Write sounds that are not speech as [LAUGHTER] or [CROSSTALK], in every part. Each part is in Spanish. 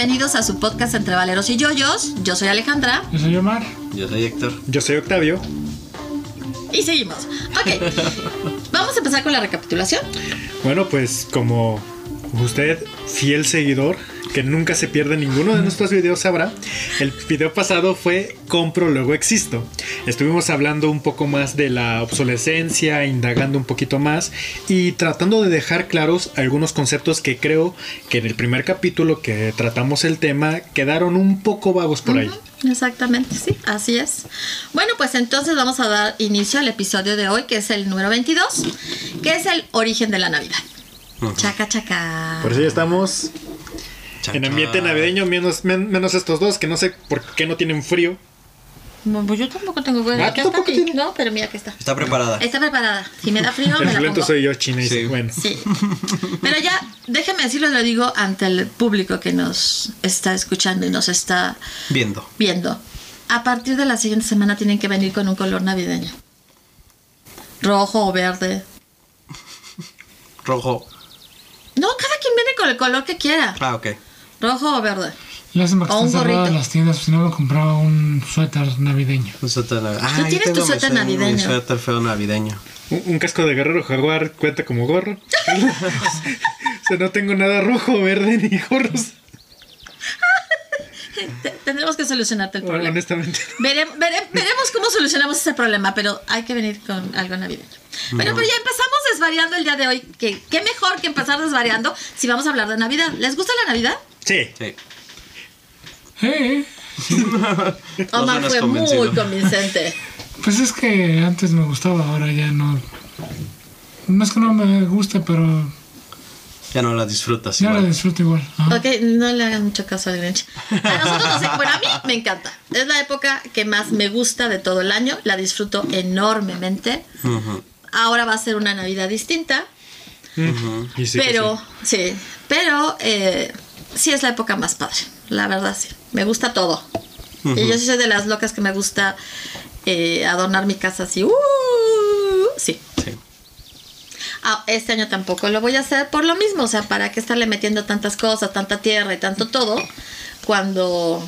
Bienvenidos a su podcast Entre Valeros y Yoyos. Yo soy Alejandra Yo soy Omar. Yo soy Héctor. Yo soy Octavio. y seguimos. Ok, [LAUGHS] vamos a empezar con la recapitulación. Bueno, pues como usted, fiel seguidor, que nunca se pierde ninguno de nuestros videos, sabrá, el video pasado fue Compro, luego existo. Estuvimos hablando un poco más de la obsolescencia, indagando un poquito más y tratando de dejar claros algunos conceptos que creo que en el primer capítulo que tratamos el tema quedaron un poco vagos por ahí. Exactamente, sí, así es. Bueno, pues entonces vamos a dar inicio al episodio de hoy, que es el número 22, que es el origen de la Navidad. Chaca, chaca. Por eso ya estamos Chan, en ambiente navideño, menos, men- menos estos dos que no sé por qué no tienen frío. No, pues yo tampoco tengo Ah, Aquí ¿tú está, tampoco aquí. tienes? No, pero mira que está. Está preparada. Está preparada. Si me da frío, [LAUGHS] El me la pongo. soy yo, China. y Sí. Bueno. Sí. Pero ya, déjeme decirlo, lo digo ante el público que nos está escuchando y nos está Viendo. viendo. A partir de la siguiente semana tienen que venir con un color navideño. Rojo o verde. Rojo. No, cada quien viene con el color que quiera. Ah, ok. Rojo o verde. Lástima que O un están cerradas las tiendas, si no me compraba un suéter navideño. Un suéter navideño. Ah, yo tienes tu suéter navideño. Mi suéter feo navideño. Un, un casco de guerrero jaguar cuenta como gorro. [LAUGHS] o sea, no tengo nada rojo, verde ni gorros. [LAUGHS] Te- Tendremos que solucionarte el problema. Honestamente. Vere- vere- veremos cómo solucionamos ese problema, pero hay que venir con algo navideño. Bueno, pero ya empezamos desvariando el día de hoy. que ¿Qué mejor que empezar desvariando si vamos a hablar de Navidad? ¿Les gusta la Navidad? Sí. Sí. Eh, [LAUGHS] Omar fue muy convincente. pues es que antes me gustaba, ahora ya no. No es que no me guste, pero Ya no la disfrutas ya la igual. disfruto igual. Ajá. Ok, no le hagan mucho caso al Grinch. A nosotros no sé, bueno, a mí me encanta. Es la época que más me gusta de todo el año. La disfruto enormemente. Ahora va a ser una Navidad distinta. Y sí que pero, sí, pero eh, sí es la época más padre. La verdad, sí. Me gusta todo. Y yo sí soy de las locas que me gusta eh, adornar mi casa así. ¡uh! sí. Sí. Ah, este año tampoco lo voy a hacer por lo mismo, o sea, para qué estarle metiendo tantas cosas, tanta tierra y tanto todo, cuando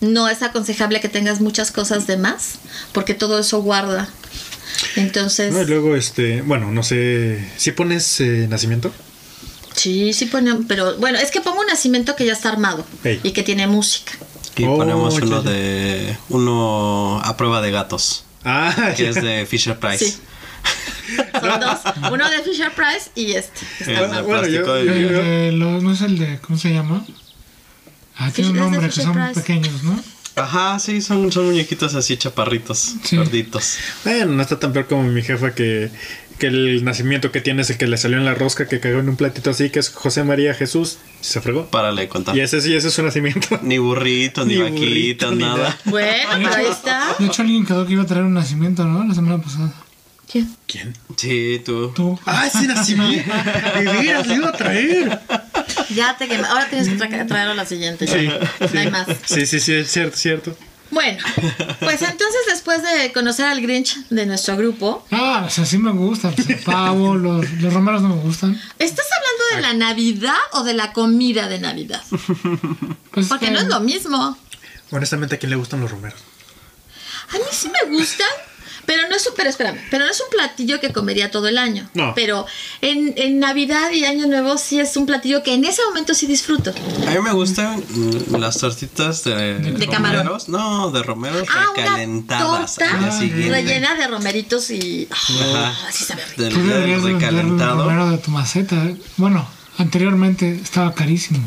no es aconsejable que tengas muchas cosas de más, porque todo eso guarda. Entonces, No, y luego, este, bueno, no sé. ¿Si pones eh, nacimiento? Sí, sí ponemos, pero bueno, es que pongo un nacimiento que ya está armado y que tiene música. Aquí Oh, ponemos uno ya. de. Uno a prueba de gatos. Ah, Que ya. es de Fisher Price. Sí. [LAUGHS] Son dos, uno de Fisher Price y este. de armado. bueno, plástico yo- de yo- de los- no es el de. ¿Cómo se llama? Ah, tiene un nombre que son Price. pequeños, ¿no? Ajá, sí, son, son muñequitos así chaparritos, Sí. gorditos. Bueno, no está tan peor como mi jefa que, que el nacimiento que tiene es el que le salió en la rosca que cagó en un platito así, que es José María Jesús. Se fregó. Párale de contar. Y ese sí, ese es su nacimiento. Ni burrito, ni, Ni vaquita, burrito, ni nada. nada. Bueno, pero ahí está. De hecho, alguien quedó que iba a traer un nacimiento, ¿no? La semana pasada. ¿Quién? ¿Quién? Sí, tú. Tú. Ah, ese nacimiento. [LAUGHS] De veras, lo iba a traer. Ya te quemé. Ahora tienes que tra- traerlo a la siguiente. ya. Sí, No hay más. Sí, sí, sí, es cierto, cierto. Bueno, pues entonces después de conocer al Grinch de nuestro grupo, Ah, o sea, sí me gusta. pues, el pavo, [LAUGHS] los, los romeros no me gustan. ¿estás hablando de la Navidad o de la comida de Navidad? Pues Porque que- no es lo mismo. Honestamente, ¿a quién le gustan los romeros? A mí sí me gustan, pero no es un, pero espérame, pero no es un platillo que comería todo el año. No. Pero en, en Navidad y Año Nuevo sí es un platillo que en ese momento sí disfruto. A mí me gustan mm, las tortitas de, De camarón. romeros. No, de romeros Ah, una recalentadas al día torta rellena de romeritos y... ah, Ajá. así sabe rico. De el recalentado. romero de tu maceta. ¿eh? Bueno, anteriormente estaba carísimo.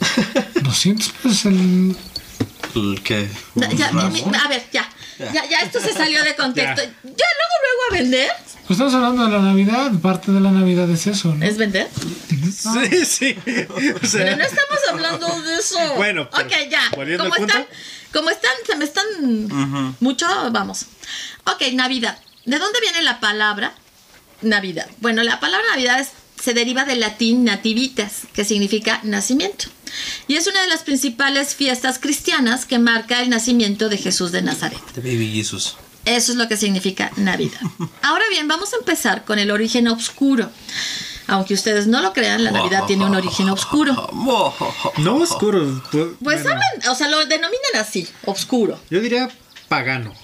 [LAUGHS] 200 pesos el... El que. No, ya, mi- a ver, ya. Ya, ya, esto se salió de contexto. Ya, luego, luego a vender. Pues estamos hablando de la Navidad. Parte de la Navidad es eso, ¿no? ¿Es vender? Sí, sí. O sea, Pero no estamos hablando de eso. Bueno, pero ok, ya. Como están, como están, se me están mucho, vamos. Ok, Navidad. ¿De dónde viene la palabra Navidad? Bueno, la palabra Navidad es se deriva del latín nativitas, que significa nacimiento. Y es una de las principales fiestas cristianas que marca el nacimiento de Jesús de Nazaret. De Baby Jesus. Eso es lo que significa Navidad. Ahora bien, vamos a empezar con el origen oscuro. Aunque ustedes no lo crean, la Navidad tiene un origen oscuro. [LAUGHS] No oscuro. Pues, Pues bueno, hablan, o sea, lo denominan así, oscuro. Yo diría pagano.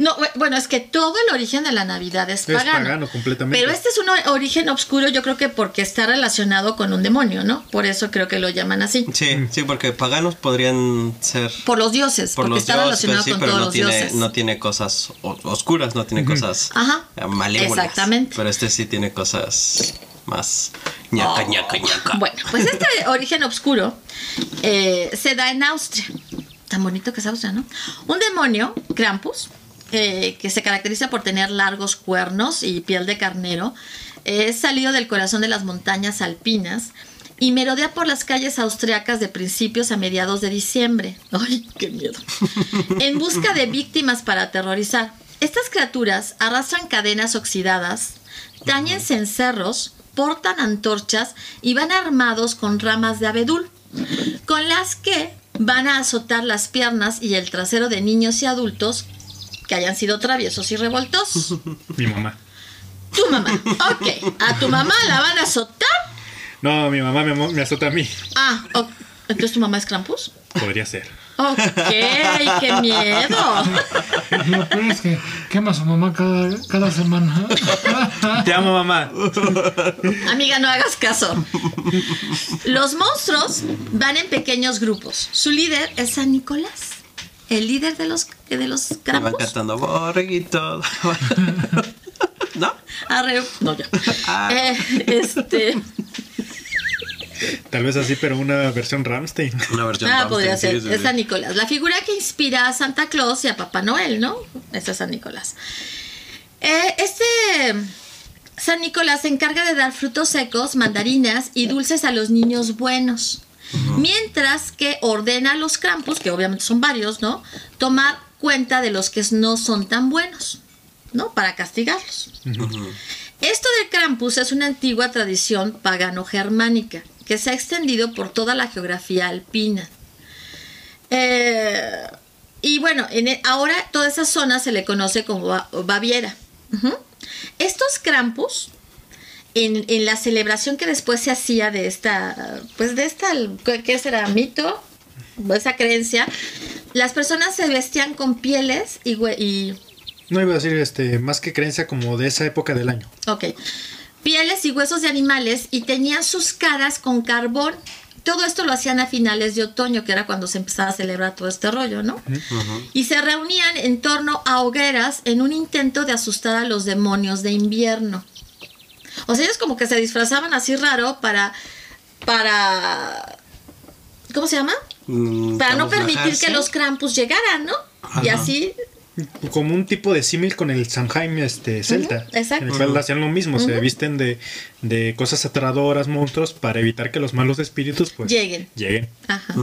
No, bu- bueno, es que todo el origen de la Navidad es Es pagano. pagano completamente. Pero este es un origen oscuro, yo creo que porque está relacionado con un demonio, ¿no? Por eso creo que lo llaman así. Sí, sí, porque paganos podrían ser Por los dioses, por porque los está dioses, relacionado sí, con pero todos no los tiene, dioses. no tiene cosas oscuras, no tiene cosas Ajá, eh, malévolas. exactamente. Pero este sí tiene cosas más ñaca, Oh. ñaca, ñaca. Bueno, pues este [LAUGHS] origen oscuro eh, se da en Austria. Tan bonito que es Austria, ¿no? Un demonio, Krampus, que se caracteriza por tener largos cuernos y piel de carnero, eh, es salido del corazón de las montañas alpinas y merodea por las calles austriacas de principios a mediados de diciembre. [LAUGHS] ¡Ay, qué miedo! En busca de víctimas para aterrorizar. Estas criaturas arrastran cadenas oxidadas, tañen cencerros, portan antorchas y van armados con ramas de abedul, con las que van a azotar las piernas y el trasero de niños y adultos que hayan sido traviesos y revoltosos. [LAUGHS] Mi mamá. Tu mamá, ok, a tu mamá la van a azotar. No, mi mamá me, me azota a mí. Ah, entonces tu mamá es Krampus. Podría ser. Ok, qué miedo. Lo peor es que quema a su mamá cada, cada semana. Te amo, mamá. Amiga, no hagas caso. Los monstruos van en pequeños grupos. Su líder es San Nicolás, el líder de los, de los van Krampus. cantando borreguito. [LAUGHS] ¿No? Arre- no, ya. Ah. Eh, este, Tal vez así, pero una versión Ramstein. Una versión ah, Ramstein, podría ser. sí, Es. San Nicolás. La figura que inspira a Santa Claus y a Papá Noel, ¿no? Ese es San Nicolás. Eh, este San Nicolás se encarga de dar frutos secos, mandarinas y dulces a los niños buenos. Mientras que ordena a los Krampus, que obviamente son varios, ¿no? Tomar cuenta de los que no son tan buenos, ¿no? Para castigarlos. Esto de Krampus es una antigua tradición pagano-germánica que se ha extendido por toda la geografía alpina. Eh, y bueno, en e- ahora toda esa zona se le conoce como Ba- Baviera. Estos Krampus, en, en la celebración que después se hacía de esta, pues de esta, ¿qué qué será? ¿Mito? Esa creencia, las personas se vestían con pieles y, y No iba a decir este, más que creencia como de esa época del año. Ok. Pieles y huesos de animales y tenían sus caras con carbón. Todo esto lo hacían a finales de otoño, que era cuando se empezaba a celebrar todo este rollo, ¿no? Y se reunían en torno a hogueras en un intento de asustar a los demonios de invierno. O sea, ellos como que se disfrazaban así raro para. para. ¿Cómo se llama? Mm, Para no permitir que los Krampus llegaran, ¿no? Y así Como un tipo de símil con el Samhain este, celta. Ujú, exacto. En el cual hacían lo mismo, se visten de, de cosas aterradoras, monstruos, para evitar que los malos espíritus pues Lleguen. lleguen. Ajá.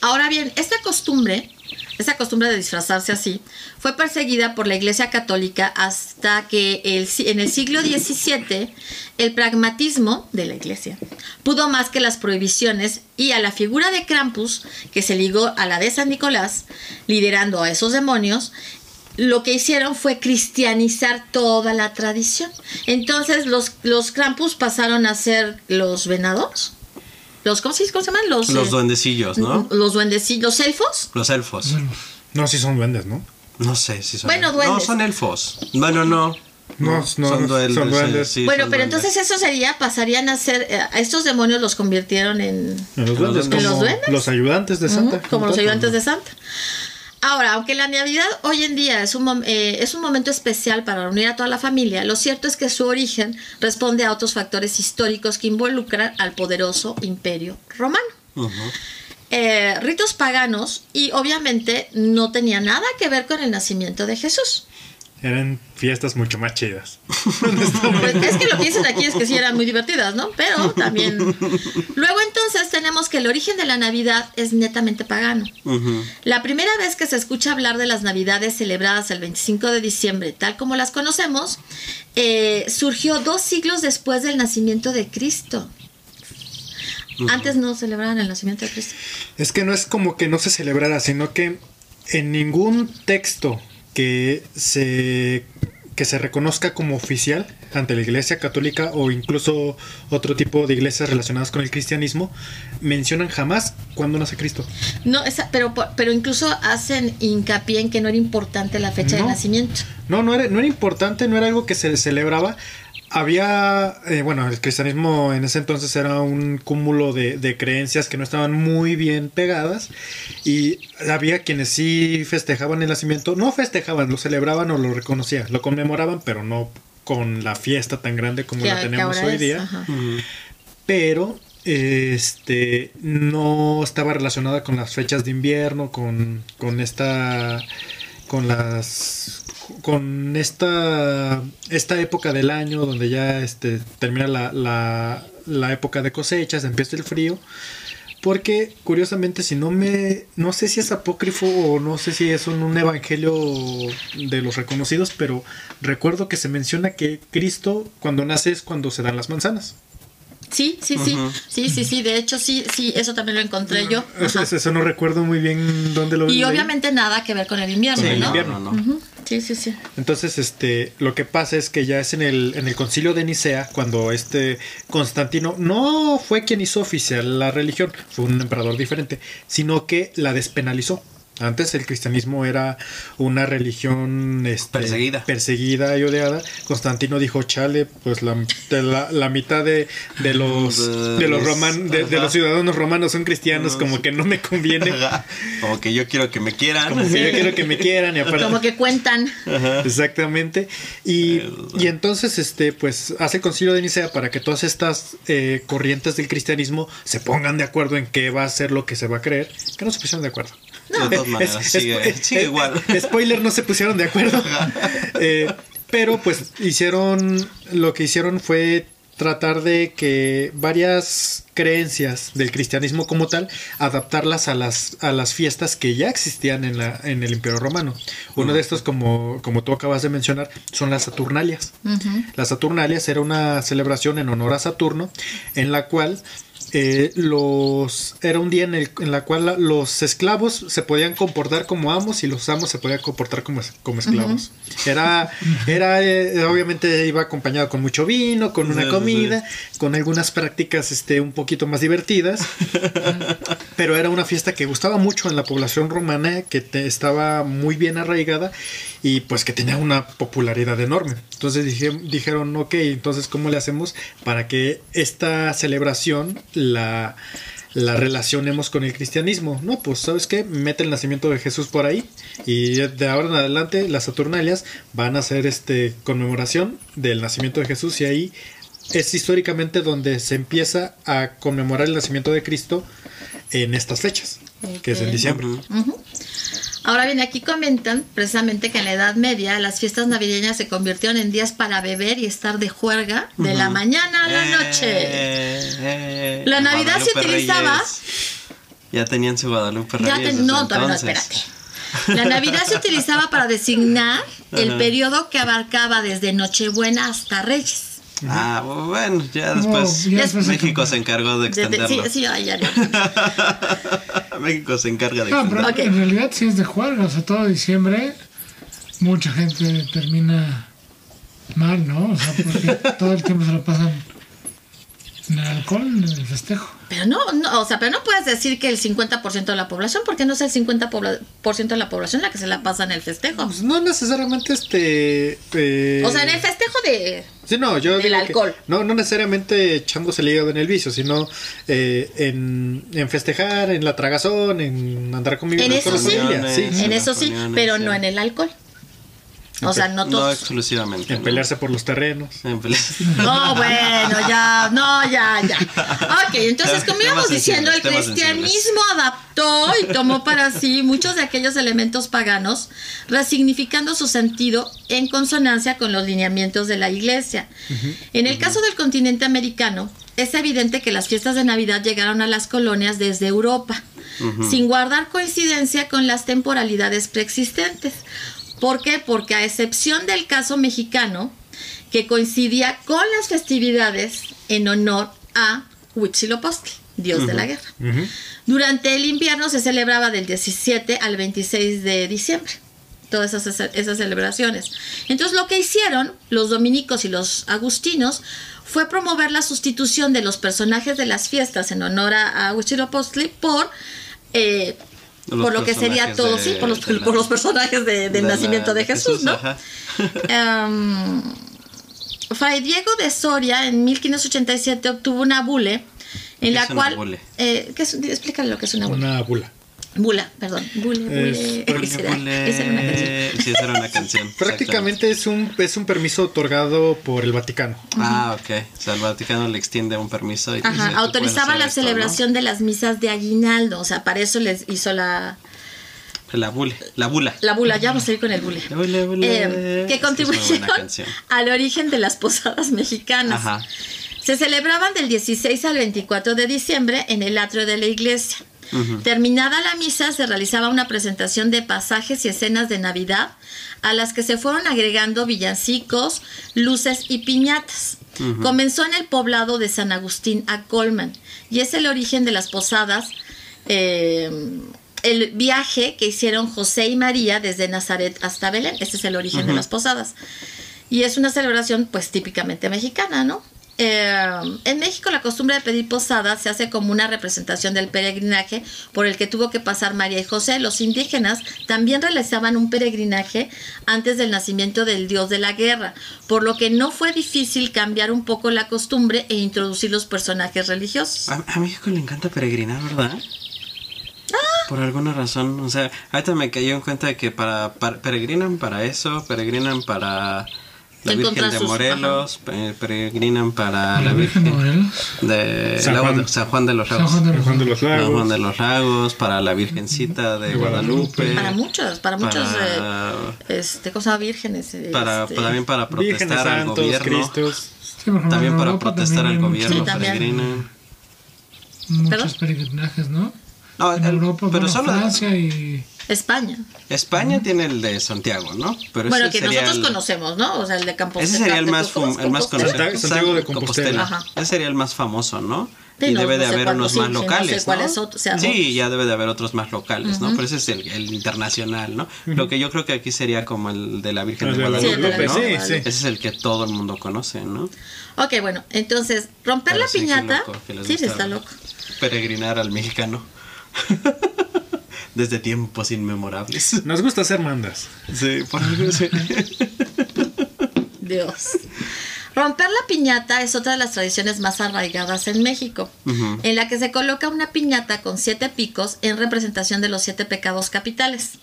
Ahora bien, esta costumbre, esta costumbre de disfrazarse así, fue perseguida por la Iglesia Católica hasta que en el siglo XVII el pragmatismo de la Iglesia pudo más que las prohibiciones y a la figura de Krampus, que se ligó a la de San Nicolás, liderando a esos demonios, lo que hicieron fue cristianizar toda la tradición. Entonces los, los Krampus pasaron a ser los venados. Los, ¿cómo, se, cómo se llaman? Los, Los eh, duendecillos, ¿no? los duendecillos, los elfos. Los elfos. No, sí son duendes, ¿no? No sé si son. Bueno, No, duendes. son elfos. Bueno, no. No, no, son duendes. son duendes. sí, bueno, son pero duendes. entonces eso sería, pasarían a ser, eh, a estos demonios los convirtieron en, En los duendes, ¿En los duendes? los ayudantes de Santa. Como los ayudantes de Santa. Ahora, aunque la Navidad hoy en día es un, eh, es un momento especial para reunir a toda la familia, lo cierto es que su origen responde a otros factores históricos que involucran al poderoso imperio romano. Eh, ritos paganos y obviamente no tenía nada que ver con el nacimiento de Jesús. Eran fiestas mucho más chidas. [LAUGHS] Pues es que lo que dicen aquí es que sí eran muy divertidas, ¿no? Pero también. Luego entonces tenemos que el origen de la Navidad es netamente pagano. La primera vez que se escucha hablar de las Navidades celebradas el 25 de diciembre, tal como las conocemos, eh, surgió dos siglos después del nacimiento de Cristo. Antes no celebraban el nacimiento de Cristo. Es que no es como que no se celebrara, sino que en ningún texto que se que se reconozca como oficial ante la Iglesia Católica o incluso otro tipo de iglesias relacionadas con el cristianismo mencionan jamás cuándo nace Cristo. No, esa, pero, pero incluso hacen hincapié en que no era importante la fecha de nacimiento. No, no era, no era importante, no era algo que se celebraba. Había, eh, bueno, el cristianismo en ese entonces era un cúmulo de, de creencias que no estaban muy bien pegadas y había quienes sí festejaban el nacimiento, no festejaban, lo celebraban o lo reconocían, lo conmemoraban, pero no con la fiesta tan grande como que- la tenemos hoy es, día. pero este no estaba relacionada con las fechas de invierno, con, con esta con las con esta esta época del año donde ya este termina la, la, época de cosechas, empieza el frío. Porque curiosamente si no me no sé si es apócrifo o no sé si es un, un evangelio de los reconocidos, pero recuerdo que se menciona que Cristo cuando nace es cuando se dan las manzanas. Sí, sí, sí, sí, sí, sí, de hecho sí, sí, eso también lo encontré yo. Eso, eso no recuerdo muy bien dónde lo Y leí. obviamente nada que ver con el invierno, Con el ¿no? invierno. no. Sí, sí, sí. Entonces, este, lo que pasa es que ya es en el, en el concilio de Nicea, cuando este Constantino no fue quien hizo oficial la religión, fue un emperador diferente, sino que la despenalizó. Antes el cristianismo era una religión este, Perseguida. perseguida y odiada. Constantino dijo, chale, pues la, de la, la mitad de, de los De de los roman, de, los ciudadanos romanos son cristianos, No, como que no me conviene. [LAUGHS] Como que yo quiero que me quieran. Como que yo quiero que me quieran y [LAUGHS] aparte Como que cuentan. Exactamente. Y, y entonces, este, pues, hace el concilio de Nicea para que todas estas eh, corrientes del cristianismo se pongan de acuerdo en qué va a ser lo que se va a creer. Que no se pusieron de acuerdo. De todas maneras, sigue- sigue igual. Spoiler, no se pusieron de acuerdo. [LAUGHS] Eh, pero pues hicieron, lo que hicieron fue tratar de que varias creencias del cristianismo como tal, adaptarlas a las, a las fiestas que ya existían en, la, en el Imperio Romano. Uno de estos, como, como tú acabas de mencionar, son las Saturnalias. Las Saturnalias era una celebración en honor a Saturno, en la cual eh, los era un día en el en la cual la- los esclavos se podían comportar como amos y los amos se podían comportar como, como esclavos. Era [LAUGHS] era eh, obviamente iba acompañado con mucho vino, con una Sí, sí, comida, con algunas prácticas este un poquito más divertidas. [LAUGHS] pero era una fiesta que gustaba mucho en la población romana, que te- estaba muy bien arraigada y pues que tenía una popularidad enorme. Entonces dije- dijeron, ok, entonces ¿cómo le hacemos para que esta celebración la, la relacionemos con el cristianismo? No, pues sabes qué, mete el nacimiento de Jesús por ahí y de ahora en adelante las Saturnalias van a hacer este conmemoración del nacimiento de Jesús y ahí es históricamente donde se empieza a conmemorar el nacimiento de Cristo en estas fechas, que es en diciembre. Ahora bien, aquí comentan precisamente que en la Edad Media las fiestas navideñas se convirtieron en días para beber y estar de juerga de la mañana a la noche. Eh, eh, La Navidad se utilizaba- Reyes. Ya tenían su Guadalupe Reyes. no, todavía no, espérate. La Navidad se utilizaba para designar [LAUGHS] el periodo que abarcaba desde Nochebuena hasta Reyes. Ah, bueno, ya No, después ya después se México cambió. se encargó de extenderlo. sí, sí, ay, ya, ya. [LAUGHS] México se encarga de No, pero extenderlo. Ok. en realidad sí es de juerga. O sea, todo diciembre mucha gente termina mal, ¿no? O sea, porque [LAUGHS] todo el tiempo se lo pasan el alcohol, en el festejo. Pero no, no, o sea, pero no puedes decir que el 50% de la población, porque no es el 50% de la población la que se la pasa en el festejo. Pues no necesariamente este... eh, O sea, en el festejo de... Sí, no, yo del alcohol. no, no necesariamente echándose el hígado en el vicio, sino eh, en, en festejar, en la tragazón, en andar conmigo En eso sí. En eso sí, pero no en el alcohol. O sea, no No todos. exclusivamente. En ¿no? pelearse por los terrenos. En [LAUGHS] No, bueno, ya, no, ya, ya. Ok, entonces, como íbamos diciendo, el sensibles, cristianismo adaptó y tomó para sí muchos de aquellos elementos paganos, resignificando su sentido en consonancia con los lineamientos de la iglesia. En el caso del continente americano, es evidente que las fiestas de Navidad llegaron a las colonias desde Europa, sin guardar coincidencia con las temporalidades preexistentes. ¿Por qué? Porque a excepción del caso mexicano, que coincidía con las festividades en honor a Huitzilopochtli, dios de la guerra. Durante el invierno se celebraba del 17 al 26 de diciembre. Todas esas, esas celebraciones. Entonces lo que hicieron los dominicos y los agustinos fue promover la sustitución de los personajes de las fiestas en honor a, a Huitzilopochtli por, eh, por lo que sería todo, de- sí, por los, de la- por los personajes de- del de la- nacimiento de, Jesús, ¿no? ajá. Em, [LAUGHS] Fray Diego de Soria en 1587 obtuvo una bule en ¿Qué la es una cual... bule? Eh, ¿qué es- explícale lo que es una bule. Una bula. Bula, perdón. Bule, bule. Es- Bule, [LAUGHS] esa era- bule. esa era una canción. Sí, esa era una canción. Prácticamente es un, es un permiso otorgado por el Vaticano. Ah, ok. O sea, el Vaticano le extiende un permiso y dice, Ajá, "Tú autorizaba la hacer esto", ¿no? celebración de las misas de aguinaldo, o sea, para eso les hizo la, La bule, la bula. la bula, ya vamos a ir con el bule. La bule, bule. Eh, que contribuyeron al origen de las posadas mexicanas. Ajá. Se celebraban del 16 al 24 de diciembre en el atrio de la iglesia. Terminada la misa, se realizaba una presentación de pasajes y escenas de Navidad, a las que se fueron agregando villancicos, luces y piñatas. Comenzó en el poblado de San Agustín a Colman, y es el origen de las posadas. eh, el viaje que hicieron José y María desde Nazaret hasta Belén. Este es el origen de las posadas. Y es una celebración pues típicamente mexicana, ¿no? Eh, en México la costumbre de pedir posada se hace como una representación del peregrinaje por el que tuvo que pasar María y José. Los indígenas también realizaban un peregrinaje antes del nacimiento del dios de la guerra, por lo que no fue difícil cambiar un poco la costumbre e introducir los personajes religiosos. A, a México le encanta peregrinar, ¿verdad? Ah. Por alguna razón, o sea, ahorita me cayó en cuenta de que para, para- peregrinan para eso, peregrinan para la Virgen de Morelos, pe- peregrinan para la Virgen Virgen de Morelos. de San Juan. de- San Juan de los San Lagos. San Juan de los San Lagos. Juan de los Lagos, para la Virgencita de De Guadalupe. Guadalupe. Para muchos, para muchos, para- eh, este, cosas vírgenes. eh, para, este, también para protestar al santos, gobierno. Cristos. También para protestar también al gobierno peregrinan. Muchos, ¿Perdón? muchos peregrinajes, ¿no? No, En el- Europa, pero bueno, solo Francia y... España. España tiene el de Santiago, ¿no? Pero Bueno, ese que sería nosotros el- conocemos, ¿no? O sea, el de Campos Ese sería el de más, Compostela. fam- el más conocido. Santiago- Santiago de Compostela. Ajá. Ese sería el más famoso, ¿no? Sí, y no, debe de no haber unos sí, más sí, no sé locales, ¿no? es otro, o sea, sí, ya debe de haber otros más locales, ¿no? Pero ese es el, el internacional, ¿no? Lo que yo creo que aquí sería como el de la Virgen de Guadalupe, Sí, ¿no? Ese es el que todo el mundo conoce, ¿no? Ok, bueno, entonces, romper Pero la piñata. Sí, está loco. Peregrinar al mexicano. [LAUGHS] Desde tiempos inmemorables. Nos gusta hacer mandas. Sí, por algo sí. Dios. Romper la piñata es otra de las tradiciones más arraigadas en México, en la que se coloca una piñata con siete picos en representación de los siete pecados capitales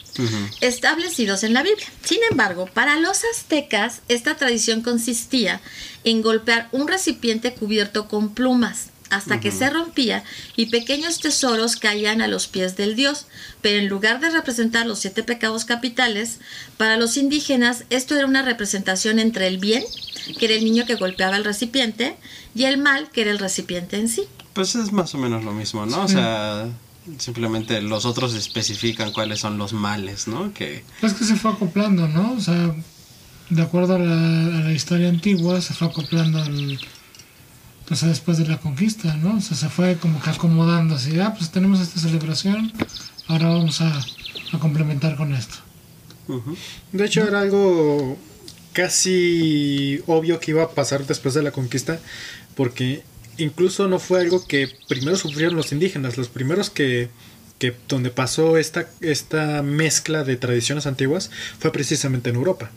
establecidos en la Biblia. Sin embargo, para los aztecas, esta tradición consistía en golpear un recipiente cubierto con plumas hasta que se rompía y pequeños tesoros caían a los pies del dios. Pero en lugar de representar los siete pecados capitales, para los indígenas esto era una representación entre el bien, que era el niño que golpeaba el recipiente, y el mal, que era el recipiente en sí. Pues es más o menos lo mismo, ¿no? O sea, simplemente los otros especifican cuáles son los males, ¿no? Que Es que se fue acoplando, ¿no? O sea, de acuerdo a la, a la historia antigua, se fue acoplando al... O después de la conquista, ¿no? O se fue como que acomodando así, ah, pues tenemos esta celebración, ahora vamos a, complementar con esto. De hecho, era algo casi obvio que iba a pasar después de la conquista, porque incluso no fue algo que primero sufrieron los indígenas, los primeros que, que donde pasó esta, esta mezcla de tradiciones antiguas fue precisamente en Europa,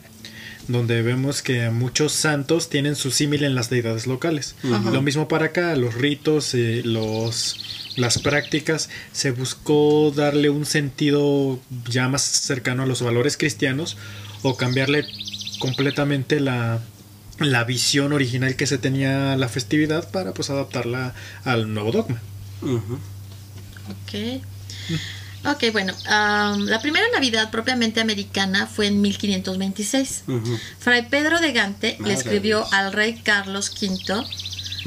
donde vemos que muchos santos tienen su símil en las deidades locales. Lo mismo para acá, los ritos, eh, los las prácticas, se buscó darle un sentido ya más cercano a los valores cristianos o cambiarle completamente la, la visión original que se tenía la festividad para pues adaptarla al nuevo dogma. Ok. Ok, bueno, am, la primera Navidad propiamente americana fue en 1526. Ujú. Fray Pedro de Gante le escribió Dios. al rey Carlos V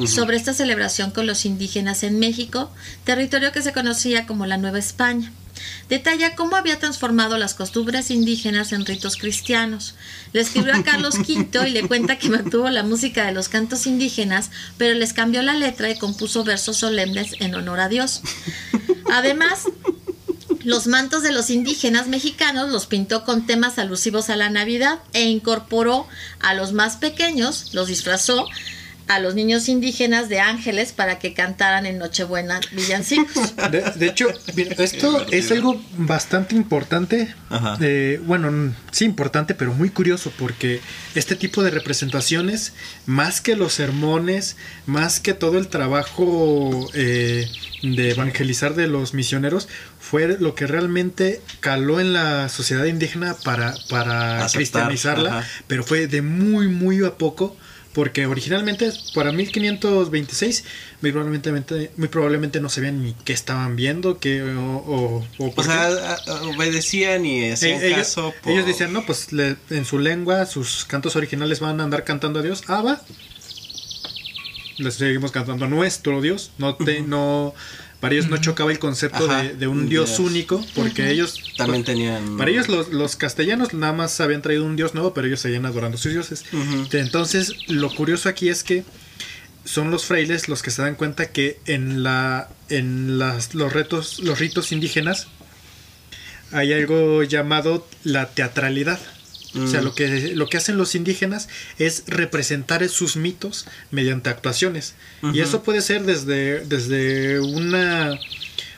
sobre esta celebración con los indígenas en México, territorio que se conocía como la Nueva España. Detalla cómo había transformado las costumbres indígenas en ritos cristianos. Le escribió a Carlos V y le cuenta que mantuvo la música de los cantos indígenas, pero les cambió la letra y compuso versos solemnes en honor a Dios. Además, los mantos de los indígenas mexicanos los pintó con temas alusivos a la Navidad e incorporó a los más pequeños, los disfrazó a los niños indígenas de ángeles para que cantaran en Nochebuena villancicos. [LAUGHS] De, de hecho, mira, esto es algo bastante importante. Ajá. Eh, bueno, sí importante, pero muy curioso porque este tipo de representaciones, más que los sermones, más que todo el trabajo eh, de evangelizar de los misioneros, fue lo que realmente caló en la sociedad indígena para, para Aceptar, cristianizarla, ajá. pero fue de muy, muy a poco. Porque originalmente, para 1526, muy probablemente, muy probablemente no sabían ni qué estaban viendo, qué, o, o, o O por sea, obedecían y hacían Eh, ellos, caso. por- ellos decían, no, pues le- en su lengua, sus cantos originales van a andar cantando a Dios. Ah, va. Les seguimos cantando a nuestro Dios. No te, no, para ellos no chocaba el concepto de, de un Dios Dios. único, porque ellos También tenían. para ellos los, los castellanos nada más habían traído un dios nuevo, pero ellos seguían adorando a sus dioses. Entonces, lo curioso aquí es que son los frailes los que se dan cuenta que en la en las, los retos los ritos indígenas hay algo llamado la teatralidad. O sea, Mm. lo que, lo que hacen los indígenas es representar sus mitos mediante actuaciones. Y eso puede ser desde, desde una,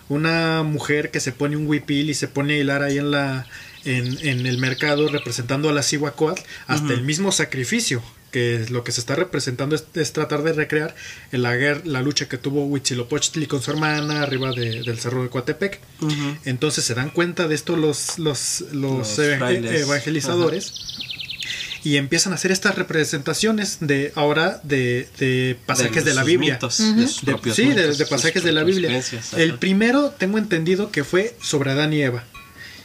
una mujer que se pone un huipil y se pone a hilar ahí en, la, en, en el mercado representando a la Cihuacóatl, hasta el mismo sacrificio. Que lo que se está representando es, es tratar de recrear en la, guerra, la lucha que tuvo Huitzilopochtli con su hermana arriba de- del cerro de Coatepec. Entonces se dan cuenta de esto los, los, los, Los evangelizadores y empiezan a hacer estas representaciones de ahora de, de pasajes de, la Biblia. mitos, De- sí, de, mitos, de sus pasajes de la Biblia. El primero tengo entendido que fue sobre Adán y Eva.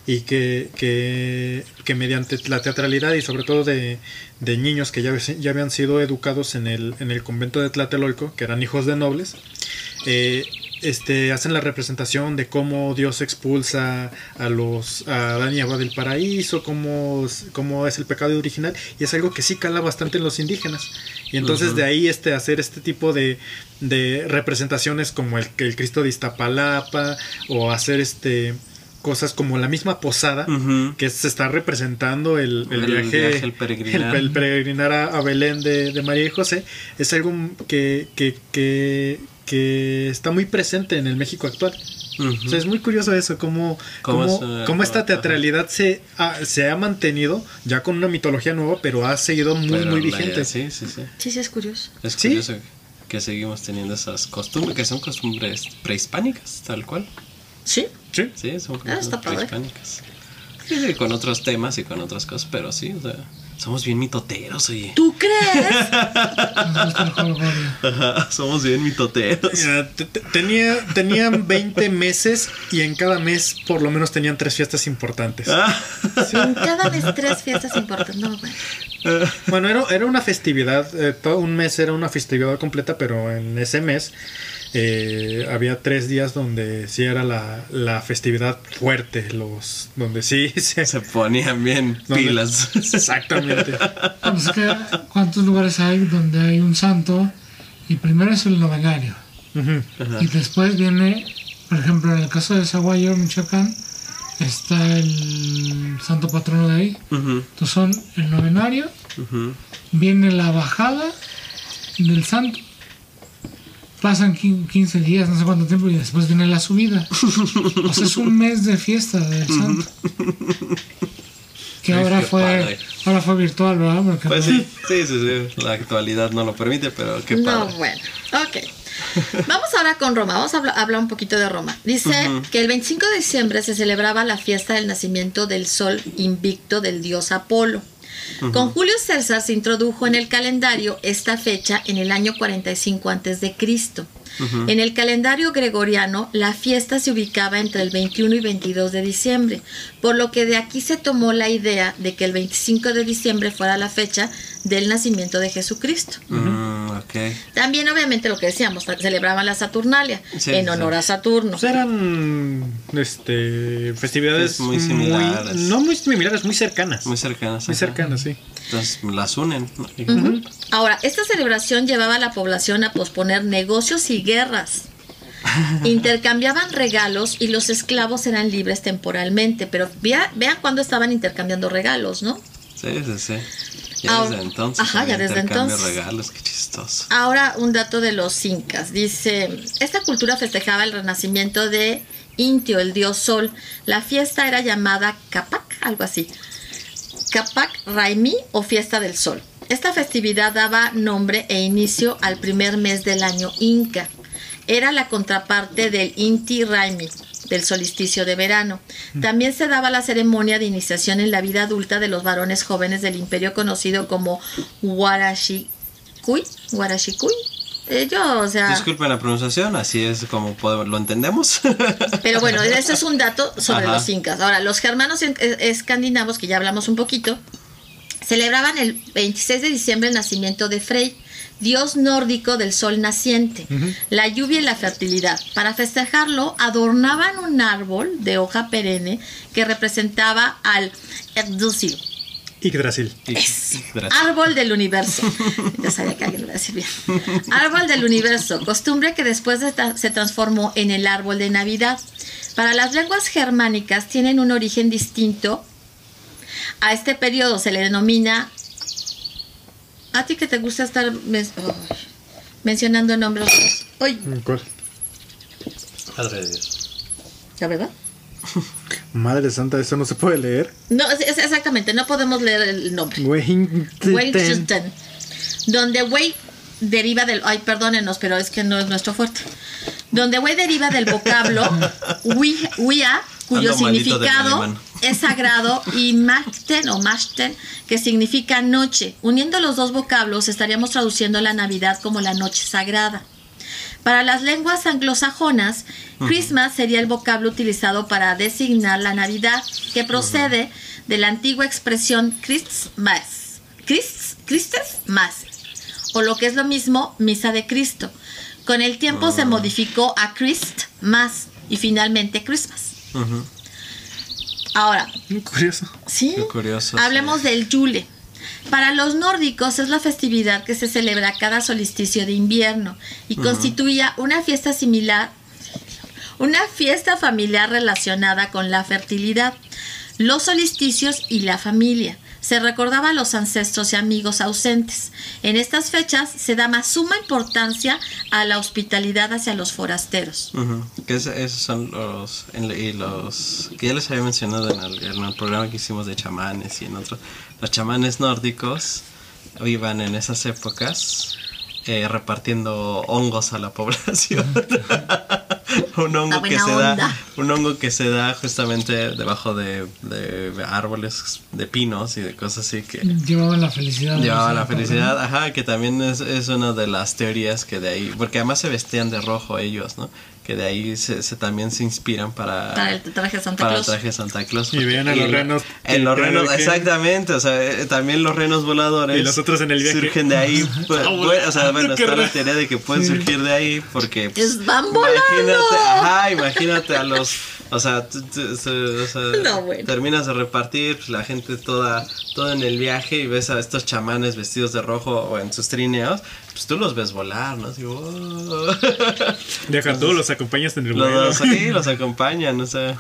Y que, que, que mediante la teatralidad y sobre todo de, de niños que ya, ya habían sido educados en el, en el convento de Tlatelolco, que eran hijos de nobles, eh, este, hacen la representación de cómo Dios expulsa a los a Adán y Eva del paraíso, cómo, cómo es el pecado original, y es algo que sí cala bastante en los indígenas. Y entonces de ahí este hacer este tipo de, de representaciones como el, el Cristo de Iztapalapa, o hacer este cosas como la misma posada, que se está representando el, el El viaje, viaje, el peregrinar. el- el peregrinar a, a Belén de, de María y José, es algo que, que, que, que está muy presente en el México actual. O sea, es muy curioso eso, cómo, Cómo cómo, es, cómo esta teatralidad se ha, se ha mantenido ya con una mitología nueva, pero ha seguido muy, Pero muy vigente. Sí, sí, sí. Sí, sí, es curioso. Es Sí. curioso que seguimos teniendo esas costumbres, que son costumbres prehispánicas, tal cual. ¿Sí? Sí. Sí, son Ah, está costumbres padre. prehispánicas. Sí, sí, con otros temas y con otras cosas, pero sí, o sea, somos bien mitoteros, oye. ¿Tú crees? [LAUGHS] Ajá, somos bien mitoteros. Mira, te- te- tenía, tenían 20 meses y en cada mes por lo menos tenían tres fiestas importantes. Ah, En cada mes tres fiestas importantes. No, bueno. [LAUGHS] Bueno, era, era una festividad, eh, todo un mes era una festividad completa, pero en ese mes eh, había tres días donde sí era la, la festividad fuerte, los donde sí [LAUGHS] se... se ponían bien donde- pilas. Exactamente. Pues es que, ¿cuántos lugares hay donde hay un santo? Y primero es el novenario. Y después viene, por ejemplo, en el caso de Zaguayo, Michoacán, está el santo patrono de ahí. Entonces son el novenario, viene la bajada del santo, pasan quin- 15 días, no sé cuánto tiempo, y después viene la subida. O sea, es un mes de fiesta del santo. Que Ay, ahora fue, padre. ahora fue virtual, ¿verdad? Porque Pues no- sí, sí, sí, sí, la actualidad no lo permite, pero qué No, padre. bueno. Ok. [LAUGHS] Vamos ahora con Roma. Vamos a habla- hablar un poquito de Roma. Dice que el 25 de diciembre se celebraba la fiesta del nacimiento del sol invicto del dios Apolo. Con Julio César se introdujo en el calendario esta fecha en el año 45 antes de Cristo. En el calendario gregoriano, la fiesta se ubicaba entre el 21 y 22 de diciembre, por lo que de aquí se tomó la idea de que el 25 de diciembre fuera la fecha del nacimiento de Jesucristo. También, obviamente, lo que decíamos, celebraban la Saturnalia Sí, en sí. honor a Saturno. Pues eran este festividades Es muy similares. no muy similares, muy cercanas. Muy cercanas. Muy ajá. cercanas, sí. Entonces las unen. ¿no? Ahora, esta celebración llevaba a la población a posponer negocios y guerras. [LAUGHS] Intercambiaban regalos y los esclavos eran libres temporalmente, pero vea- vean cuándo estaban intercambiando regalos, ¿no? Sí, sí, sí. Ya Ahora- desde entonces. ajá, ya desde entonces. regalos, qué chistoso. Ahora un dato de los incas. Dice, esta cultura festejaba el renacimiento de Intio, el dios sol. La fiesta era llamada Capac, algo así. Capac Raimi o fiesta del sol. Esta festividad daba nombre e inicio al primer mes del año inca. Era la contraparte del Inti Raimi, del solsticio de verano. También se daba la ceremonia de iniciación en la vida adulta de los varones jóvenes del imperio conocido como Warashikuy. Warashikuy. Eh, yo, o sea, Disculpen la pronunciación, así es como podemos, lo entendemos. [LAUGHS] pero bueno, eso es un dato sobre Ajá. los incas. Ahora, los germanos eh, escandinavos, que ya hablamos un poquito, celebraban el 26 de diciembre el nacimiento de Frey, dios nórdico del sol naciente, la lluvia y la fertilidad. Para festejarlo, adornaban un árbol de hoja perenne que representaba al Yggdrasil. Y- Gracias. Árbol del universo. [LAUGHS] Ya sabía que alguien lo iba a decir bien. Árbol del universo, costumbre que después de se transformó en el árbol de Navidad. Para las lenguas germánicas tienen un origen distinto. A este periodo se le denomina. A ti que te gusta estar men- mencionando nombres. Uy, ¿Cuál? Padre de Dios. ¿la verdad? Madre santa, eso no se puede leer. No, es- es exactamente, no podemos leer el nombre. Wellington. Wellington, donde Wei deriva del, ay, perdónenos, pero es que no es nuestro fuerte. Donde Wei deriva del vocablo [LAUGHS] Wia, cuyo Ando significado. Es sagrado, y Machten o Machten, que significa noche. Uniendo los dos vocablos, estaríamos traduciendo la Navidad como la noche sagrada. Para las lenguas anglosajonas, Christmas sería el vocablo utilizado para designar la Navidad, que procede de la antigua expresión Christmas, Christ, Christes Mass, o lo que es lo mismo, Misa de Cristo. Con el tiempo se modificó a Christ Mass y finalmente Christmas. Ahora, Curioso. Sí. Qué curioso, Hablemos sí. del Yule. Para los nórdicos es la festividad que se celebra cada solsticio de invierno y constituía una fiesta similar, una fiesta familiar relacionada con la fertilidad, los solsticios y la familia. Se recordaba a los ancestros y amigos ausentes. En estas fechas se da más suma importancia a la hospitalidad hacia los forasteros. Ujú. Que es- esos son los, en- y los que ya les había mencionado en el, en el programa que hicimos de chamanes y en otros. Los chamanes nórdicos iban en esas épocas eh, repartiendo hongos a la población. [LAUGHS] un hongo que se da, un hongo que se da justamente debajo de, de árboles de pinos y de cosas así que Llevaban la felicidad. Llevaba o sea, la felicidad, ajá, que también es, es una de las teorías que de ahí, porque además se vestían de rojo ellos, ¿no? Que de ahí se, se- también se inspiran para, Para el traje de Santa para Claus. el traje de Santa Claus. Y veían a los en- renos En los que- renos, exactamente, o sea, eh, también los renos voladores. Y los otros en el viaje. Surgen de ahí, [LAUGHS] pues, pues, o sea, bueno, [LAUGHS] está la teoría de que pueden surgir de ahí porque... pues, ¡Es van volando! Imagínate, ajá, imagínate a los, o sea, tú- tú- se- o sea, [LAUGHS] No, bueno. terminas de repartir, pues, la gente toda, toda en el viaje y ves a estos chamanes vestidos de rojo o en sus trineos, pues tú los ves volar, ¿no? Así, "Oh". [LAUGHS] Deja tú, los acompañas en el vuelo. los, sí, los acompañan, o sea,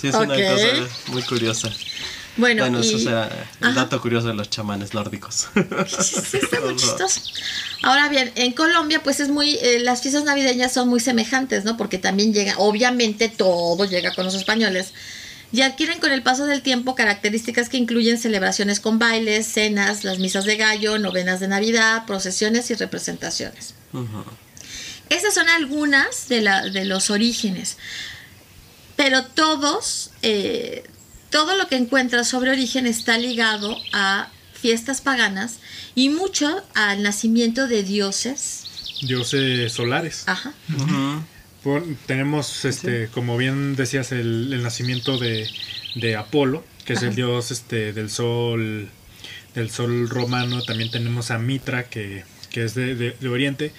sí es una cosa muy curiosa. Bueno, Bueno, y... eso el Ajá. dato curioso de los chamanes nórdicos. Sí, está muy [LAUGHS] chistoso. Ahora bien, en Colombia, pues es muy, eh, las fiestas navideñas son muy semejantes, ¿no? Porque también llega, obviamente todo llega con los españoles. Y adquieren con el paso del tiempo características que incluyen celebraciones con bailes, cenas, las misas de gallo, novenas de Navidad, procesiones y representaciones. Ujú. Esas son algunas de, la, de los orígenes. Pero todos, eh, todo lo que encuentras sobre origen está ligado a fiestas paganas y mucho al nacimiento de dioses. Dioses solares. Ajá. Por- tenemos, este, como bien decías, el, el nacimiento de, de Apolo, que es el dios este, del sol del sol romano. También tenemos a Mitra, que, que es de, de- de Oriente.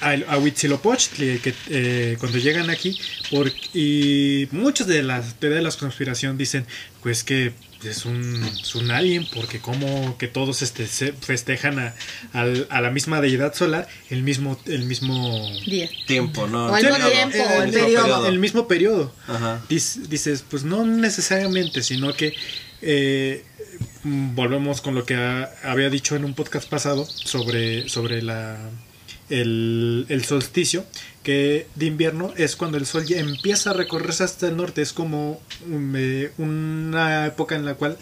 A, a Huitzilopochtli, que eh, cuando llegan aquí, por, y muchas de las teorías de la conspiración dicen, pues que es un, es un alien, porque como que todos este, se festejan a, al- a la misma deidad solar el mismo, el mismo Día. Tiempo, ¿no? O al mismo tiempo, el, el periodo. el mismo periodo. Ajá. Dic- dices, pues no necesariamente, sino que eh, volvemos con lo que ha- había dicho en un podcast pasado sobre, sobre la, el, el solsticio, que de invierno es cuando el sol ya empieza a recorrerse hasta el norte, es como um, eh, una época en la cual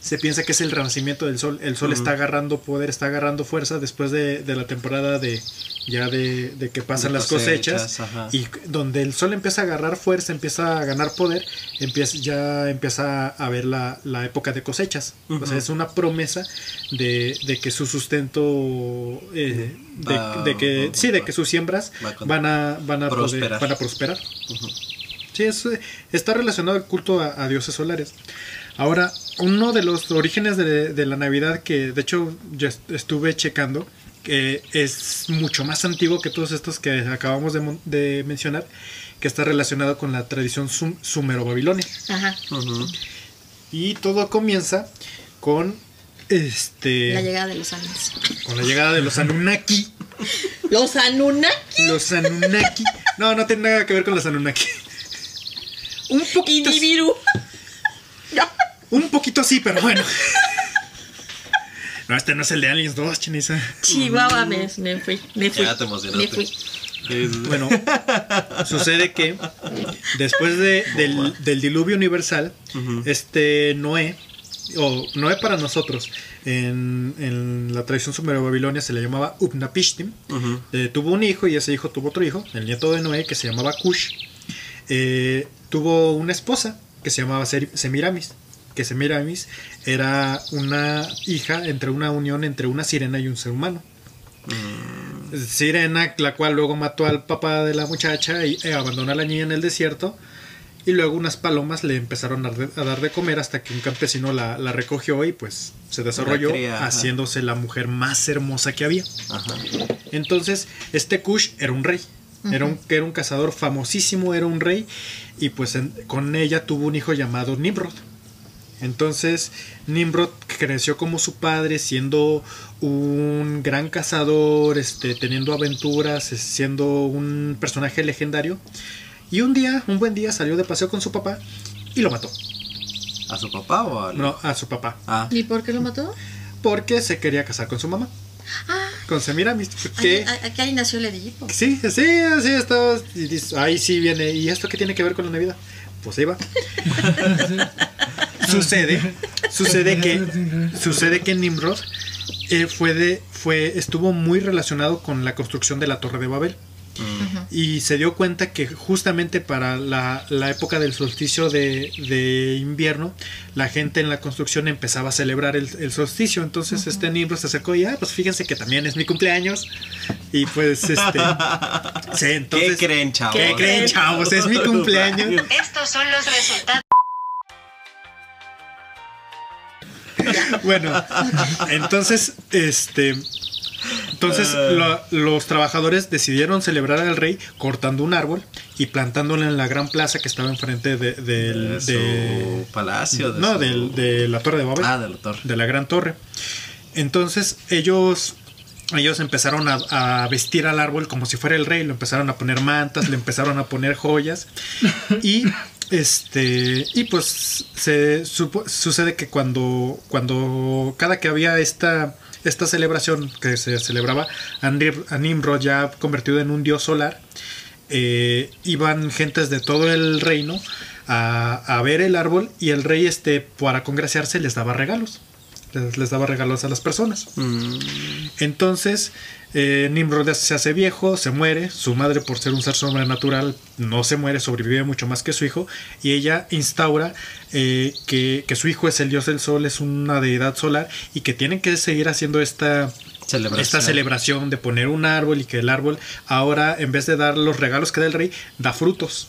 se piensa que es el renacimiento del sol, el sol está agarrando poder, está agarrando fuerza después de, de la temporada de ya de, de que pasan De las cosechas, y donde el sol empieza a agarrar fuerza, empieza a ganar poder, empieza, ya empieza a ver la, la época de cosechas. O sea, es una promesa de, de que su sustento, eh, de, Va- de que, va- sí, de que sus siembras va con- van a, van a poder- prosperar. van a prosperar. Sí, es, eh, está relacionado al culto a, a dioses solares. Ahora, uno de los orígenes de, de la Navidad que de hecho yo est- estuve checando, que es mucho más antiguo que todos estos que acabamos de, mencionar, que está relacionado con la tradición sum- sumero-babilonia. Ajá. Ujú. Y todo comienza con este La llegada de los aliens. con la llegada de los Anunnaki. [LAUGHS] Los Anunnaki Los Anunnaki. No, no tiene nada que ver con los Anunnaki. [LAUGHS] Un poquito. Sí, pero bueno. No, este no es el de Aliens 2, Chinisa. Chihuahua, me, me fui. Me fui. Ya te emocionaste. Me fui. Bueno, sucede que después de- del, del diluvio universal, este Noé, o Noé para nosotros, en, en la tradición sumero-babilonia se le llamaba Upnapishtim, eh, tuvo un hijo y ese hijo tuvo otro hijo, el nieto de Noé, que se llamaba Cush. Eh, tuvo una esposa que se llamaba Semiramis, que Semiramis era una hija entre una unión entre una sirena y un ser humano. Sirena, la cual luego mató al papá de la muchacha y eh, abandonó a la niña en el desierto. Y luego unas palomas le empezaron a, dar- a dar de comer hasta que un campesino la, la recogió y pues se desarrolló cría, ajá. haciéndose la mujer más hermosa que había. Ajá. Entonces, este Kush era un rey. Era un, era un cazador famosísimo, era un rey. Y pues en- con ella tuvo un hijo llamado Nimrod. Entonces, Nimrod creció como su padre, siendo un gran cazador, este, teniendo aventuras, siendo un personaje legendario. Y un día, un buen día, salió de paseo con su papá y lo mató. ¿A su papá o al.? No, a su papá. Ah. ¿Y por qué lo mató? Porque se quería casar con su mamá. Ah, Con Semiramis. aquí, Que, aquí ahí nació el Edipo. Sí, sí, así está. Y ahí sí viene. ¿Y esto qué tiene que ver con la Navidad? Pues ahí va. [LAUGHS] sucede, sucede que, [LAUGHS] sucede que Nimrod eh, fue de, fue, estuvo muy relacionado con la construcción de la Torre de Babel. Y se dio cuenta que justamente para la, la época del solsticio de, de invierno, la gente en la construcción empezaba a celebrar el, el solsticio. Entonces este Nimrod se acercó y, ah, pues fíjense que también es mi cumpleaños. Y pues, este... [LAUGHS] sí, entonces, ¿Qué creen, chavos? ¿Qué creen, chavos? Es mi cumpleaños. Estos son los resultados. Bueno, entonces, este. Entonces lo- los trabajadores decidieron celebrar al rey cortando un árbol y plantándolo en la gran plaza que estaba enfrente de, del- De su palacio. No, su- de la torre de Babel. Ah, de la torre. de la gran torre. Entonces ellos ellos empezaron a, a vestir al árbol como si fuera el rey, le empezaron a poner mantas, le empezaron a poner joyas y este y pues se supo- sucede que cuando cuando cada que había esta esta celebración que se celebraba a Nim- a Nimrod ya convertido en un dios solar eh, iban gentes de todo el reino a, a ver el árbol y el rey este para congraciarse les daba regalos les, les daba regalos a las personas. Mm, Entonces, eh, Nimrod se hace viejo, se muere. Su madre, por ser un ser sobrenatural, no se muere, sobrevive mucho más que su hijo. Y ella instaura eh, que, que su hijo es el dios del sol, es una deidad solar y que tienen que seguir haciendo esta, Celebración. esta celebración de poner un árbol y que el árbol ahora, en vez de dar los regalos que da el rey, da frutos.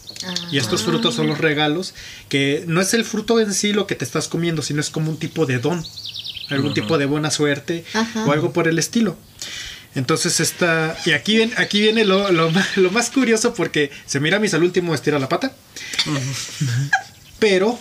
Y estos frutos son los regalos, que no es el fruto en sí lo que te estás comiendo, sino es como un tipo de don, algún tipo de buena suerte Ajá. o algo por el estilo. Entonces está... Y aquí, viene- aquí viene lo, lo lo más curioso porque se mira a al último estira la pata. Pero...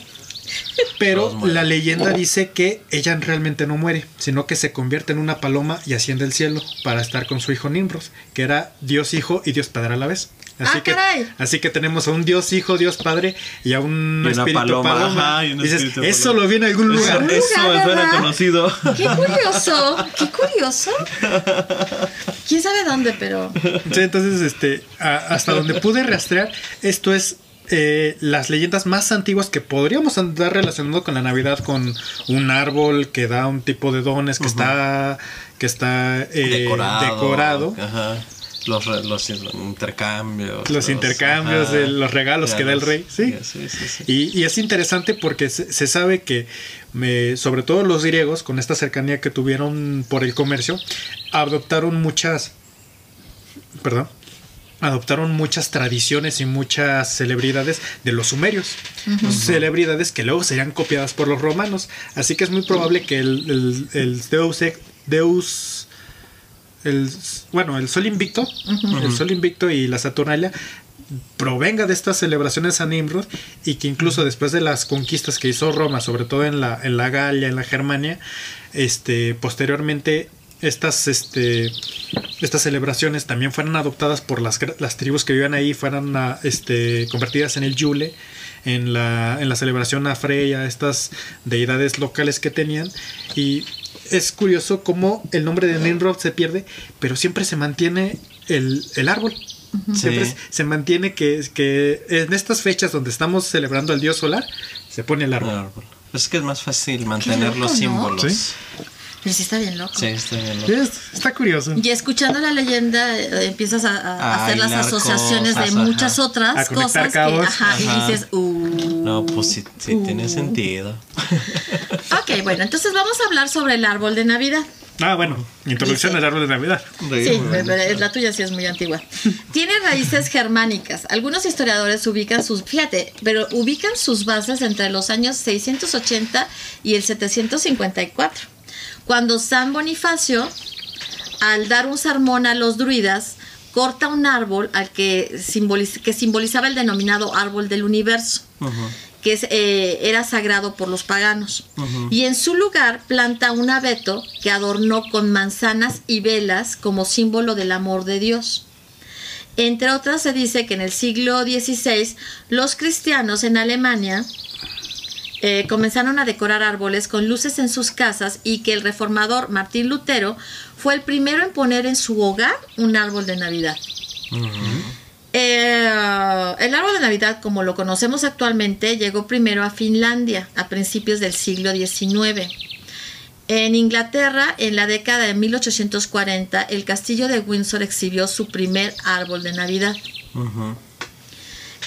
Pero la leyenda dice que ella realmente no muere, sino que se convierte en una paloma y asciende al cielo para estar con su hijo Nimrod, que era Dios Hijo y Dios Padre a la vez. Así, Ah, que, caray. así que tenemos a un Dios Hijo, Dios Padre y a un Y una espíritu paloma, paloma. ajá, y un Dices, espíritu eso paloma". lo vi en algún Eso, lugar. eso suena ¿verdad? conocido. Qué curioso, qué curioso. ¿Quién sabe dónde, pero... Sí, entonces, este, a- hasta donde pude rastrear, esto es eh, las leyendas más antiguas que podríamos andar relacionando con la Navidad, con un árbol que da un tipo de dones, que está, que está eh, decorado. decorado. Ajá. Los, los intercambios. Los intercambios, ajá. de los regalos que da el rey, sí. Sí, sí, sí. Y, y es interesante porque se, se sabe que, me- sobre todo los griegos, con esta cercanía que tuvieron por el comercio, adoptaron muchas, perdón, adoptaron muchas tradiciones y muchas celebridades de los sumerios, celebridades que luego serían copiadas por los romanos. Así que es muy probable que el, el- el Deus, ex- Deus el, bueno, el Sol Invicto, el Sol Invicto y la Saturnalia provenga de estas celebraciones a Nimrod y que incluso después de las conquistas que hizo Roma, sobre todo en la, en la Galia, en la Germania, este, posteriormente estas, este, estas celebraciones también fueron adoptadas por las, las tribus que vivían ahí, fueron ah, este, convertidas en el Yule, en la, en la celebración a Freya, estas deidades locales que tenían y es curioso cómo el nombre de Nimrod se pierde, pero siempre se mantiene el, el árbol. Siempre Sí. se mantiene que, que en estas fechas donde estamos celebrando al dios solar, se pone el árbol. Árbol. Es que es más fácil mantener loco, los símbolos. Sí. Sí, Pero sí está bien loco. está bien. Sí, es- está curioso. Y escuchando la leyenda eh, empiezas a, a A hacer las asociaciones de muchas ajá. otras A cosas cabos. que, ajá, Ajá. y dices, uh. No, pues sí, sí tiene Uh. sentido. [LAUGHS] Ok, bueno, entonces vamos a hablar sobre el árbol de Navidad. Ah, bueno, introducción al árbol de Navidad. Sí, la tuya sí es muy antigua. [LAUGHS] Tiene raíces germánicas. Algunos historiadores ubican sus, fíjate, pero ubican sus bases entre los años 680 y el 754, cuando San Bonifacio, al dar un sermón a los druidas, corta un árbol al que, simboliz- que simbolizaba el denominado árbol del universo que es, eh, era sagrado por los paganos. Y en su lugar planta un abeto que adornó con manzanas y velas como símbolo del amor de Dios. Entre otras se dice que en el siglo XVI los cristianos en Alemania eh, comenzaron a decorar árboles con luces en sus casas y que el reformador Martín Lutero fue el primero en poner en su hogar un árbol de Navidad. Eh, el árbol de Navidad, como lo conocemos actualmente, llegó primero a Finlandia a principios del siglo XIX. En Inglaterra, en la década de 1840, el castillo de Windsor exhibió su primer árbol de Navidad.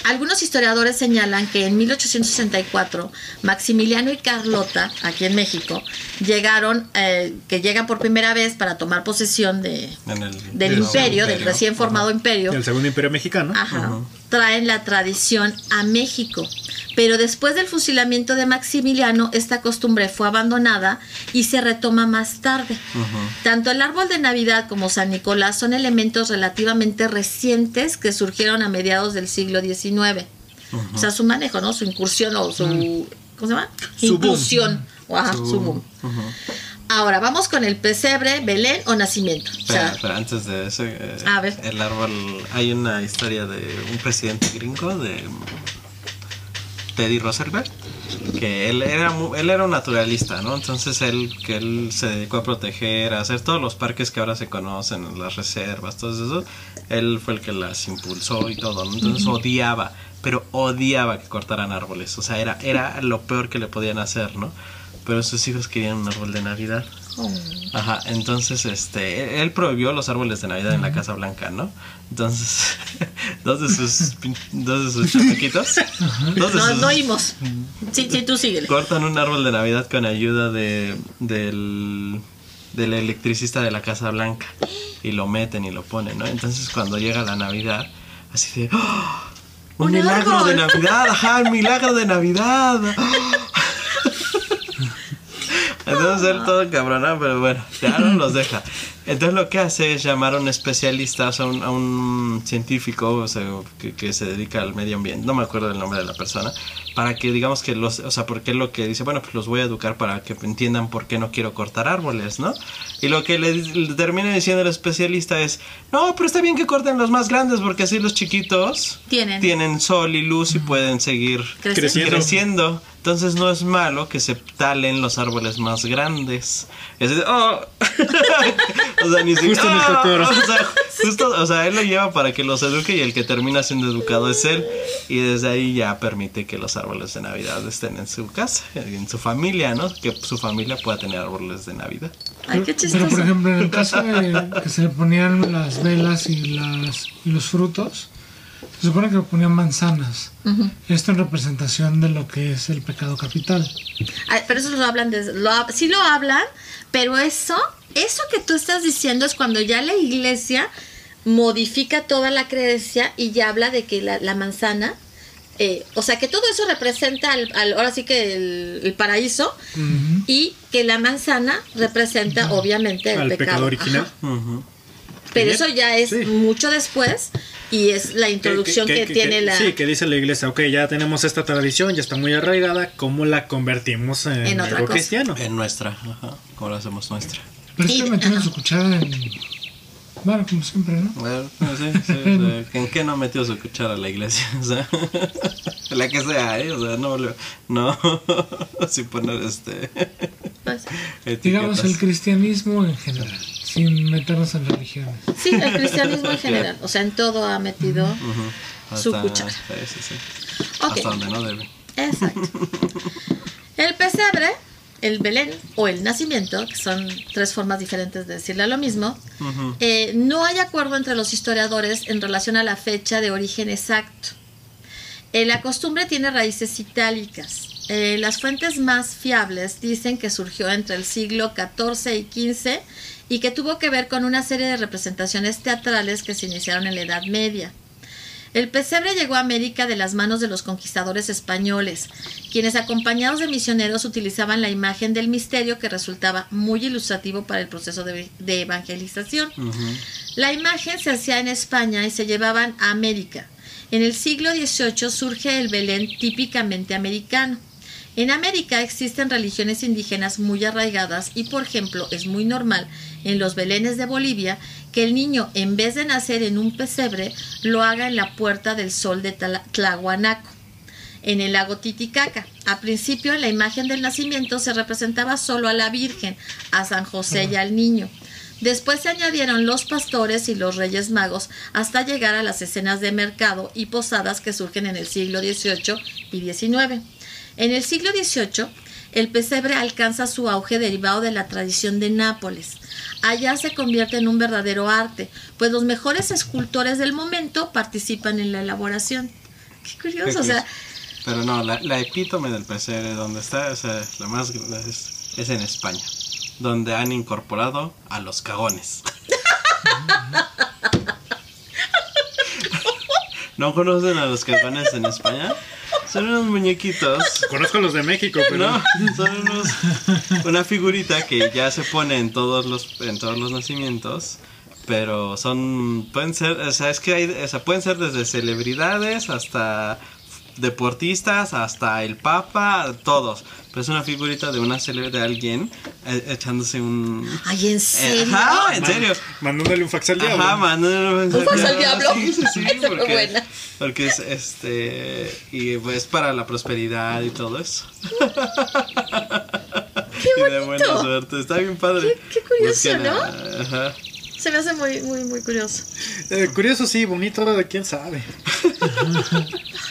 Algunos historiadores señalan que en 1864 Maximiliano y Carlota, aquí en México, llegaron, eh, que llegan por primera vez para tomar posesión de, En el- del el imperio, del recién formado imperio. El segundo imperio mexicano. Ajá. Traen la tradición a México. Pero después del fusilamiento de Maximiliano, esta costumbre fue abandonada y se retoma más tarde. Tanto el árbol de Navidad como San Nicolás son elementos relativamente recientes que surgieron a mediados del siglo XIX. O sea, su manejo, ¿no? Su incursión o su... ¿Cómo se llama? Su. Inclusión. Ajá, su boom. Ahora, vamos con el pesebre, Belén o nacimiento. O Espera, sea, espera, antes de eso, eh, A ver. el árbol, hay una historia de un presidente gringo de Teddy Roosevelt, que él era él era un naturalista, ¿no? Entonces él que él se dedicó a proteger, a hacer todos los parques que ahora se conocen, las reservas, todo eso, él fue el que las impulsó y todo, ¿no? Entonces odiaba, pero odiaba que cortaran árboles, o sea, era era lo peor que le podían hacer, ¿no? pero sus hijos querían un árbol de Navidad. Oh. Ajá, entonces este él prohibió los árboles de Navidad en la Casa Blanca, ¿no? Entonces, [LAUGHS] dos de sus dos de sus chamaquitos, dos de No, sus- no oímos. Sí, sí, tú síguele. cortan un árbol de Navidad con ayuda de del del electricista de la Casa Blanca y lo meten y lo ponen, ¿no? Entonces cuando llega la Navidad, así de ¡Oh! un, ¡Un milagro árbol! de Navidad, ajá, un milagro de Navidad. Entonces él todo cabronado, pero bueno, ya no los deja. Entonces lo que hace es llamar a un especialista, o sea, un- a un científico o sea, que, que se dedica al medio ambiente, no me acuerdo del nombre de la persona, para que digamos que los, o sea, porque lo que dice, bueno, pues los voy a educar para que entiendan por qué no quiero cortar árboles, ¿no? Y lo que le, le termina diciendo el especialista es, no, pero está bien que corten los más grandes porque así los chiquitos Tienen. tienen sol y luz y pueden seguir Creciendo. Creciendo. Entonces no es malo que se talen los árboles más grandes. Es de, oh. [LAUGHS] o sea, ni siquiera. Justo en el "Oh". O sea, justo, o sea, él lo lleva para que los eduque y el que termina siendo educado es él. Y desde ahí ya permite que los árboles de Navidad estén en su casa, en su familia, ¿no? Que su familia pueda tener árboles de Navidad. Ay, qué Pero chistoso. por ejemplo, en el caso de que se le ponían las velas y, las, y los frutos, se supone que ponían manzanas. Esto en representación de lo que es el pecado capital. Ay, pero eso lo hablan, de, lo, sí lo hablan, pero eso, eso que tú estás diciendo es cuando ya la iglesia modifica toda la creencia y ya habla de que la, la manzana, eh, o sea, que todo eso representa, al, al- ahora sí que el, el paraíso, y que la manzana representa obviamente el Al pecado. pecado original. Pero eso ya es Sí. mucho después y es la introducción que, tiene la... Sí, que dice la iglesia, ok, ya tenemos esta tradición, ya está muy arraigada, ¿cómo la convertimos en, En algo cosa. cristiano? En nuestra, ajá, como lo hacemos nuestra. Pero es que metieron su cuchara en. Bueno, como siempre, ¿no? Bueno, sí, sí, o sea, ¿En qué no ha metido su cuchara la iglesia? [LAUGHS] O sea, la que sea, ¿eh? O sea, no, no, [LAUGHS] sin poner este. pues, [LAUGHS] Digamos el cristianismo en general, sin meternos en religiones. sí, el cristianismo en [LAUGHS] general, o sea, en todo ha metido Ujú, su hasta- cuchara. Sí, sí, sí. Ok. Hasta donde no debe. Exacto. [LAUGHS] El pesebre, el Belén o el nacimiento, que son tres formas diferentes de decirle lo mismo, Ujú. eh, no hay acuerdo entre los historiadores en relación a la fecha de origen exacto. Eh, la costumbre tiene raíces itálicas. Eh, las fuentes más fiables dicen que surgió entre el siglo XIV y XV y que tuvo que ver con una serie de representaciones teatrales que se iniciaron en la Edad Media. El pesebre llegó a América de las manos de los conquistadores españoles, quienes acompañados de misioneros utilizaban la imagen del misterio que resultaba muy ilustrativo para el proceso de, de evangelización. La imagen se hacía en España y se llevaban a América. En el siglo XVIII surge el Belén típicamente americano. En América existen religiones indígenas muy arraigadas y, por ejemplo, es muy normal en los Belenes de Bolivia que el niño, en vez de nacer en un pesebre, lo haga en la Puerta del Sol de Tla- Tlahuanaco en el lago Titicaca. A principio, en la imagen del nacimiento se representaba solo a la Virgen, a San José y al niño. Después se añadieron los pastores y los reyes magos hasta llegar a las escenas de mercado y posadas que surgen en el siglo XVIII y XIX. En el siglo XVIII, el pesebre alcanza su auge derivado de la tradición de Nápoles. Allá se convierte en un verdadero arte, pues los mejores escultores del momento participan en la elaboración. Qué curioso, o sea, Pero no, la, la epítome del pesebre, donde está, o sea, la más es, es en España, donde han incorporado a los cagones. [LAUGHS] [LAUGHS] ¿No conocen a los cagones en España? Son unos muñequitos. Conozco los de México, pero No, son unos, una figurita que ya se pone en todos los en todos los nacimientos, pero son pueden ser, o sea, es que hay, o sea, pueden ser desde celebridades hasta deportistas hasta el papa, todos. Pero es una figurita de una celebridad de alguien eh, echándose un ay, ¿en Eh, serio? Ajá, en serio. mandándole un fax al diablo. Ajá, mandándole un ¿Un fax al diablo? Sí, sí, sí, Esa porque, buena. porque es este y pues para la prosperidad y todo eso. ¡Qué [LAUGHS] Y de buena bonito! suerte, está bien padre. Qué- qué curioso, Busquen ¿no? a- Ajá. Se me hace muy, muy, muy curioso. Eh, curioso, sí, bonito, de quién sabe.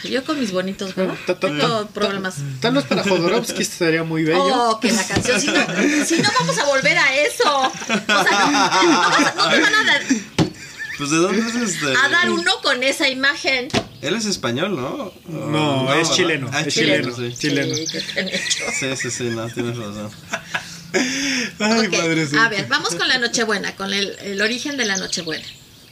yo con mis bonitos, ¿no? Tengo problemas. Tal vez para Jodorowsky estaría muy bello. Oh, que la canción, si no, si no vamos a volver a eso. O sea, no, no te van a dar, Pues de dónde es este. a dar uno con esa imagen. Él es español, ¿no? No, es ¿verdad? chileno, Ah, es chileno, chileno. Sí, sí, sí, no, tienes razón. Ay, Ok, madre A ver, vamos con la Nochebuena, con el, el origen de la Nochebuena.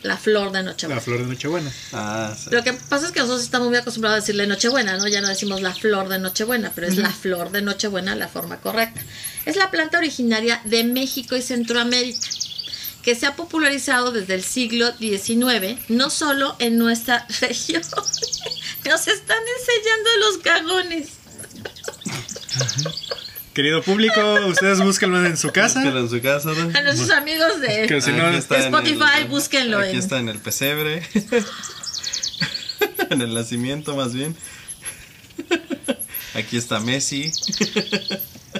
La flor de Nochebuena. La flor de Nochebuena. Ah, sí. Lo que pasa es que nosotros estamos muy acostumbrados a decirle Nochebuena, ¿no? Ya no decimos la flor de Nochebuena, pero es la flor de Nochebuena la forma correcta. Es la planta originaria de México y Centroamérica, que se ha popularizado desde el siglo XIX, no solo en nuestra [LAUGHS] región. Nos están enseñando los cagones. Querido público, ustedes búsquenlo en su casa. Búsquelo en su casa, ¿no? A nuestros amigos de... Que si no- Aquí está en Spotify, el- búsquenlo Aquí en- está en el pesebre. [LAUGHS] en el nacimiento, más bien. Aquí está Messi.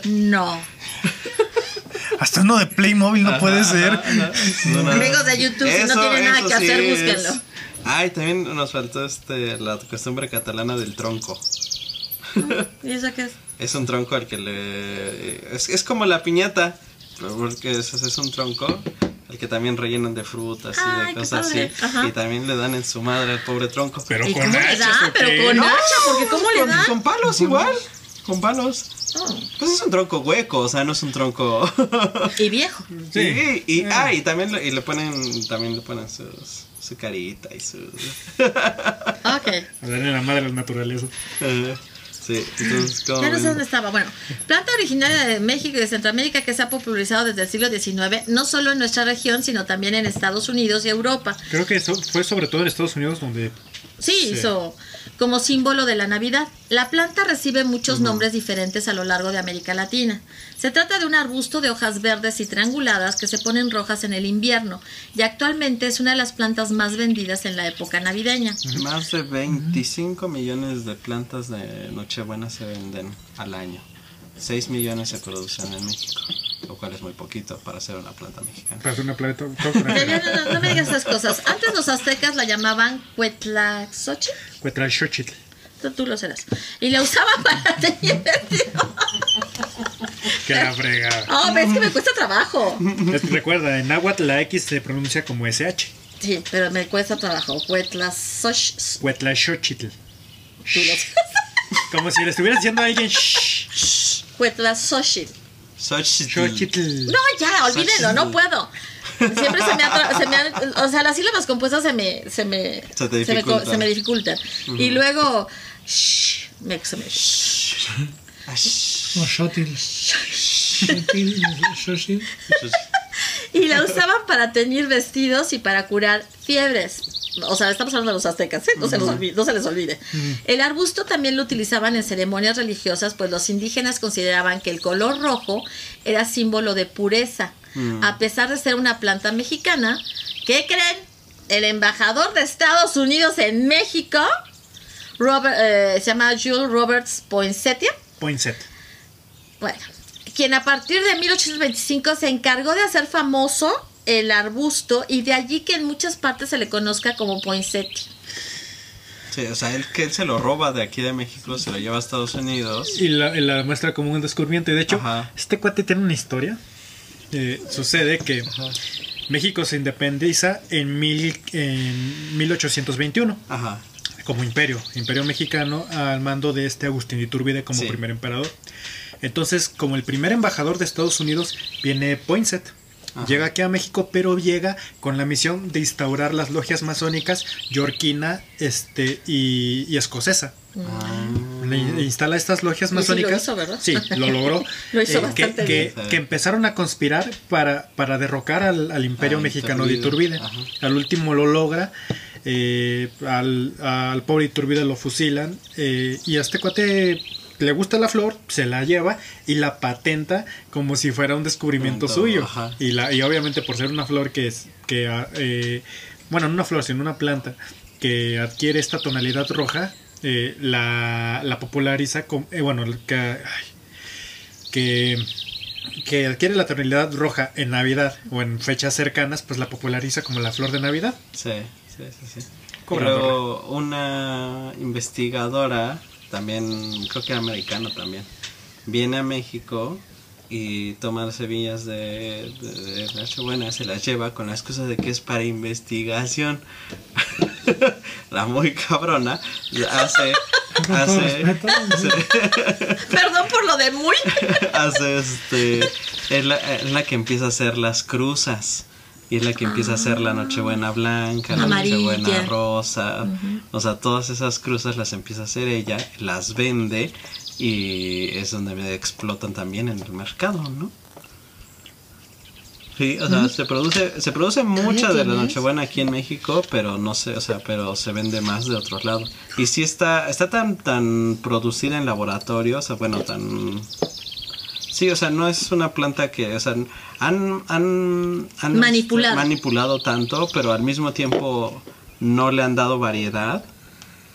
No. Hasta uno de Playmobil no puede ser. No, no. Amigos de YouTube, si no tienen nada que hacer, búsquenlo. es- Ay, también nos faltó este la costumbre catalana del tronco. ¿Y eso qué es? [LAUGHS] Es un tronco al que le... Es, es como la piñata, porque es, es un tronco al que también rellenan de frutas y de cosas así. Ajá. Y también le dan en su madre al pobre tronco. Pero ¿Y con cómo le dan? ¿o Pero con hacha, porque ¿cómo le con, dan? con palos igual. Con palos. Oh, Pues es un tronco hueco, o sea, no es un tronco... [LAUGHS] y viejo. Sí, y, ah, y también le, y le ponen, también le ponen sus, su carita y su... Ok. A darle la madre a la naturaleza. Sí, entonces. Ya no sé dónde estaba. Bueno, planta originaria de México y de Centroamérica que se ha popularizado desde el siglo XIX, no solo en nuestra región, sino también en Estados Unidos y Europa. Creo que eso fue sobre todo en Estados Unidos donde Sí, Sí. hizo como símbolo de la Navidad. La planta recibe muchos nombres diferentes a lo largo de América Latina. Se trata de un arbusto de hojas verdes y trianguladas que se ponen rojas en el invierno y actualmente es una de las plantas más vendidas en la época navideña. Más de 25 millones de plantas de Nochebuena se venden al año. 6 millones se producen en México, lo cual es muy poquito para ser una planta mexicana. para hacer una planta. [LAUGHS] No, no, no, no me digas esas cosas. Antes los aztecas la llamaban Cuetlaxochitl. Cuetralxochitl. Tú, lo serás. Y la usaban [LAUGHS] para teñir. Que la fregada. Oh, ves que me cuesta trabajo. Es que Recuerda, en náhuatl la X se pronuncia como SH. Sí, pero me cuesta trabajo. Cuetlaxoch. Cuetlachotchitl. Tú lo sabes. Como si le estuvieras diciendo a alguien. Shh. Cuetlaxochitl. Xochitl. Xochitl. No, ya, olvídenlo, no puedo. Siempre se me, atra- se me han- o sea, las sílabas compuestas se me, se me, Se te me, co- dificultan. se me dificultan. Y luego, shh, me, se me- shh. Shoshil. [LAUGHS] Y la usaban para teñir vestidos y para curar fiebres. O sea, estamos hablando de los aztecas, ¿eh? no, se los olvide- no se les olvide. El arbusto también lo utilizaban en ceremonias religiosas, pues los indígenas consideraban que el color rojo era símbolo de pureza. A pesar de ser una planta mexicana, ¿qué creen? El embajador de Estados Unidos en México, Robert, eh, se llama Jules Roberts Poinsettia, Poinsett. bueno, quien a partir de 1825 se encargó de hacer famoso el arbusto y de allí que en muchas partes se le conozca como poinsettia. Sí, o sea, él, que él se lo roba de aquí de México, se lo lleva a Estados Unidos. Y la, y la muestra como un descubrimiento. Y de hecho, Ajá. este cuate tiene una historia. Eh, sucede que México se independiza en, mil, en 1821 Ajá. como imperio, imperio mexicano al mando de este Agustín Iturbide como Sí. primer emperador. Entonces, como el primer embajador de Estados Unidos viene Poinsett. Ajá. Llega aquí a México, pero llega con la misión de instaurar las logias masónicas yorquina este, y, y escocesa. Le instala estas logias Y sí lo masónicas. hizo, ¿verdad? Sí, lo logró. [LAUGHS] Lo hizo Eh, bastante que, bien. que- que empezaron a conspirar para, para derrocar al, al imperio mexicano de Iturbide. Iturbide. Ajá. Al último lo logra. eh, al, al pobre Iturbide lo fusilan. eh, y a este cuate le gusta la flor, se la lleva y la patenta como si fuera un descubrimiento suyo. ajá. Y, la, y obviamente por ser una flor que es. que ah, eh, Bueno, no una flor, sino una planta que adquiere esta tonalidad roja. eh, la, la populariza con, eh, bueno que, ay, que que adquiere la tonalidad roja en Navidad o en fechas cercanas, pues la populariza como la flor de Navidad. Sí, sí, sí, sí. Luego una investigadora, también, creo que americana también, viene a México y toma las semillas de, de, de la se las lleva con la excusa de que es para investigación. [LAUGHS] la muy cabrona hace... Hace, respeto, [LAUGHS] Perdón por lo de muy. hace este es la, es la que empieza a hacer las cruzas y es la que empieza a hacer la Nochebuena blanca, la. Nochebuena rosa, o sea, todas esas cruzas las empieza a hacer ella, las vende y es donde explotan también en el mercado, ¿no? Sí, o sea, se produce se produce mucha de la. Nochebuena aquí en México, pero no sé, o sea, pero se vende más de otros lados. Y sí está está tan tan producida en laboratorio, o sea, bueno, tan Sí, o sea, no es una planta que, o sea, han, han, han Manipulado. manipulado tanto, pero al mismo tiempo no le han dado variedad,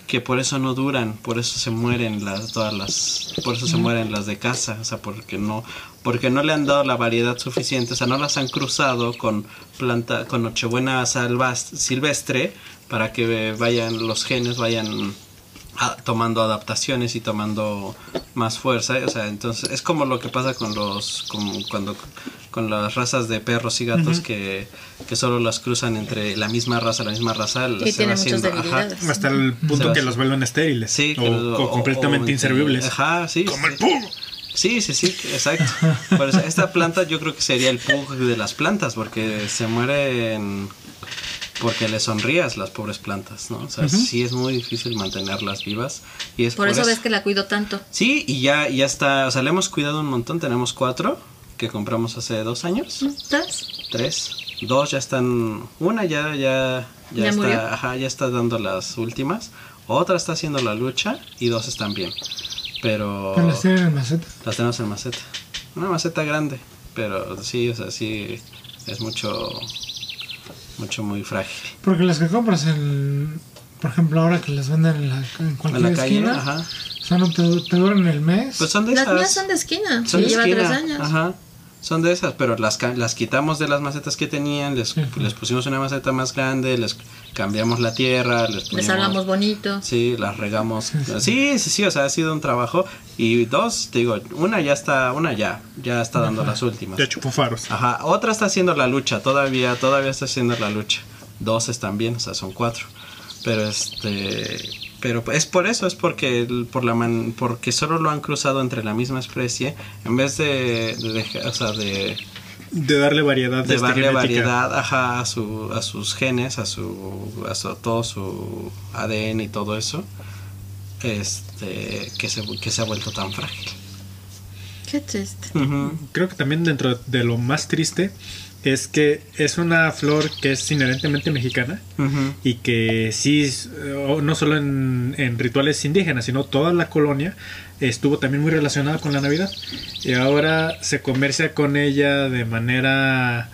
que por eso no duran, por eso se mueren las todas las, por eso se mueren las de casa, o sea, porque no, porque no le han dado la variedad suficiente, o sea, no las han cruzado con planta, con nochebuena silvestre para que vayan los genes vayan a- tomando adaptaciones y tomando más fuerza, o sea, entonces es como lo que pasa con los como cuando con las razas de perros y gatos que, que solo las cruzan entre la misma raza, la misma raza, Y se va haciendo, ajá. Hasta el punto que los vuelven estériles. Sí, o, completamente o- inservibles. Ajá, sí. Como sí. el pug. Sí, sí, sí, exacto. Esta planta yo creo que sería el pug de las plantas, porque se mueren porque le sonrías las pobres plantas, ¿no? O sea, sí es muy difícil mantenerlas vivas. Y es Por eso ves que la cuido tanto. Sí, y ya, ya está, o sea, le hemos cuidado un montón, tenemos cuatro que compramos hace dos años, ¿Estás? tres, dos ya están, una ya, ya, ya, ¿Ya está, murió? ajá, ya está dando las últimas, otra está haciendo la lucha y dos están bien, pero Pero las tienen en maceta. las tenemos en maceta, una maceta grande, pero sí, o sea, sí es mucho, mucho muy frágil. Porque las que compras en. Por ejemplo, ahora que las venden en, la, en En cualquier la calle, esquina, ajá. o sea, no te, te duran el mes. Pues son de Las esas. mías son de esquina. Son de lleva esquina, tres años. Ajá. Son de esas, pero las, ca- las quitamos de las macetas que tenían, les, Ujú. les pusimos una maceta más grande, les cambiamos la tierra, les Les pusimos- hablamos bonito. Sí, las regamos. Sí, sí, sí, o sea, ha sido un trabajo. Y dos, te digo, una ya está, una ya, ya está dando las últimas. Ya chupó faros. Ajá, otra está haciendo la lucha, todavía, todavía está haciendo la lucha. Dos están bien, o sea, son cuatro. Pero este, pero es por eso, es porque el- por la man- porque solo lo han cruzado entre la misma especie en vez de, de o sea, de, De darle variedad de darle genética. variedad ajá, a su a sus genes, a su a su- todo su ADN y todo eso. Este, que se que se ha vuelto tan frágil. Qué triste. Creo que también dentro de lo más triste es que es una flor que es inherentemente mexicana y que sí, eh, no solo en, en rituales indígenas, sino toda la colonia estuvo también muy relacionada con la Navidad. Y ahora se comercia con ella de manera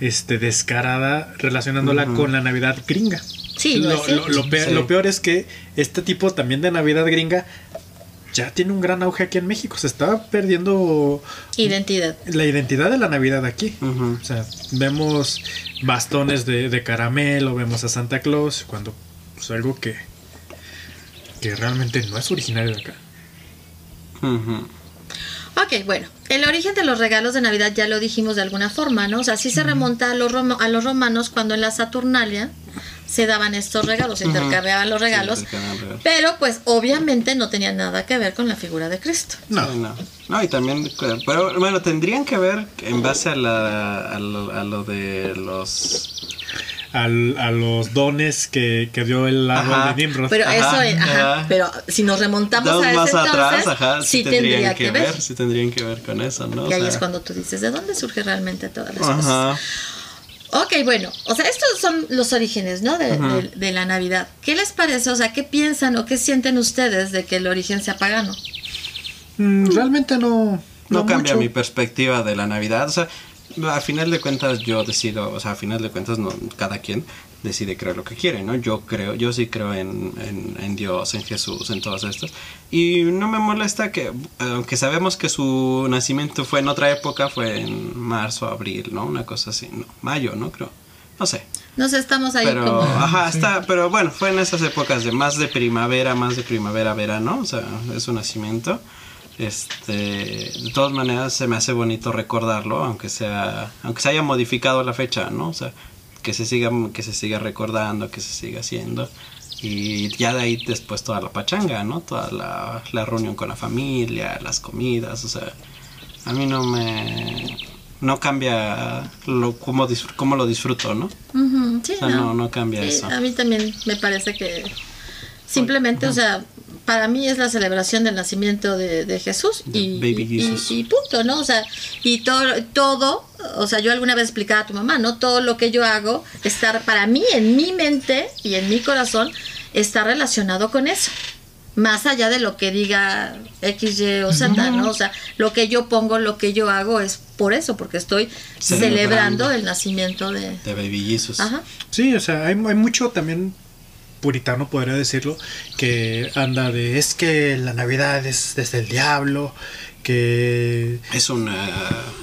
este, descarada, relacionándola con la Navidad gringa. Sí, lo lo, sé. lo- lo peor, Sí. lo peor es que este tipo también de Navidad gringa ya tiene un gran auge aquí en México. Se está perdiendo Identidad. la identidad de la Navidad aquí. Ujú. O sea, vemos bastones de, de caramelo, vemos a Santa Claus, cuando es algo que, que realmente no es originario de acá. Ujú. Ok, bueno, el origen de los regalos de Navidad ya lo dijimos de alguna forma, ¿no? O sea, sí se remonta a los, romo- a los romanos cuando en la Saturnalia se daban estos regalos, se intercambiaban los regalos, Sí, intercambiaban regalos. pero pues obviamente no tenía nada que ver con la figura de Cristo. No, no. No, y también, pero bueno, tendrían que ver en base a, la, a, lo, a lo de los... al- a los dones que, que dio el árbol Ajá. de Nimrod. Pero Ajá, eso, es- ajá, ajá. pero si nos remontamos Dos a más ese entonces, atrás, ajá, sí, tendría que ver. sí tendrían que ver con eso, ¿no? O Y ahí sea, es cuando tú dices, ¿de dónde surge realmente todas las cosas? Ok, bueno, o sea, estos son los orígenes, ¿no? De, Ujú. de- de la Navidad. ¿Qué les parece? O sea, ¿qué piensan o qué sienten ustedes de que el origen sea pagano? Mm, realmente no. No, cambia mucho. mi perspectiva de la Navidad. O sea, a final de cuentas yo decido, o sea, a final de cuentas no, cada quien decide creer lo que quiere, ¿no? Yo creo, yo sí creo en, en, en Dios, en Jesús, en todas estas. Y no me molesta que, aunque sabemos que su nacimiento fue en otra época, fue en marzo, abril, ¿no? Una cosa así, no, mayo, ¿no? Creo. No sé. Nos estamos ahí Pero, como... ajá, sí. está, pero bueno, fue en esas épocas de más de primavera, más de primavera, verano, o sea, es su nacimiento. Este, de todas maneras se me hace bonito recordarlo, aunque sea, aunque se haya modificado la fecha, ¿no? O sea, que se siga, que se siga recordando, que se siga haciendo. Y ya de ahí después toda la pachanga, ¿no? Toda la, la reunión con la familia, las comidas, o sea, a mí no me, no cambia lo, cómo, cómo lo disfruto, ¿no? Ujú, sí, O sea, no, no cambia Sí, eso. A mí también me parece que simplemente, o sea, para mí es la celebración del nacimiento de, de Jesús y, Baby y- punto, ¿no? O sea, y todo, todo, o sea, yo alguna vez explicaba a tu mamá, ¿no? Todo lo que yo hago, estar para mí, en mi mente y en mi corazón, está relacionado con eso. Más allá de lo que diga X, Y o Z, ¿no? O sea, lo que yo pongo, lo que yo hago es por eso, porque estoy Celebrando. celebrando el nacimiento de... De Baby Jesus. Ajá. Sí, o sea, hay, hay mucho también puritano, podría decirlo, que anda de es que la Navidad es desde el diablo, que... Es una,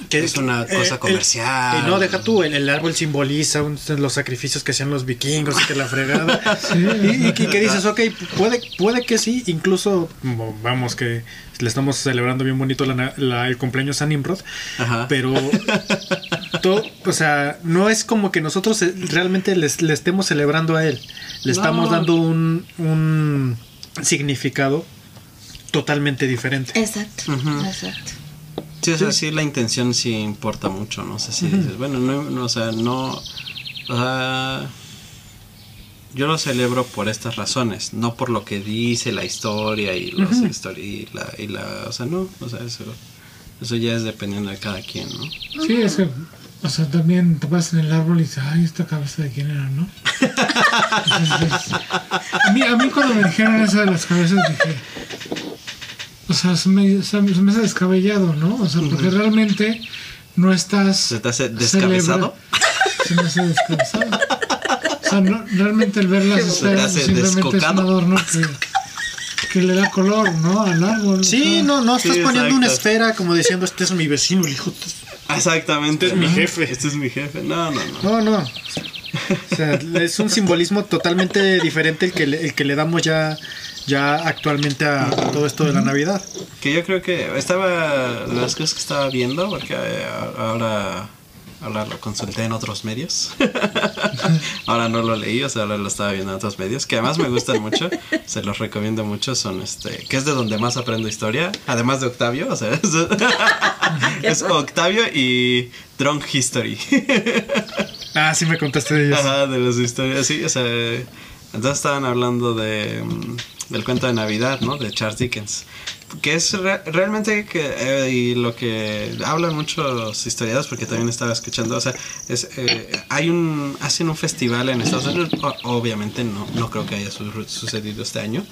que es una eh, cosa el- comercial. y no, deja tú, el, el árbol simboliza un- los sacrificios que hacían los vikingos y que la fregada. [LAUGHS] y, y que, que dices, ok, puede, puede que sí, incluso, mo- vamos, que le estamos celebrando bien bonito la el cumpleaños a Nimrod, Ajá. pero [LAUGHS] todo, o sea, no es como que nosotros eh, realmente le estemos celebrando a él, le estamos dando un, un significado totalmente diferente. Exacto, exacto. Sí, o sea, sí, la intención sí importa mucho, no sé si dices, bueno, no, no, o sea, no, o sea, yo lo celebro por estas razones, no por lo que dice la historia y los histori- y la, y la, o sea, no, o sea, eso, eso ya es dependiendo de cada quien, ¿no? Sí, es que, o sea, también te vas en el árbol y dices, ay, esta cabeza de quién era, ¿no? [LAUGHS] Entonces, a, mí, a mí cuando me dijeron eso de las cabezas dije, o sea, se me, se me se me hace descabellado, ¿no? O sea, porque realmente no estás... ¿Se te hace descabezado? celebra- Se me hace descabezado. O sea, no- realmente el ver las Se te esferas hace simplemente es un adorno que, que le da color, ¿no? Al árbol. o Sí, sea. no, no estás Sí, poniendo una esfera como diciendo, este es mi vecino, el hijo. Exactamente. Este es mi jefe. Este es mi jefe. No, no, no. No, no. O sea, es un simbolismo totalmente diferente el que le, el que le damos ya, ya actualmente a, a todo esto de la Navidad. Que yo creo que estaba, las cosas que estaba viendo, porque eh, ahora, ahora lo consulté en otros medios. [LAUGHS] ahora no lo leí, o sea, ahora lo estaba viendo en otros medios, que además me gustan mucho, se los recomiendo mucho, son este, que es de donde más aprendo historia, además de Octavio, o sea, [LAUGHS] es, [LAUGHS] es Octavio y Drunk History. Ah, sí me contaste de ellos. Ajá, de las historias, sí, o sea, entonces estaban hablando de, mm, del cuento de Navidad, ¿no? De Charles Dickens. Que es re- realmente que, eh, y lo que hablan muchos historiadores, porque también estaba escuchando, o sea, es, eh, hay un, hacen un festival en Estados Unidos, obviamente no, no creo que haya su- sucedido este año,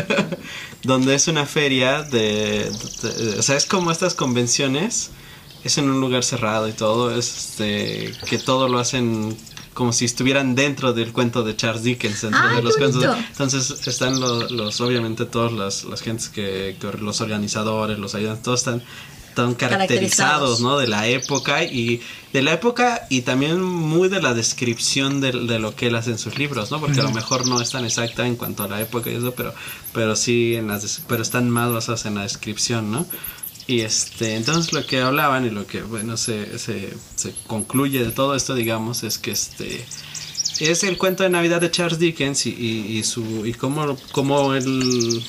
[LAUGHS] donde es una feria de, de- o sea, es como estas convenciones, es en un lugar cerrado y todo, es este, que todo lo hacen como si estuvieran dentro del cuento de Charles Dickens, dentro ¡Ay, de los cuentos. Entonces están los, los obviamente todos las, las gentes que, que los organizadores, los ayudantes, todos están tan caracterizados, Caracterizados. ¿no? De la época y de la época y también muy de la descripción de, de lo que él hace en sus libros, ¿no? Porque a lo mejor no es tan exacta en cuanto a la época y eso, pero, pero sí en las pero están más basadas en la descripción, ¿no? Y este, entonces lo que hablaban y lo que, bueno, se, se, se concluye de todo esto, digamos, es que este es el cuento de Navidad de Charles Dickens y, y, y su y cómo, cómo él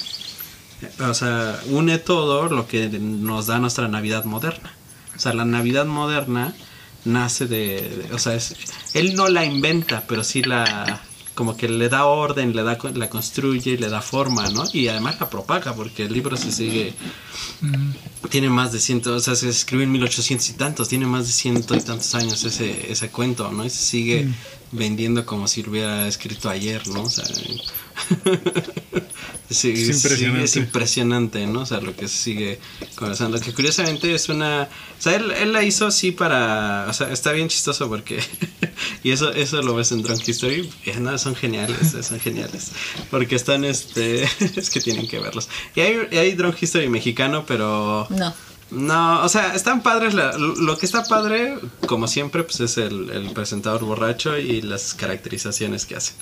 o sea, une todo lo que nos da nuestra Navidad moderna. O sea, la Navidad moderna nace de, de- o sea, es, él no la inventa, pero sí la como que le da orden, le da la construye, le da forma, ¿no? Y además la propaga porque el libro se sigue tiene más de ciento, o sea, se escribió en 1800 y tantos, tiene más de ciento y tantos años ese, ese cuento, ¿no? Y se sigue vendiendo como si lo hubiera escrito ayer, ¿no? O sea, [LAUGHS] sí, Es impresionante. sí, es impresionante, ¿no? O sea, lo que se sigue conversando, que curiosamente es una, o sea, él, él la hizo sí para, o sea, está bien chistoso porque, [LAUGHS] y eso, eso lo ves en Drunk History, no, son geniales, son geniales, porque están, este, [LAUGHS] es que tienen que verlos. Y hay, y hay Drunk History mexicano, pero... No. No, o sea, están padres. la- lo que está padre, como siempre, pues es el, el presentador borracho y las caracterizaciones que hacen.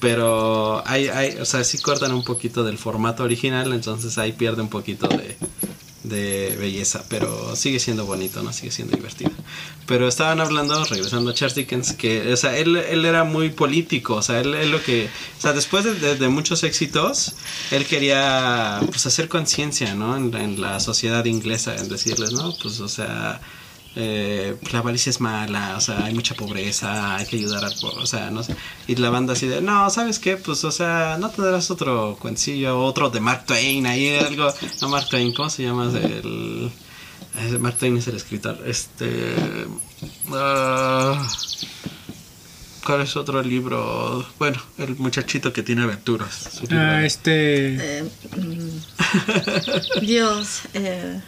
Pero hay, hay, o sea, sí cortan un poquito del formato original, entonces ahí pierde un poquito de, de belleza. Pero sigue siendo bonito, ¿no? Sigue siendo divertido. Pero estaban hablando, regresando a Charles Dickens, que, o sea, él, él era muy político, o sea, él, él lo que, o sea, después de, muchos éxitos, él quería, pues, hacer conciencia, ¿no? En, en la sociedad inglesa, en decirles, ¿no? Pues, o sea, eh, la avaricia es mala, o sea, hay mucha pobreza, hay que ayudar al pueblo, o sea, no sé. Y la banda así de, no, ¿sabes qué? Pues, o sea, no tendrás otro cuencillo, otro de Mark Twain, ahí algo, no Mark Twain, ¿cómo se llama? El... Mark Twain es el escritor. Este. ah, ¿Cuál es otro libro? Bueno, el muchachito que tiene aventuras. Ah, este. Eh, mm, [LAUGHS] Dios. Eh,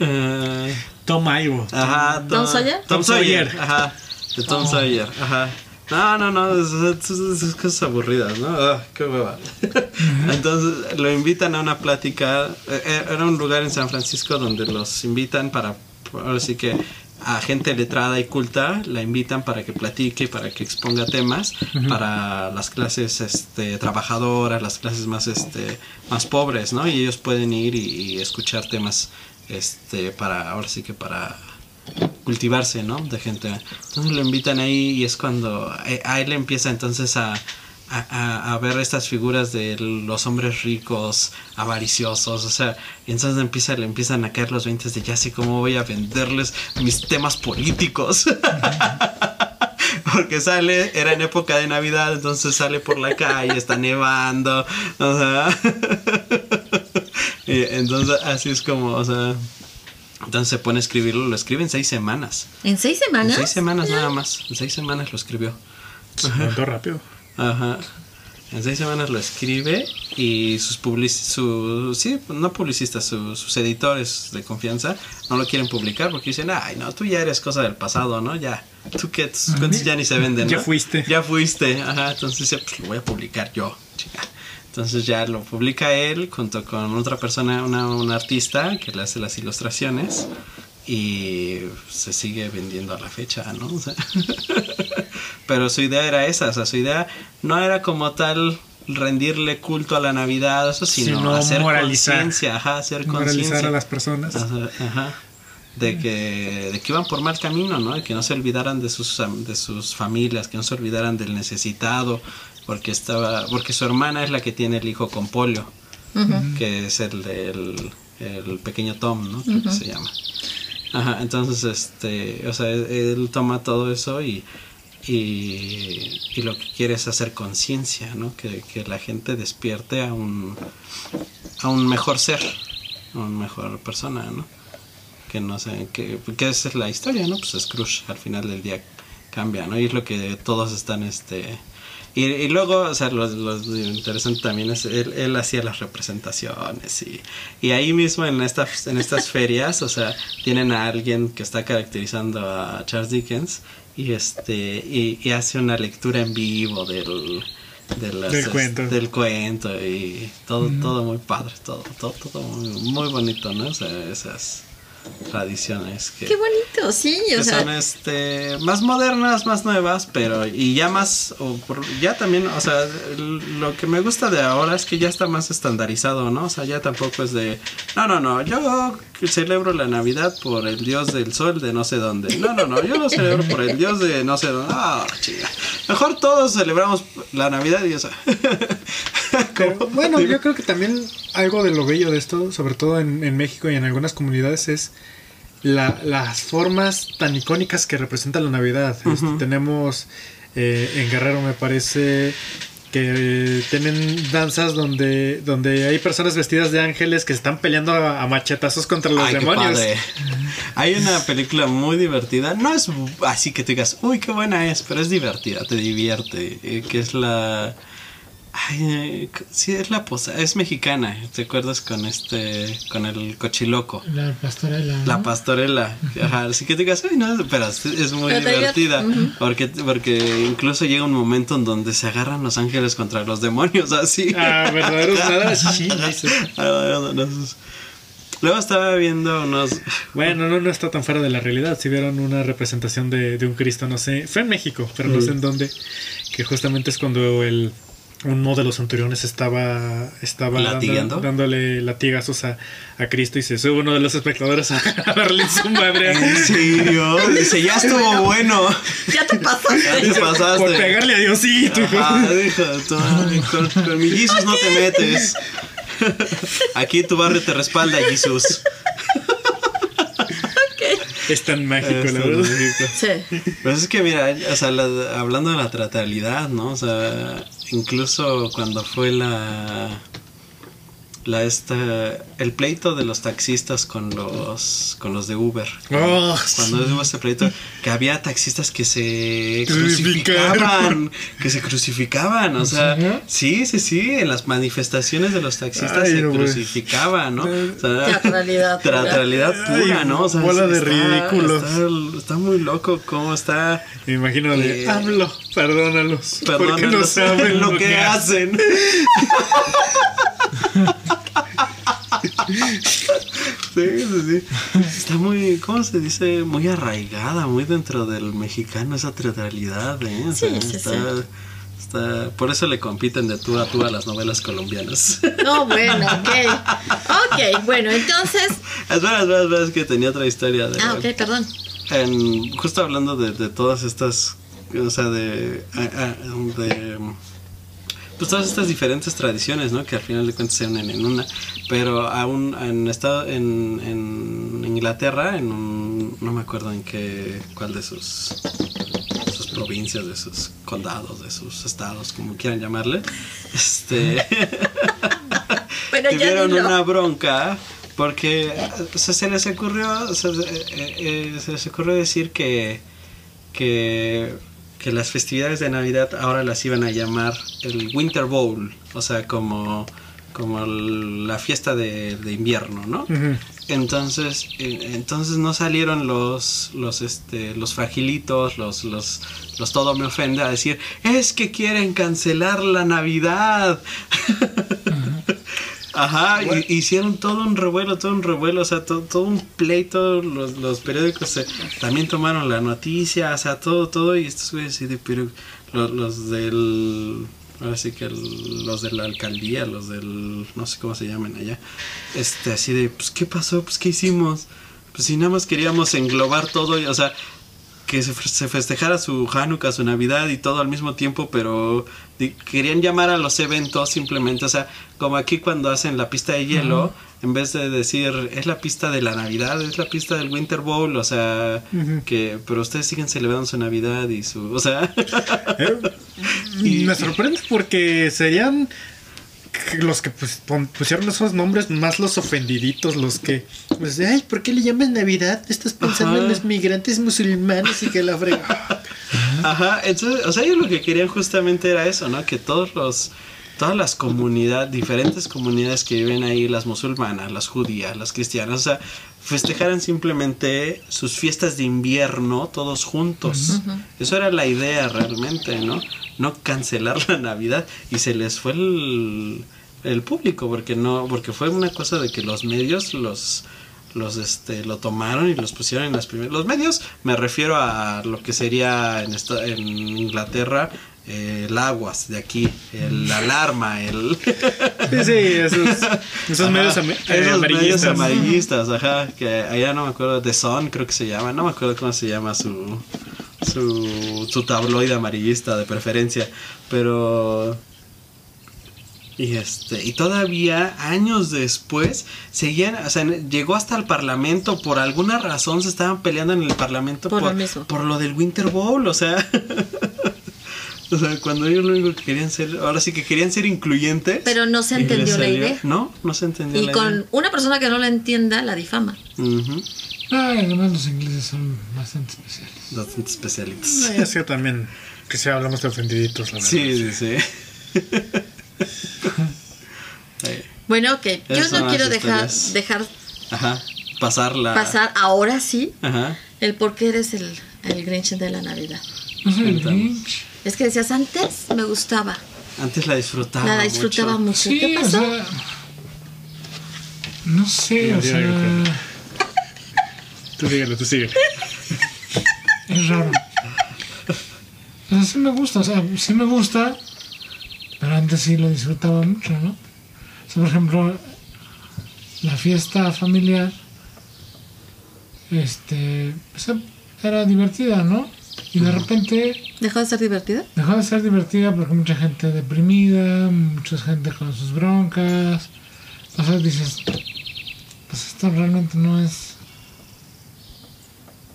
Eh, Tom Ivo. ajá, ¿Tom Sawyer? Tom Sawyer. Ajá. De Tom Oh. Sawyer. Ajá. No, no, no, es, es- es- es cosas aburridas, ¿no? Ah, qué hueva. [LAUGHS] Entonces lo invitan a una plática. eh, Era un lugar en San Francisco donde los invitan para, ahora sí que a gente letrada y culta la invitan para que platique y para que exponga temas para las clases este, trabajadoras, las clases más este más pobres, ¿no? Y ellos pueden ir y, y escuchar temas este para ahora sí que para cultivarse, ¿no? De gente. Entonces lo invitan ahí y es cuando eh, a él empieza entonces a, a, a- ver estas figuras de los hombres ricos, avariciosos, o sea, y entonces empieza, le empiezan a caer los 20 de ya sé cómo voy a venderles mis temas políticos. [LAUGHS] Porque sale, era en época de Navidad, entonces sale por la calle, está nevando, o sea. [LAUGHS] y entonces así es como, o sea. Entonces se pone a escribirlo, lo escribe en seis semanas. ¿En seis En semanas? seis semanas nada más. En seis semanas lo escribió. Se montó rápido. Ajá. En seis semanas lo escribe y sus public su, sí, no publicistas, su- sus editores de confianza no lo quieren publicar porque dicen, ay, no, tú ya eres cosa del pasado, ¿no? Ya, tú que tus cuentos ya ni se venden, Ya ¿no? fuiste. Ya fuiste, ajá, entonces dice, pues lo voy a publicar yo, chica. Entonces ya lo publica él junto con otra persona, una, una artista que le hace las ilustraciones y se sigue vendiendo a la fecha, ¿no? O sea, [LAUGHS] pero su idea era esa, o sea, su idea no era como tal rendirle culto a la Navidad, eso, sino, Sino hacer conciencia, ajá, hacer conciencia. a las personas. Ajá, ajá. De que, de que iban por mal camino, ¿no? De que no se olvidaran de sus, de sus familias, que no se olvidaran del necesitado, porque estaba, porque su hermana es la que tiene el hijo con polio, que es el del el pequeño Tom, ¿no? Creo que se llama. Ajá, entonces, este, o sea, él, él toma todo eso y, y, y lo que quiere es hacer conciencia, ¿no? Que, que la gente despierte a un, a un mejor ser, a una mejor persona, ¿no? Que no sé, que, que esa es la historia, ¿no? Pues Scrooge al final del día cambia, ¿no? Y es lo que todos están, este... Y, y luego, o sea, lo, lo interesante también es, él, él hacía las representaciones y, y ahí mismo en estas, en estas [LAUGHS] ferias, o sea, tienen a alguien que está caracterizando a Charles Dickens y este y, y hace una lectura en vivo del, de las- Del cuento. del cuento y todo, todo muy padre, todo, todo, todo muy, muy bonito, ¿no? O sea, esas tradiciones que, Qué bonito, sí, o que sea, son este más modernas, más nuevas, pero y ya más o por- ya también, o sea, lo que me gusta de ahora es que ya está más estandarizado, ¿no? O sea, ya tampoco es de no, no, no, yo celebro la Navidad por el dios del sol de no sé dónde. No, no, no, yo lo celebro por el dios de no sé dónde. Ah. Mejor todos celebramos la Navidad y eso. [LAUGHS] Pero, bueno, yo creo que también algo de lo bello de esto, sobre todo en, en México y en algunas comunidades, es la- las formas tan icónicas que representa la Navidad. Este, tenemos eh, en Guerrero, me parece que tienen danzas donde, donde hay personas vestidas de ángeles que se están peleando a, a machetazos contra los Ay, qué demonios. padre. Hay una película muy divertida. No es así que tú digas, uy, qué buena es, pero es divertida, te divierte. eh, que es la. Ay, eh, sí, es la posa. Es mexicana. ¿Te acuerdas con este. con el cochiloco? La pastorela. ¿no? La pastorela. Ajá, así que te digas, uy, no, pero es, muy Pero divertida. divierte. porque, porque incluso llega un momento en donde se agarran los ángeles contra los demonios, [LAUGHS] así. Ah, verdaderos nada, sí, sí, dice. [LAUGHS] Ah, Luego estaba viendo unos. Bueno, no, no está tan fuera de la realidad. Si vieron una representación de, de un Cristo, no sé, fue en México, pero no sé en dónde, que justamente es cuando el uno de los centuriones estaba estaba dándole latigazos a, a Cristo y se sube uno de los espectadores a, darle su madre. ¿En serio? Dice, ya estuvo [LAUGHS] bueno. Ya te Ya pasaste. te pasaste. Por pegarle a Diosito. hijo. Ah, con, con mi Jesus no te metes. Aquí tu barrio te respalda, Jesús. Es tan mágico, la verdad. es México. Sí. Pues es que mira, o sea, la- hablando de la teatralidad, ¿no? O sea, incluso cuando fue la la esta el pleito de los taxistas con los con los de Uber. Oh, Cuando hubo este pleito que había taxistas que se crucificaban, que se crucificaban, o sea, serio? sí, sí, sí, en las manifestaciones de los taxistas Ay, se no, crucificaban, ¿no? O sea, Teatralidad pura. Teatralidad pura, Ay, ¿no? O sea, bola de está- ridículos. Está, está muy loco cómo está Me imagino de Eh, hablo, perdónalos. Porque no Perdónalos, saben [LAUGHS] lo que hacen. Sí, [LAUGHS] sí, sí. Está muy, ¿cómo se dice? Muy arraigada, muy dentro del mexicano esa teatralidad, ¿eh? O sea, Sí, sí, está, sí. está- por eso le compiten de tú a tú a las novelas colombianas. No, bueno, ok. Ok, bueno, entonces. espera, espera, espera, es que tenía otra historia. De, Ah, ok, perdón. en- justo hablando de, de todas estas, o sea, de, ah, ah, de, pues todas estas diferentes tradiciones, ¿no? Que al final de cuentas se unen en una, pero aún en estado, en, en Inglaterra, en un, no me acuerdo en qué, cuál de sus, sus provincias, de sus condados, de sus estados, como quieran llamarle, este, [LAUGHS] ya tuvieron una bronca porque o sea, se les ocurrió o sea, eh, eh, se les ocurrió decir que que que las festividades de Navidad ahora las iban a llamar el Winter Bowl, o sea, como como el- la fiesta de, de invierno, ¿no? Entonces, eh, entonces no salieron los, los, este, los fragilitos, los, los, los todo me ofende a decir, es que quieren cancelar la Navidad. [LAUGHS] Ajá, y- hicieron todo un revuelo, todo un revuelo, o sea, to- todo, un pleito, los, los periódicos se- también tomaron la noticia, o sea, todo, todo, y estos güeyes así de, pero los, los del, ahora sí que el- los de la alcaldía, los del, no sé cómo se llaman allá, este, así de, pues, ¿qué pasó? Pues, ¿qué hicimos? Pues, si nada más queríamos englobar todo, y, o sea, que se, se festejara su Hanukkah, su Navidad y todo al mismo tiempo, pero querían llamar a los eventos simplemente, o sea, como aquí cuando hacen la pista de hielo, en vez de decir es la pista de la Navidad, es la pista del Winter Bowl, o sea, que pero ustedes siguen celebrando su Navidad y su, o sea, Eh, [LAUGHS] Me sorprende porque serían los que pues, pusieron esos nombres más los ofendiditos, los que, pues, ay, ¿por qué le llamas Navidad? Estás pensando Ajá. en los migrantes musulmanes y que la frega. [LAUGHS] Ajá, entonces, o sea, ellos lo que querían justamente era eso, ¿no? Que todos los, todas las comunidades, diferentes comunidades que viven ahí, las musulmanas, las judías, las cristianas, o sea, festejaran simplemente sus fiestas de invierno todos juntos. Eso era la idea realmente, ¿no? No cancelar la Navidad y se les fue el, el público porque no, porque fue una cosa de que los medios los los este lo tomaron y los pusieron en las primeras los medios me refiero a lo que sería en esta, en Inglaterra eh, el aguas de aquí el alarma el [LAUGHS] Sí, sí, esos, esos Ajá, medios, am- eh, medios amarillistas. ajá que allá no me acuerdo The Sun creo que se llama no me acuerdo cómo se llama su su, su tabloide amarillista de preferencia pero y este y todavía años después seguían o sea llegó hasta el parlamento por alguna razón se estaban peleando en el parlamento por lo del Winter Bowl o sea [LAUGHS] [LAUGHS] o sea cuando ellos lo único que querían ser ahora sí que querían ser incluyentes Pero no se entendió la idea. no no se entendió Y la con una persona que no la entienda, la difama. idea Ujú. Ay, además los ingleses son bastante especiales. bastante especialitos No, ya sé también que si hablamos de ofendiditos, la verdad. sí sí [LAUGHS] sí Bueno, ok. Yo son no quiero dejar, historias. dejar ajá pasar la pasar ahora sí ajá el por qué eres el, el Grinch de la Navidad. No soy el. Grinch. Es que decías antes me gustaba. antes la disfrutaba la disfrutaba mucho. Sí, ¿Qué o pasó? sea, No sé, o sea. [LAUGHS] Tú síguelo, tú síguelo. es raro. O sea, sí me gusta, o sea, sí me gusta, pero antes sí lo disfrutaba mucho, ¿no? O sea, por ejemplo, la fiesta familiar, este, pues, era divertida, ¿no? Y de repente ¿Dejó de ser divertida? dejó de ser divertida porque mucha gente deprimida, mucha gente con sus broncas. Entonces dices, pues esto realmente no es...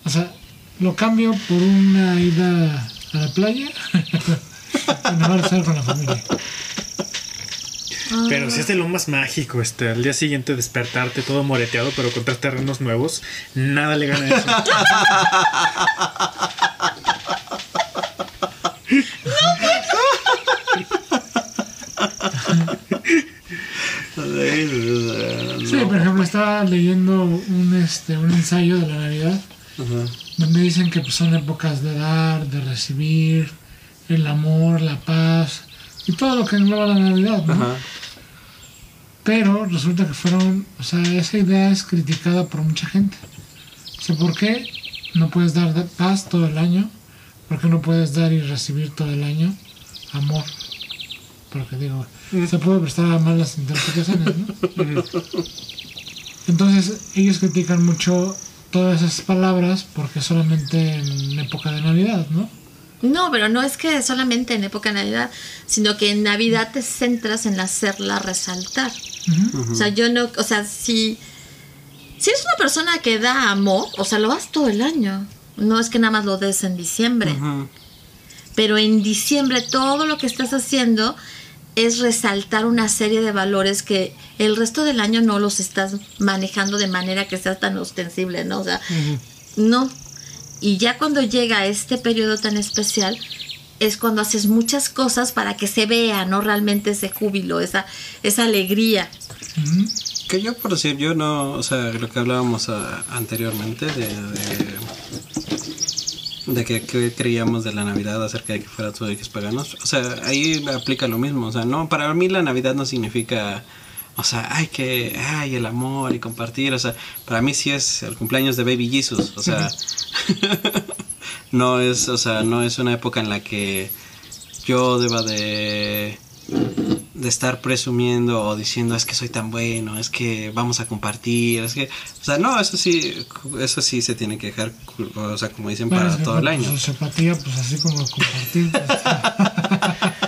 O sea, lo cambio por una ida a la playa. [LAUGHS] en lugar de estar con la familia. Pero si es de lo más mágico, este, al día siguiente despertarte todo moreteado, pero con tres terrenos nuevos, nada le gana [LAUGHS] eso. Sí, por ejemplo, estaba leyendo un, este, un ensayo de la Navidad donde dicen que pues, son épocas de dar, de recibir, el amor, la paz y todo lo que engloba la Navidad, ¿no? Ajá. Pero resulta que fueron, o sea, esa idea es criticada por mucha gente. O sea, ¿por qué no puedes dar paz todo el año? ¿Por qué no puedes dar y recibir todo el año amor? Porque digo, se puede prestar a malas interpretaciones, ¿no? Entonces, ellos critican mucho todas esas palabras porque solamente en época de Navidad, ¿no? No, pero no es que solamente en época de Navidad, sino que en Navidad te centras en hacerla resaltar. O sea, yo no, o sea, si, si eres una persona que da amor, o sea, lo das todo el año. No es que nada más lo des en diciembre. Pero en diciembre todo lo que estás haciendo es resaltar una serie de valores que el resto del año no los estás manejando de manera que sea tan ostensible, ¿no? O sea, no. Y ya cuando llega este periodo tan especial, es cuando haces muchas cosas para que se vea, ¿no? Realmente ese júbilo, esa, esa alegría. Que yo, por decir, yo no, o sea, lo que hablábamos ah, anteriormente de, de, de que, creíamos de la Navidad acerca de que fuera todo es paganos, o sea, ahí aplica lo mismo, o sea, no, para mí la Navidad no significa, o sea, ay, que, ay, el amor y compartir, o sea, para mí sí es el cumpleaños de Baby Jesus, o sea, [LAUGHS] no es, o sea, no es una época en la que yo deba de de estar presumiendo o diciendo es que soy tan bueno, es que vamos a compartir, es que, o sea, no, eso sí, eso sí se tiene que dejar, o sea, como dicen, Bueno, para todo el pues, año. pues así como compartir. pues, [LAUGHS]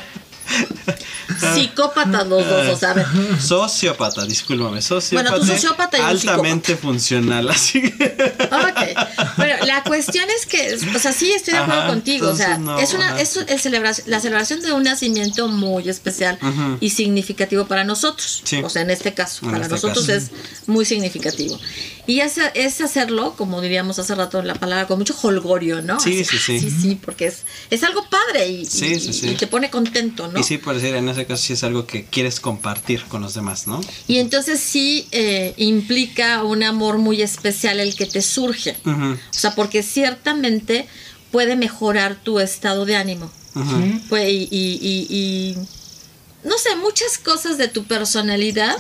Psicópatas los dos, o sea, Sociópata, discúlpame, sociópata. Bueno, tú sociópata y altamente funcional, así que. Ok. Bueno, la cuestión es que, o sea, sí estoy de acuerdo Ajá, contigo. O sea, no, es una, es el celebración, la celebración de un nacimiento muy especial y significativo para nosotros. Sí. O sea, en este caso, En para este nosotros caso. es muy significativo. Y es, es hacerlo, como diríamos hace rato en la palabra, con mucho holgorio, ¿no? Sí, Así, sí, sí. Sí, sí, porque es, es algo padre y, Sí, y- sí, sí. y te pone contento, ¿no? Y sí, por decir, en ese caso sí es algo que quieres compartir con los demás, ¿no? Y entonces sí eh, implica un amor muy especial el que te surge. O sea, porque ciertamente puede mejorar tu estado de ánimo. ujú. ¿sí? Pues, y, y- y- y, no sé, muchas cosas de tu personalidad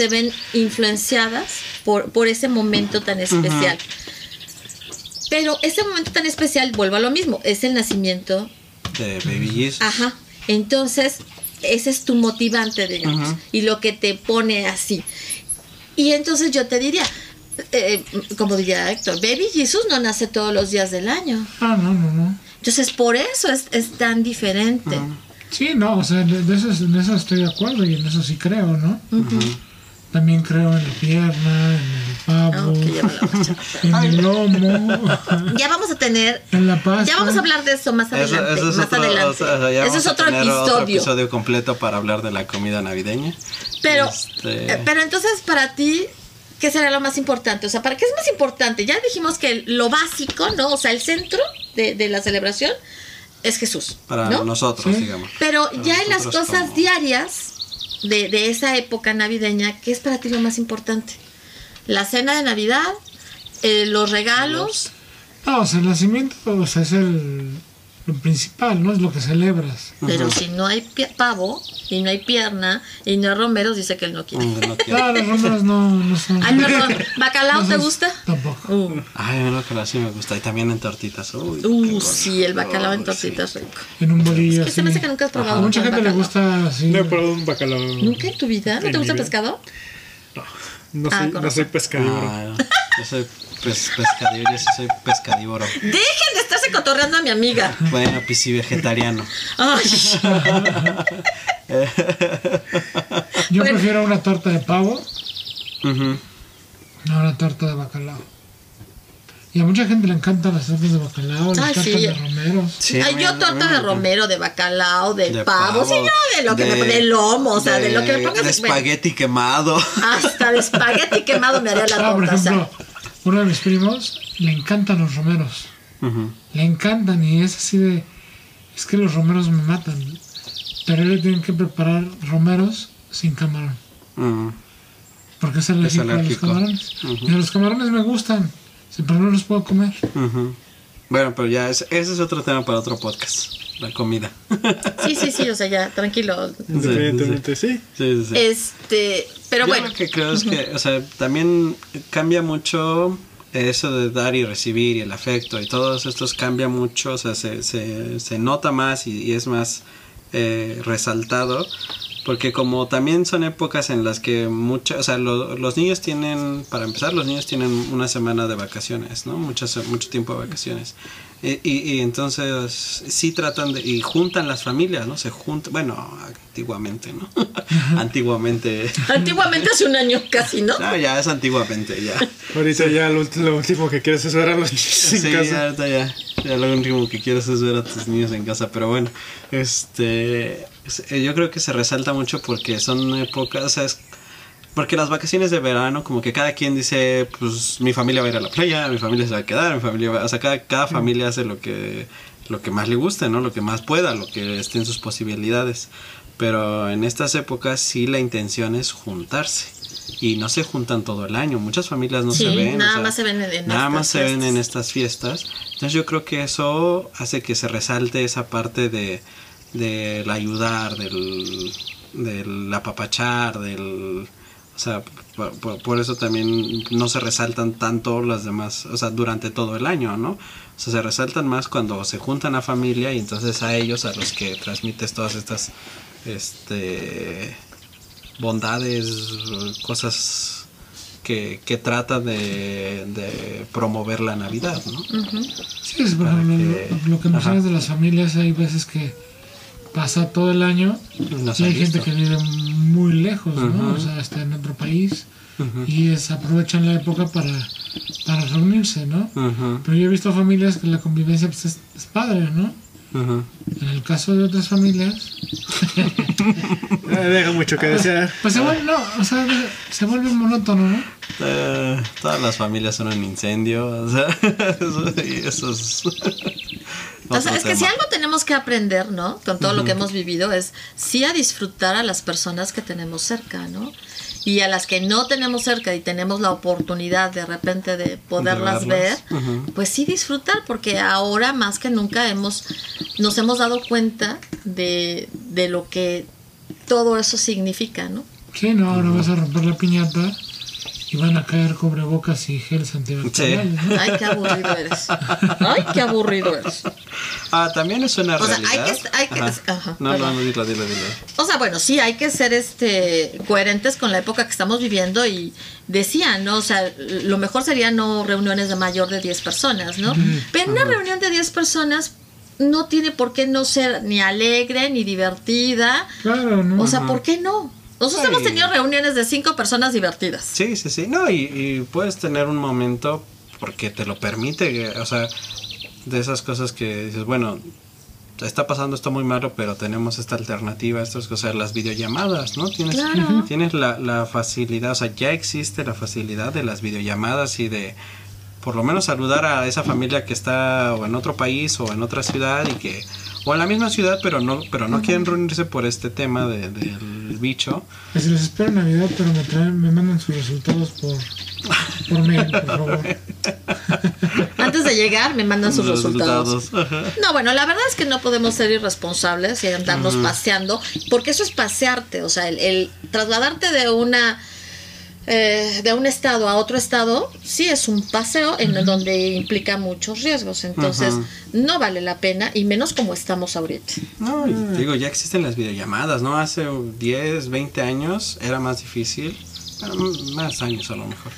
se ven influenciadas por, por ese momento tan especial. Pero ese momento tan especial, vuelvo a lo mismo, es el nacimiento. De Baby Jesus. Ajá. Entonces, ese es tu motivante, digamos, y lo que te pone así. Y entonces yo te diría, eh, como diría Héctor, Baby Jesus no nace todos los días del año. Ah, no, no, no. Entonces, por eso es, es tan diferente. Sí, no, o sea, de, de eso, en eso estoy de acuerdo y en eso sí creo, ¿no? También creo en la pierna, en el pavo, ya, [LAUGHS] en el lomo, [LAUGHS] Ya vamos a tener, en la pasta. ya vamos a hablar de eso más Eso, adelante. eso es más otro, adelante. o sea, ya Eso vamos es a otro tener episodio. otro episodio completo para hablar de la comida navideña. Pero, Este- eh, pero entonces para ti, ¿qué será lo más importante? O sea, ¿para qué es más importante? Ya dijimos que lo básico, ¿no? O sea, el centro de, de la celebración es Jesús. Para ¿no? nosotros, Sí. digamos. Pero Para ya en las cosas como- diarias de, de esa época navideña, ¿qué es para ti lo más importante? La cena de Navidad, eh, los regalos. No, el nacimiento, sea, es el, lo principal, ¿no? Es lo que celebras. Pero si no hay pavo y no hay pierna y no hay romeros, dice que él no quiere. No quiero. Ah, los romeros no, no son. Ay, perdón, ¿bacalao no te gusta? Tampoco. Uh, Ay, el bacalao sí me gusta. Y también en tortitas. Uy, uh, sí, el bacalao en tortitas rico. En un bolillo. Es que se me hace que nunca has probado A mucha gente le gusta así. No he probado un bacalao. ¿Nunca en tu vida? ¿No te gusta el pescado? No Ah, soy, con no soy razón. pescadívoro. Ah, yo soy pes- pescadívoro, yo sí soy pescadívoro. Dejen de estarse cotorreando a mi amiga. Bueno, pues sí, vegetariano. Ay, Yo Bueno. prefiero una torta de pavo a una torta de bacalao. Y a mucha gente le encantan las tortas de bacalao, las Ay, tortas sí. de romeros. Sí, Ay, yo torta de romero, de bacalao, de, De pavo, sí, yo de lo que me de lomo, o sea, de, lo que me pongas De espagueti quemado. Hasta de espagueti quemado me haría la Ah, por torta. o sea. Uno de mis primos le encantan los romeros. Le encantan y es así de... Es que los romeros me matan. Pero le tienen que preparar romeros sin camarón. Porque es alérgico, a los camarones. Y los camarones me gustan. Pero no los puedo comer. Bueno, pero ya, es- ese es otro tema para otro podcast. La comida. Sí, sí, sí, o sea, ya, tranquilo. Independientemente, sí. Sí, sí, sí. Este, pero Yo bueno. lo que creo es que, o sea, también cambia mucho eso de dar y recibir y el afecto y todos estos cambia mucho, o sea, se, se, se nota más y, y es más eh, resaltado. Porque como también son épocas en las que mucha, o sea, lo- los niños tienen, para empezar, los niños tienen una semana de vacaciones, ¿no? Muchas, mucho tiempo de vacaciones. Y, y, y entonces sí tratan de, y juntan las familias, ¿no? Se juntan, bueno, antiguamente, ¿no? [LAUGHS] antiguamente. Antiguamente hace un año casi, ¿no? No, ya es antiguamente, ya. Ahorita ya lo, último que quieres es ver a los niños Sí, en casa. ahorita ya. Ya lo último que quieres es ver a tus niños en casa. Pero bueno, este. es- eh, Yo creo que se resalta mucho porque son épocas. O sea, es- porque las vacaciones de verano, como que cada quien dice, pues mi familia va a ir a la playa, mi familia se va a quedar, mi familia va. O sea, cada, cada familia hace lo que, lo que más le guste, ¿no? Lo que más pueda, lo que esté en sus posibilidades. Pero en estas épocas sí la intención es juntarse. Y no se juntan todo el año. Muchas familias no Sí, se ven. o nada sea, más se ven en- en Nada estas más se ven fiestas. en estas fiestas. Entonces yo creo que eso hace que se resalte esa parte de del ayudar, del, del apapachar, del... O sea, por, por- por eso también no se resaltan tanto las demás, o sea, durante todo el año, ¿no? O sea, se resaltan más cuando se juntan a familia y entonces a ellos a los que transmites todas estas, este, bondades, cosas que, que trata de, de promover la Navidad, ¿no? Sí, es por Para ejemplo, que- lo, lo que mencionas Ajá. de las familias, hay veces que pasa todo el año No y ha hay gente visto. que vive muy lejos, ¿no? O sea, está en otro país y es, aprovechan la época para, para reunirse, ¿no? Pero yo he visto familias que la convivencia pues, es, es padre, ¿no? En el caso de otras familias, Eh, deja mucho que desear. pues se vuelve, no, o sea, se vuelve monótono, ¿no? Eh, todas las familias son un incendio, o sea, [LAUGHS] eso, y eso es... O sea, otro es que si algo tenemos que aprender, ¿no? Con todo lo que hemos vivido, es sí a disfrutar a las personas que tenemos cerca, ¿no? Y a las que no tenemos cerca y tenemos la oportunidad de repente de poderlas ver, pues sí disfrutar, porque ahora más que nunca hemos, nos hemos dado cuenta de, de lo que todo eso significa, ¿no? Sí, no, ahora vas a romper la piñata y van a caer cubrebocas y geles antibacteriales, ¿no? Ay, qué aburrido eres. Ay, qué aburrido eres. Ah, también es una O sea, hay realidad. que- hay que- Ajá. ajá, no, no, perdón. no, dilo, dilo, dilo. O sea, bueno, sí, hay que ser este coherentes con la época que estamos viviendo y decían, ¿no? O sea, lo mejor sería no reuniones de mayor de 10 personas, ¿no? Pero una reunión de 10 personas no tiene por qué no ser ni alegre ni divertida. Claro, ¿no? O sea, ¿por qué no? Nosotros Ay. hemos tenido reuniones de 5 personas divertidas. Sí, sí, sí. No, y, y puedes tener un momento porque te lo permite. O sea, de esas cosas que dices, bueno, está pasando esto muy malo, pero tenemos esta alternativa, estas cosas, las videollamadas, ¿no? Tienes, Claro. tienes la, la facilidad, o sea, ya existe la facilidad de las videollamadas y de por lo menos saludar a esa familia que está o en otro país o en otra ciudad y que o en la misma ciudad pero no pero no quieren reunirse por este tema de- del bicho Pues les espero Navidad, pero me traen, me mandan sus resultados por, por mail, por favor. [LAUGHS] antes de llegar me mandan sus resultados. Ajá. No, bueno, la verdad es que no podemos ser irresponsables y andarnos paseando, porque eso es pasearte, o sea, el, el trasladarte de una eh, de un estado a otro estado, sí es un paseo en donde implica muchos riesgos, entonces no vale la pena y menos como estamos ahorita. No, y te digo, ya existen las videollamadas, ¿no? Hace 10, 20 años era más difícil. Más años a lo mejor.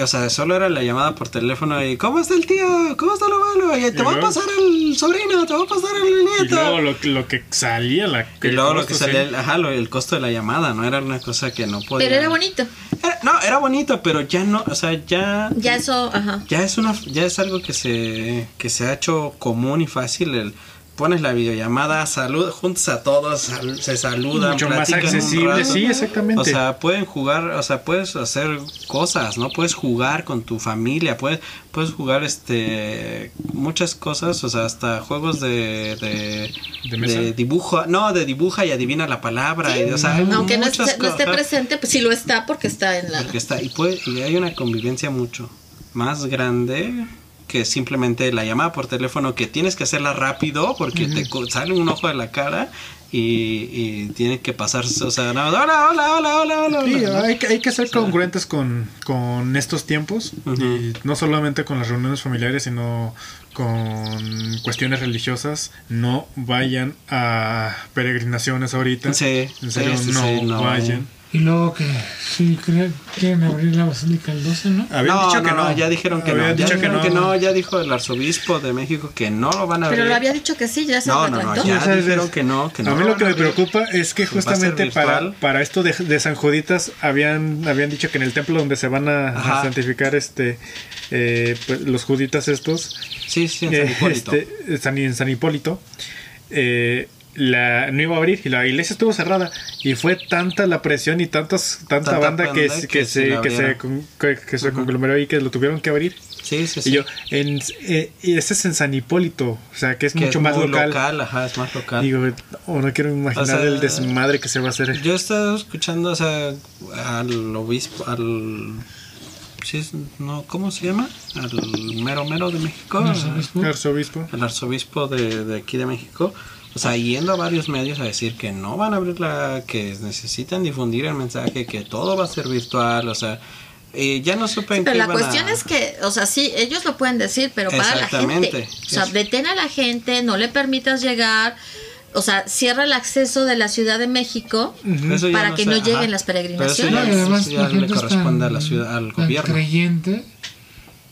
O sea, solo era la llamada por teléfono y ¿cómo está el tío? ¿Cómo está el abuelo? Y te Y voy a pasar el sobrino, te voy a pasar el Y nieto. luego lo, que- lo que salía, la Y luego lo que salía, sí. el, ajá, lo- el costo de la llamada, ¿no? Era una cosa que no podía. Pero era bonito, Era- no, era bonito, pero ya no, o sea, ya... ya eso, ajá. Ya es una ya es algo que se que se ha hecho común y fácil el pones la videollamada, salud, juntas a todos, sal- se saludan, Mucho más accesible, rato. sí, exactamente. O sea, pueden jugar, o sea, puedes hacer cosas, ¿no? Puedes jugar con tu familia, puedes puedes jugar este muchas cosas, o sea, hasta juegos de de, ¿De mesa? de dibujo, no, de dibuja y adivina la palabra, y, o sea, Aunque no esté, no esté presente, pues sí lo está porque está en la... Porque está, y, puede, y hay una convivencia mucho más grande que simplemente la llamada por teléfono que tienes que hacerla rápido porque te sale un ojo de la cara y, y tiene que pasarse, o sea, no, hola, hola, hola, hola, hola. Sí, hola, ¿no? hay, que- hay que ser congruentes con, con estos tiempos y no solamente con las reuniones familiares, sino con cuestiones religiosas. No vayan a peregrinaciones ahorita. Sí, en serio, sí, sí, no, sí, no vayan. Y luego que sí creen- quieren abrir la basílica el 12, ¿no? Habían no, dicho no, que no. ya dijeron que no. Habían Ya dicho dijeron que no. ya dijo el arzobispo de México que no lo van a abrir. Pero lo había dicho que sí, ya se No, no, no, ya O sea, dijeron es- que no, que no a mí lo que me preocupa es que justamente para, para esto de, de San Juditas habían, habían dicho que en el templo donde se van a, santificar este eh, pues, los juditas estos, Sí, sí, en eh, San Hipólito. este, San, en San Hipólito, eh, la, no iba a abrir y la iglesia estuvo cerrada y fue tanta la presión y tantos, tanta, Tanta banda que, que, que se, que, se, que- conglomeró y que lo tuvieron que abrir. Sí, sí, sí. Y yo, en, eh, y este es en San Hipólito, o sea que es mucho es más muy local. ajá, es más local. Digo, oh, no quiero imaginar O sea, el desmadre que se va a hacer. Yo he estado escuchando, o sea, al obispo, al... No, ¿Cómo se llama? Al mero mero de México. El arzobispo. Al arzobispo de, de aquí de México. O sea, yendo a varios medios a decir que no van a abrir la... que necesitan difundir el mensaje, que todo va a ser virtual, o sea... eh, ya no supe en Pero qué la a- cuestión es que, o sea, sí, ellos lo pueden decir, pero para la Exactamente. gente. O sea, Es- detén a la gente, no le permitas llegar, o sea, cierra el acceso de la Ciudad de México Eso para que no ajá. lleguen las Pero eso peregrinaciones. ya- No, eso ya gente le es corresponde tan- a la ciudad, al gobierno. creyente.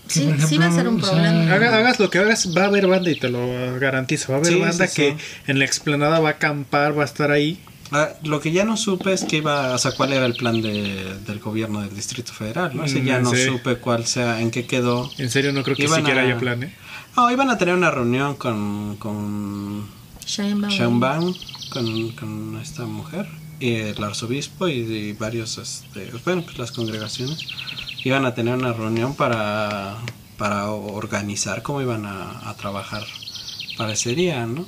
Que, Sí, por sí va a ser un o sea, problema. Haga- hagas lo que hagas, va a haber banda y te lo garantizo. Va a haber Sí, banda sí, que sí. en la explanada va a acampar, va a estar ahí. Ah, lo que ya no supe es que iba, o sea, cuál era el plan de, del gobierno del Distrito Federal, ¿no? Ese ya Mm, no sí. supe cuál sea, en qué quedó. En serio, no creo que Iban siquiera a- haya plan, ¿eh? No, iban a tener una reunión con, con. Sheinbaum, con, con esta mujer, y el arzobispo y, y varios, este, bueno, pues las congregaciones. Iban a tener una reunión para, para organizar cómo iban a, a trabajar para ese día, ¿no?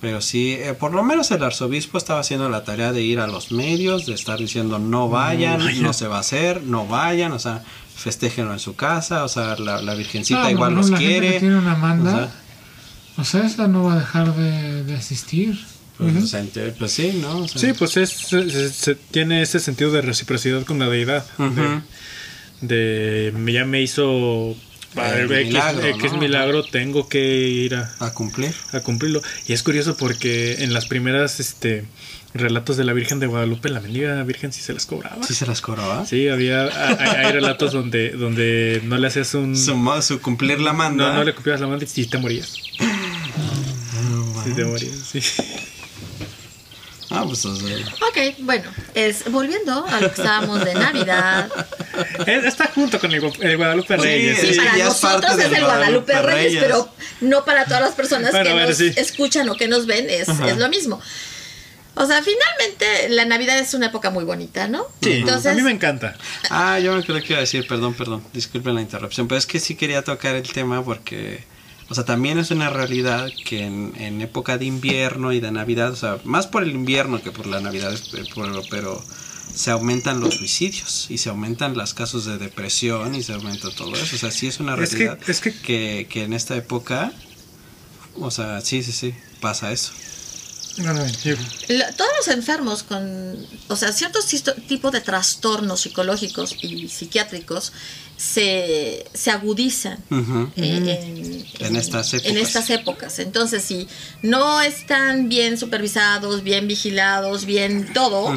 Pero sí, eh, por lo menos el arzobispo estaba haciendo la tarea de ir a los medios, de estar diciendo no vayan, no, se va a hacer, no vayan, o sea, festéjenlo en su casa, o sea, la, la virgencita No, igual no, los la gente quiere. que tiene una o manda, sea, o sea, esa no va a dejar de, de asistir. pues, o sea, pues sí, ¿no? O sea, Sí, pues es, se, se- tiene ese sentido de reciprocidad con la deidad. De, de ya me hizo para El milagro, X ¿no? milagro, tengo que ir a, a cumplir. a cumplirlo. Y es curioso porque en las primeras este relatos de la Virgen de Guadalupe, la mendiga Virgen sí se las cobraba. ¿Sí se las cobraba? Sí, había hay, hay relatos donde donde no le hacías un Su, su cumplir la manda. no, no le copiabas la mano y te morías. Ah, Sí te morías, sí. Ah, pues o sea, Ok, bueno, es volviendo a lo que estábamos de Navidad. Está junto con el, Gu- el Guadalupe Reyes. Sí, sí, para ya es parte nosotros es el Guadalupe, Guadalupe Reyes, Reyes. pero no para todas las personas Bueno, que nos sí. escuchan o que nos ven, es, es lo mismo. O sea, finalmente la Navidad es una época muy bonita, ¿no? Sí, Entonces, a mí me encanta. Ah, yo me creo que iba a decir, perdón, perdón, disculpen la interrupción, pero es que sí quería tocar el tema porque, o sea, también es una realidad que en, en época de invierno y de Navidad, o sea, más por el invierno que por la Navidad, eh, por- pero se aumentan los suicidios y se aumentan los casos de depresión y se aumenta todo eso. O sea, sí es una Es que- realidad es que- que, que en esta época, o sea, sí, sí, sí, pasa eso. Sí. La- todos los enfermos con, o sea, ciertos tipos de trastornos psicológicos y psiquiátricos se, se agudizan eh, en, En estas en épocas. estas épocas. Entonces, si no están bien supervisados, bien vigilados, bien todo,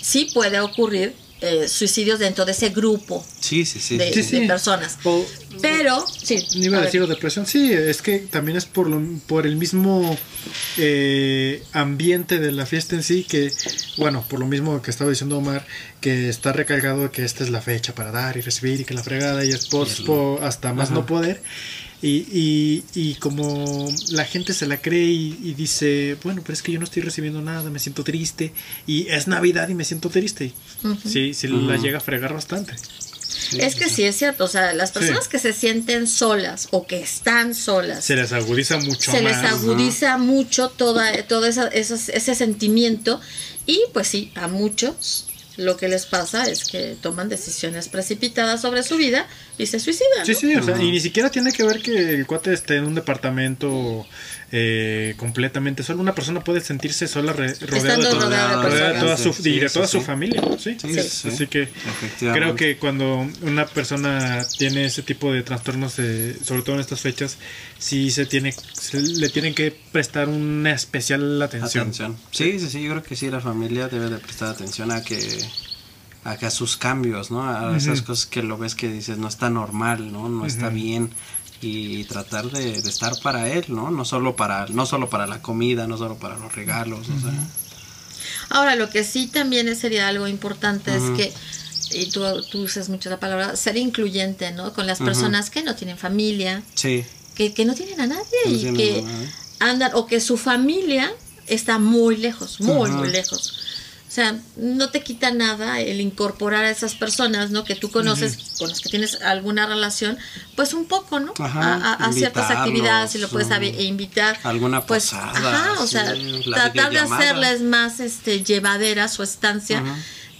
sí puede ocurrir eh, suicidios dentro de ese grupo Sí, sí, sí. de, Sí, sí. de personas. O- Pero, sí. Iba a ver. decir o depresión, sí, es que también es por, lo, por el mismo eh, ambiente de la fiesta en sí, que, bueno, por lo mismo que estaba diciendo Omar, que está recargado que esta es la fecha para dar y recibir y que la fregada y es post, po- hasta más no poder. Y, y, y como la gente se la cree y, y dice, bueno, pero es que yo no estoy recibiendo nada, me siento triste, y es Navidad y me siento triste. Sí, sí la llega a fregar bastante. Es que sí es cierto, o sea, las personas Sí. que se sienten solas o que están solas, Se les agudiza mucho se más. les agudiza mucho toda, todo esa- esos- ese sentimiento y pues sí, a muchos lo que les pasa es que toman decisiones precipitadas sobre su vida y se suicidan. Sí, ¿no? sí, o sea, y ni siquiera tiene que ver que el cuate esté en un departamento eh, completamente solo. Una persona puede sentirse sola re- de, rodeada de rodeada de toda su, y de Sí, toda sí, su sí. familia. ¿sí? Sí, sí, sí. Así que creo que cuando una persona tiene ese tipo de trastornos, eh, sobre todo en estas fechas, sí se tiene se le tienen que prestar una especial atención. Atención. Sí, sí, sí, yo creo que sí, la familia debe de prestar atención a que a, que a sus cambios, ¿no? A esas cosas que lo ves que dices no está normal, ¿no? No está bien y tratar de, de estar para él, ¿no? No solo para no solo para la comida, no solo para los regalos, o sea. Ahora, lo que sí también sería algo importante es que, y tú, tú usas mucho la palabra, ser incluyente, ¿no? Con las personas que no tienen familia, Sí. que, que no tienen a nadie No y que a andan, o que su familia está muy lejos, muy, muy lejos. O sea, no te quita nada el incorporar a esas personas, ¿no? Que tú conoces, con las que tienes alguna relación, pues un poco, ¿no? Ajá, a, a- a ciertas actividades y lo puedes um, saber- e invitar. alguna pues, posada, Ajá, o sea, sí, tratar de hacerles más este, llevadera su estancia,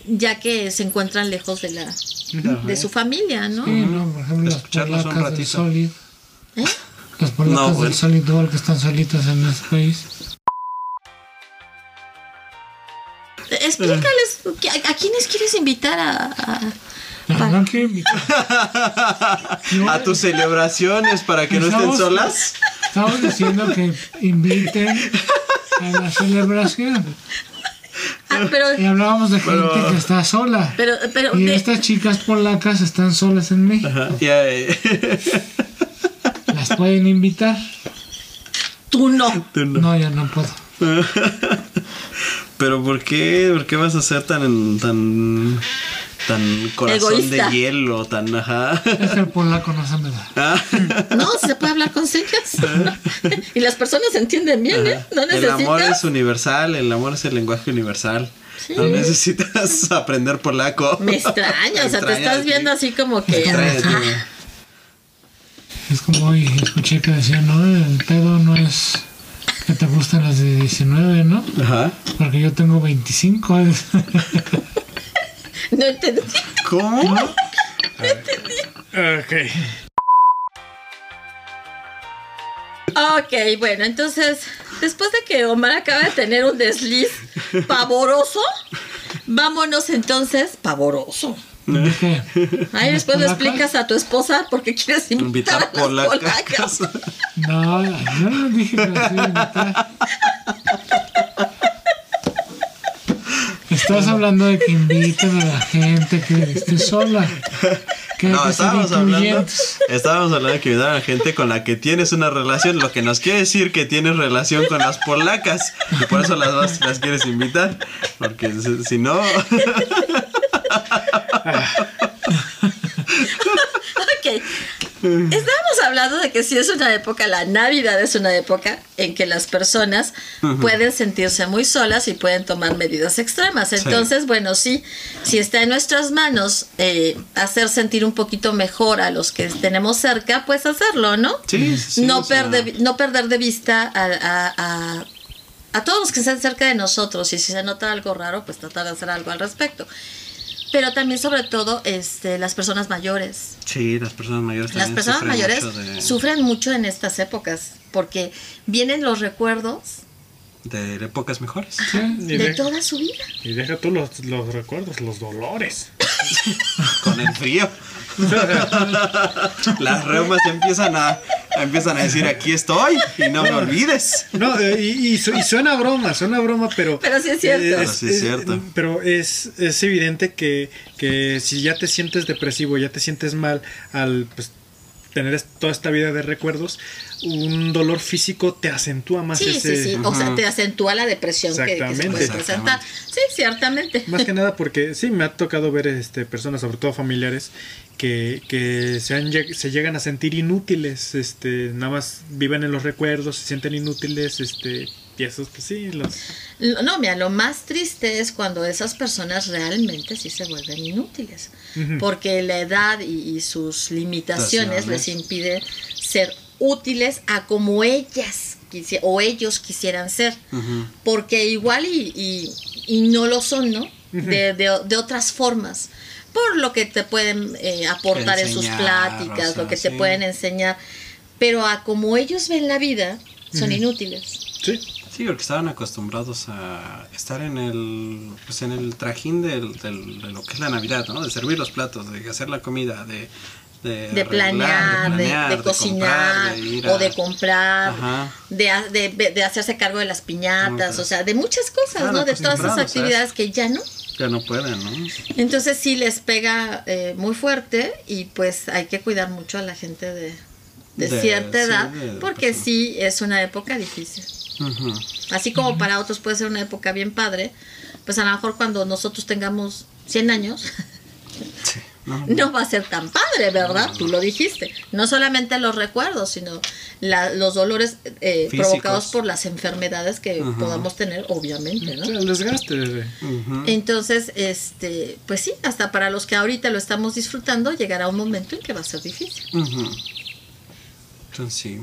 ya que se encuentran lejos de la de su familia, ¿no? Sí, no, por ejemplo, las Escucharlos un del. Solid. ¿Eh? Las polacas No, del. Solid que están solitas en este país. Explícales, ¿a, a quiénes quieres invitar a...? a- No, para- no quiero invitar. Yo- [LAUGHS] A tus celebraciones para que no estén Estamos- solas. Estamos diciendo que inviten a la celebración. Ah, pero, Y hablábamos de gente Pero- que está sola. pero, pero, Y de- estas chicas polacas están solas en México. Ajá, Las pueden invitar. tú no. tú no. No, yo no puedo. [LAUGHS] Pero ¿por qué? ¿Por qué vas a ser tan tan tan corazón Egoísta. de hielo, tan ajá? Es que el polaco no se me da. Ah, [LAUGHS] No, se puede hablar con señas. [LAUGHS] y las personas se entienden bien, ¿eh? No el amor es universal, el amor es el lenguaje universal. Sí. No necesitas aprender polaco. Me extraña, o sea, te estás viendo así como que. Es como hoy escuché que decían, no, el pedo no es que te gustan las de 19, ¿no? Ajá. Porque yo tengo 25. ¿eh? [LAUGHS] no entendí. ¿Cómo? Ok. Ok, bueno, entonces, después de que Omar acaba de tener un desliz pavoroso, vámonos entonces, pavoroso. Dije, Ahí ¿las después le explicas a tu esposa por qué quieres invitar, Invitar a las polacas. polacas. No, yo no dije que las iba a invitar. Estás hablando de que inviten a la gente que esté sola. Que No, estábamos hablando, estábamos hablando de que invitar a la gente con la que tienes una relación, lo que nos quiere decir que tienes relación con las polacas y por eso las vas- las quieres invitar, porque si no, Ok. Estábamos hablando de que si es una época, la Navidad es una época en que las personas pueden sentirse muy solas y pueden tomar medidas extremas. Entonces, bueno, sí, si está en nuestras manos eh, hacer sentir un poquito mejor a los que tenemos cerca, pues hacerlo, ¿no? sí, sí, no, sea, perder, no perder de vista a, a- a- a todos los que están cerca de nosotros y si se nota algo raro, pues tratar de hacer algo al respecto. Pero también sobre todo este, las personas mayores. Sí, las personas mayores Las personas sufren mayores mucho de, sufren mucho en estas épocas porque vienen los recuerdos de épocas mejores. Sí. De- toda su vida. y deja tú los, los recuerdos, los dolores. [LAUGHS] Con el frío. [LAUGHS] Las reumas empiezan a, empiezan a decir aquí estoy y no me olvides. No, eh, y, y su- y suena broma, suena broma, pero... Pero sí es cierto. Pero sí es cierto. pero es, es evidente que, que si ya te sientes depresivo, ya te sientes mal al pues, tener es- toda esta vida de recuerdos, un dolor físico te acentúa más Sí, ese... sí, sí. O sea, te acentúa la depresión que, que se Exactamente. puede presentar. Sí, ciertamente. Más que nada porque sí, me ha tocado ver este, personas, sobre todo familiares, que, que se, han, se llegan a sentir inútiles, este, nada más viven en los recuerdos, se sienten inútiles, este, y esos, pues sí, los... Lo- No, mira, lo más triste es cuando esas personas realmente sí se vuelven inútiles, porque la edad y, y sus limitaciones les impiden ser útiles a como ellas o ellos quisieran ser, porque igual y, y- y no lo son, ¿no? De, de- de otras formas, por lo que te pueden eh, aportar en sus Enseñar, pláticas, o sea, lo que te pueden enseñar, pero a como ellos ven la vida, son inútiles. Sí, Sí, porque estaban acostumbrados a estar en el, pues en el trajín del, del- de lo que es la Navidad, ¿no? De servir los platos, de hacer la comida, de... De, de arreglar, planear, de, planear, de de cocinar comprar, de ir a- o de comprar, de, ha- de, de hacerse cargo de las piñatas, o sea, de muchas cosas, Claro, ¿no? De todas esas actividades que ya no. Ya no pueden, ¿no? Entonces sí les pega eh, muy fuerte y pues hay que cuidar mucho a la gente de, de De- cierta sí, edad de- porque sí es una época difícil. Así como para otros puede ser una época bien padre, pues a lo mejor cuando nosotros tengamos 100 años [LAUGHS] Sí, no, no va a ser tan padre, ¿verdad? Tú lo dijiste. No solamente los recuerdos, sino la- los dolores eh, provocados por las enfermedades que Ajá. podamos tener, obviamente, ¿no? el desgaste. Entonces, este, pues sí, hasta para los que ahorita lo estamos disfrutando, llegará un momento en que va a ser difícil. Entonces sí.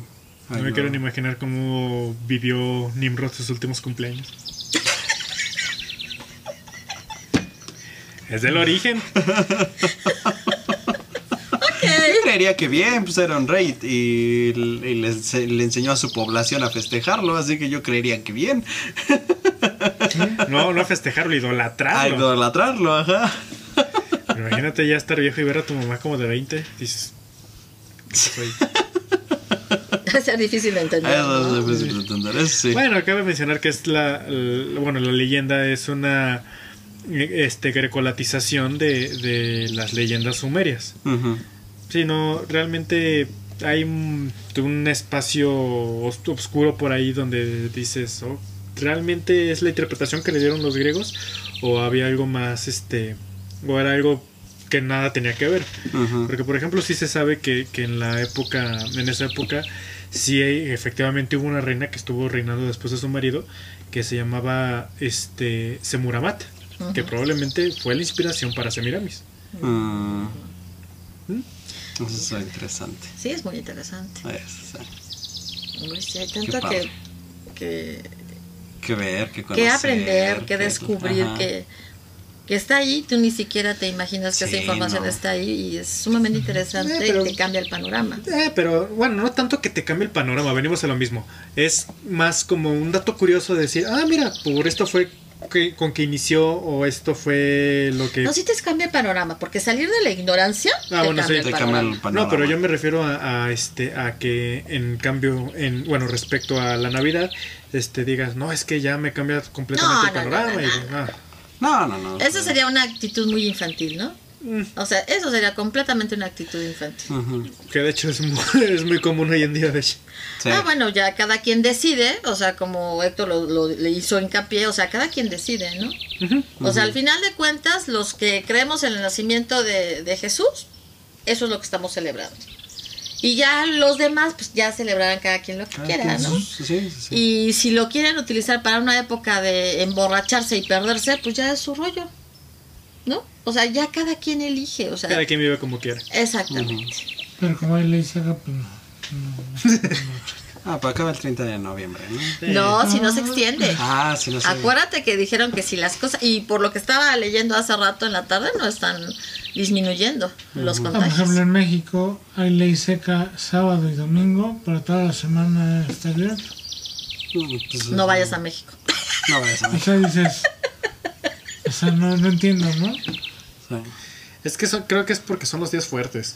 No me no. quiero ni imaginar cómo vivió Nimrod sus últimos cumpleaños. [LAUGHS] es del origen. [LAUGHS] Yo creería que bien, pues era un rey y, y le, se- le enseñó a su población a festejarlo, así que yo creería que bien. No, no a festejarlo, A idolatrarlo. idolatrarlo, ajá. Pero imagínate ya estar viejo y ver a tu mamá como de 20. Dices. soy- Va a ser difícil de entender. Eso ¿no? es difícil de entender, eso sí. Bueno, cabe mencionar que es la, bueno, la leyenda es una este grecolatización de, de las leyendas sumerias. Ujú. Sí, no, realmente hay un, un espacio os- oscuro por ahí donde dices, oh, ¿realmente es la interpretación que le dieron los griegos? ¿O había algo más, este, o era algo que nada tenía que ver? Porque, por ejemplo, sí se sabe que, que en la época, en esa época, sí efectivamente hubo una reina que estuvo reinando después de su marido, que se llamaba este Semuramat, que probablemente fue la inspiración para Semiramis. ¿Mm? Eso es interesante. Sí, es muy interesante. Eso, sí. Uy, sí, hay tanto que, que, Que ver, que conocer. que aprender, que descubrir, ajá. que, que está ahí. Tú ni siquiera te imaginas que esa Sí, información no. está ahí y es sumamente interesante Eh, pero- y te cambia el panorama. Eh, pero bueno, no tanto que te cambie el panorama, venimos a lo mismo. Es más como un dato curioso de decir, ah, mira, por esto fue que, con que inició o esto fue lo que... No, sí te cambia el panorama, porque salir de la ignorancia Ah, te bueno, cambia sí, el Te panorama. cambia el panorama. No, pero yo me refiero a, a, este a que en cambio en bueno respecto a la Navidad este digas no es que ya me cambia completamente No, el no, no, panorama no, y no. ah, No, no, no. Eso sería una actitud muy infantil, ¿no? Mm, O sea, eso sería completamente una actitud infantil. Que de hecho es muy, [LAUGHS] es muy común hoy en día de hecho. Sí. Ah, bueno, ya cada quien decide, o sea, como Héctor lo, lo- le hizo hincapié, o sea, cada quien decide, ¿no? O sea, al final de cuentas, los que creemos en el nacimiento de, de Jesús, eso es lo que estamos celebrando. Y ya los demás, pues ya celebrarán cada quien lo que Cada quiera, quien ¿no? sus- Sí, sí, sí. Y si lo quieren utilizar para una época de emborracharse y perderse, pues ya es su rollo, ¿no? O sea, ya cada quien elige, o sea, Cada quien vive como quiera. exactamente. Pero como él le dice, pues no. no, no, no. Ah, pues acaba el 30 de noviembre, ¿no? No, si no se extiende. Ah, sí, no sé. Acuérdate que dijeron que si las cosas, y por lo que estaba leyendo hace rato en la tarde, no están disminuyendo los Ah, por contagios. ejemplo, en México hay ley seca sábado y domingo, pero toda la semana está abierto. Mm, pues, No vayas a México. No vayas a O México. sea, dices. [LAUGHS] O sea, no, no entiendo, ¿no? Sí. Es que son- creo que es porque son los días fuertes.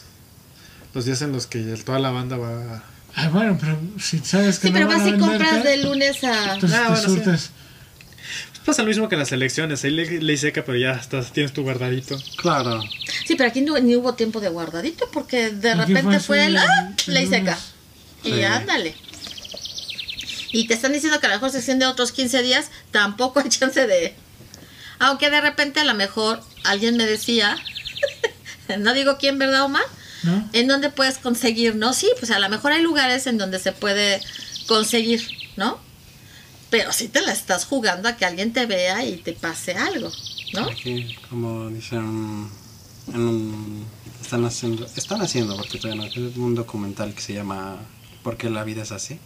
Los días en los que toda la banda va. Ah, bueno, pero si sabes que Sí, no pero vas y compras de lunes a... entonces Ah, te bueno, sí. surtes. Pasa lo mismo que en las elecciones. Hay ley, ley seca, pero ya estás, tienes tu guardadito. Claro. Sí, pero aquí no, ni hubo tiempo de guardadito porque de repente fue fue el... ¡Ah! el Ley lunes. seca. Y Sí. ándale. Y te están diciendo que a lo mejor se extiende otros 15 días, tampoco hay chance de... Aunque de repente a lo mejor alguien me decía, [LAUGHS] no digo quién, ¿verdad, Omar? ¿No? ¿En dónde puedes conseguir? No, sí, pues a lo mejor hay lugares en donde se puede conseguir, ¿no? Pero si te la estás jugando a que alguien te vea y te pase algo, ¿no? Aquí, como dicen, en un- están haciendo, están haciendo, porque todavía no, es un documental que se llama ¿Por qué la vida es así?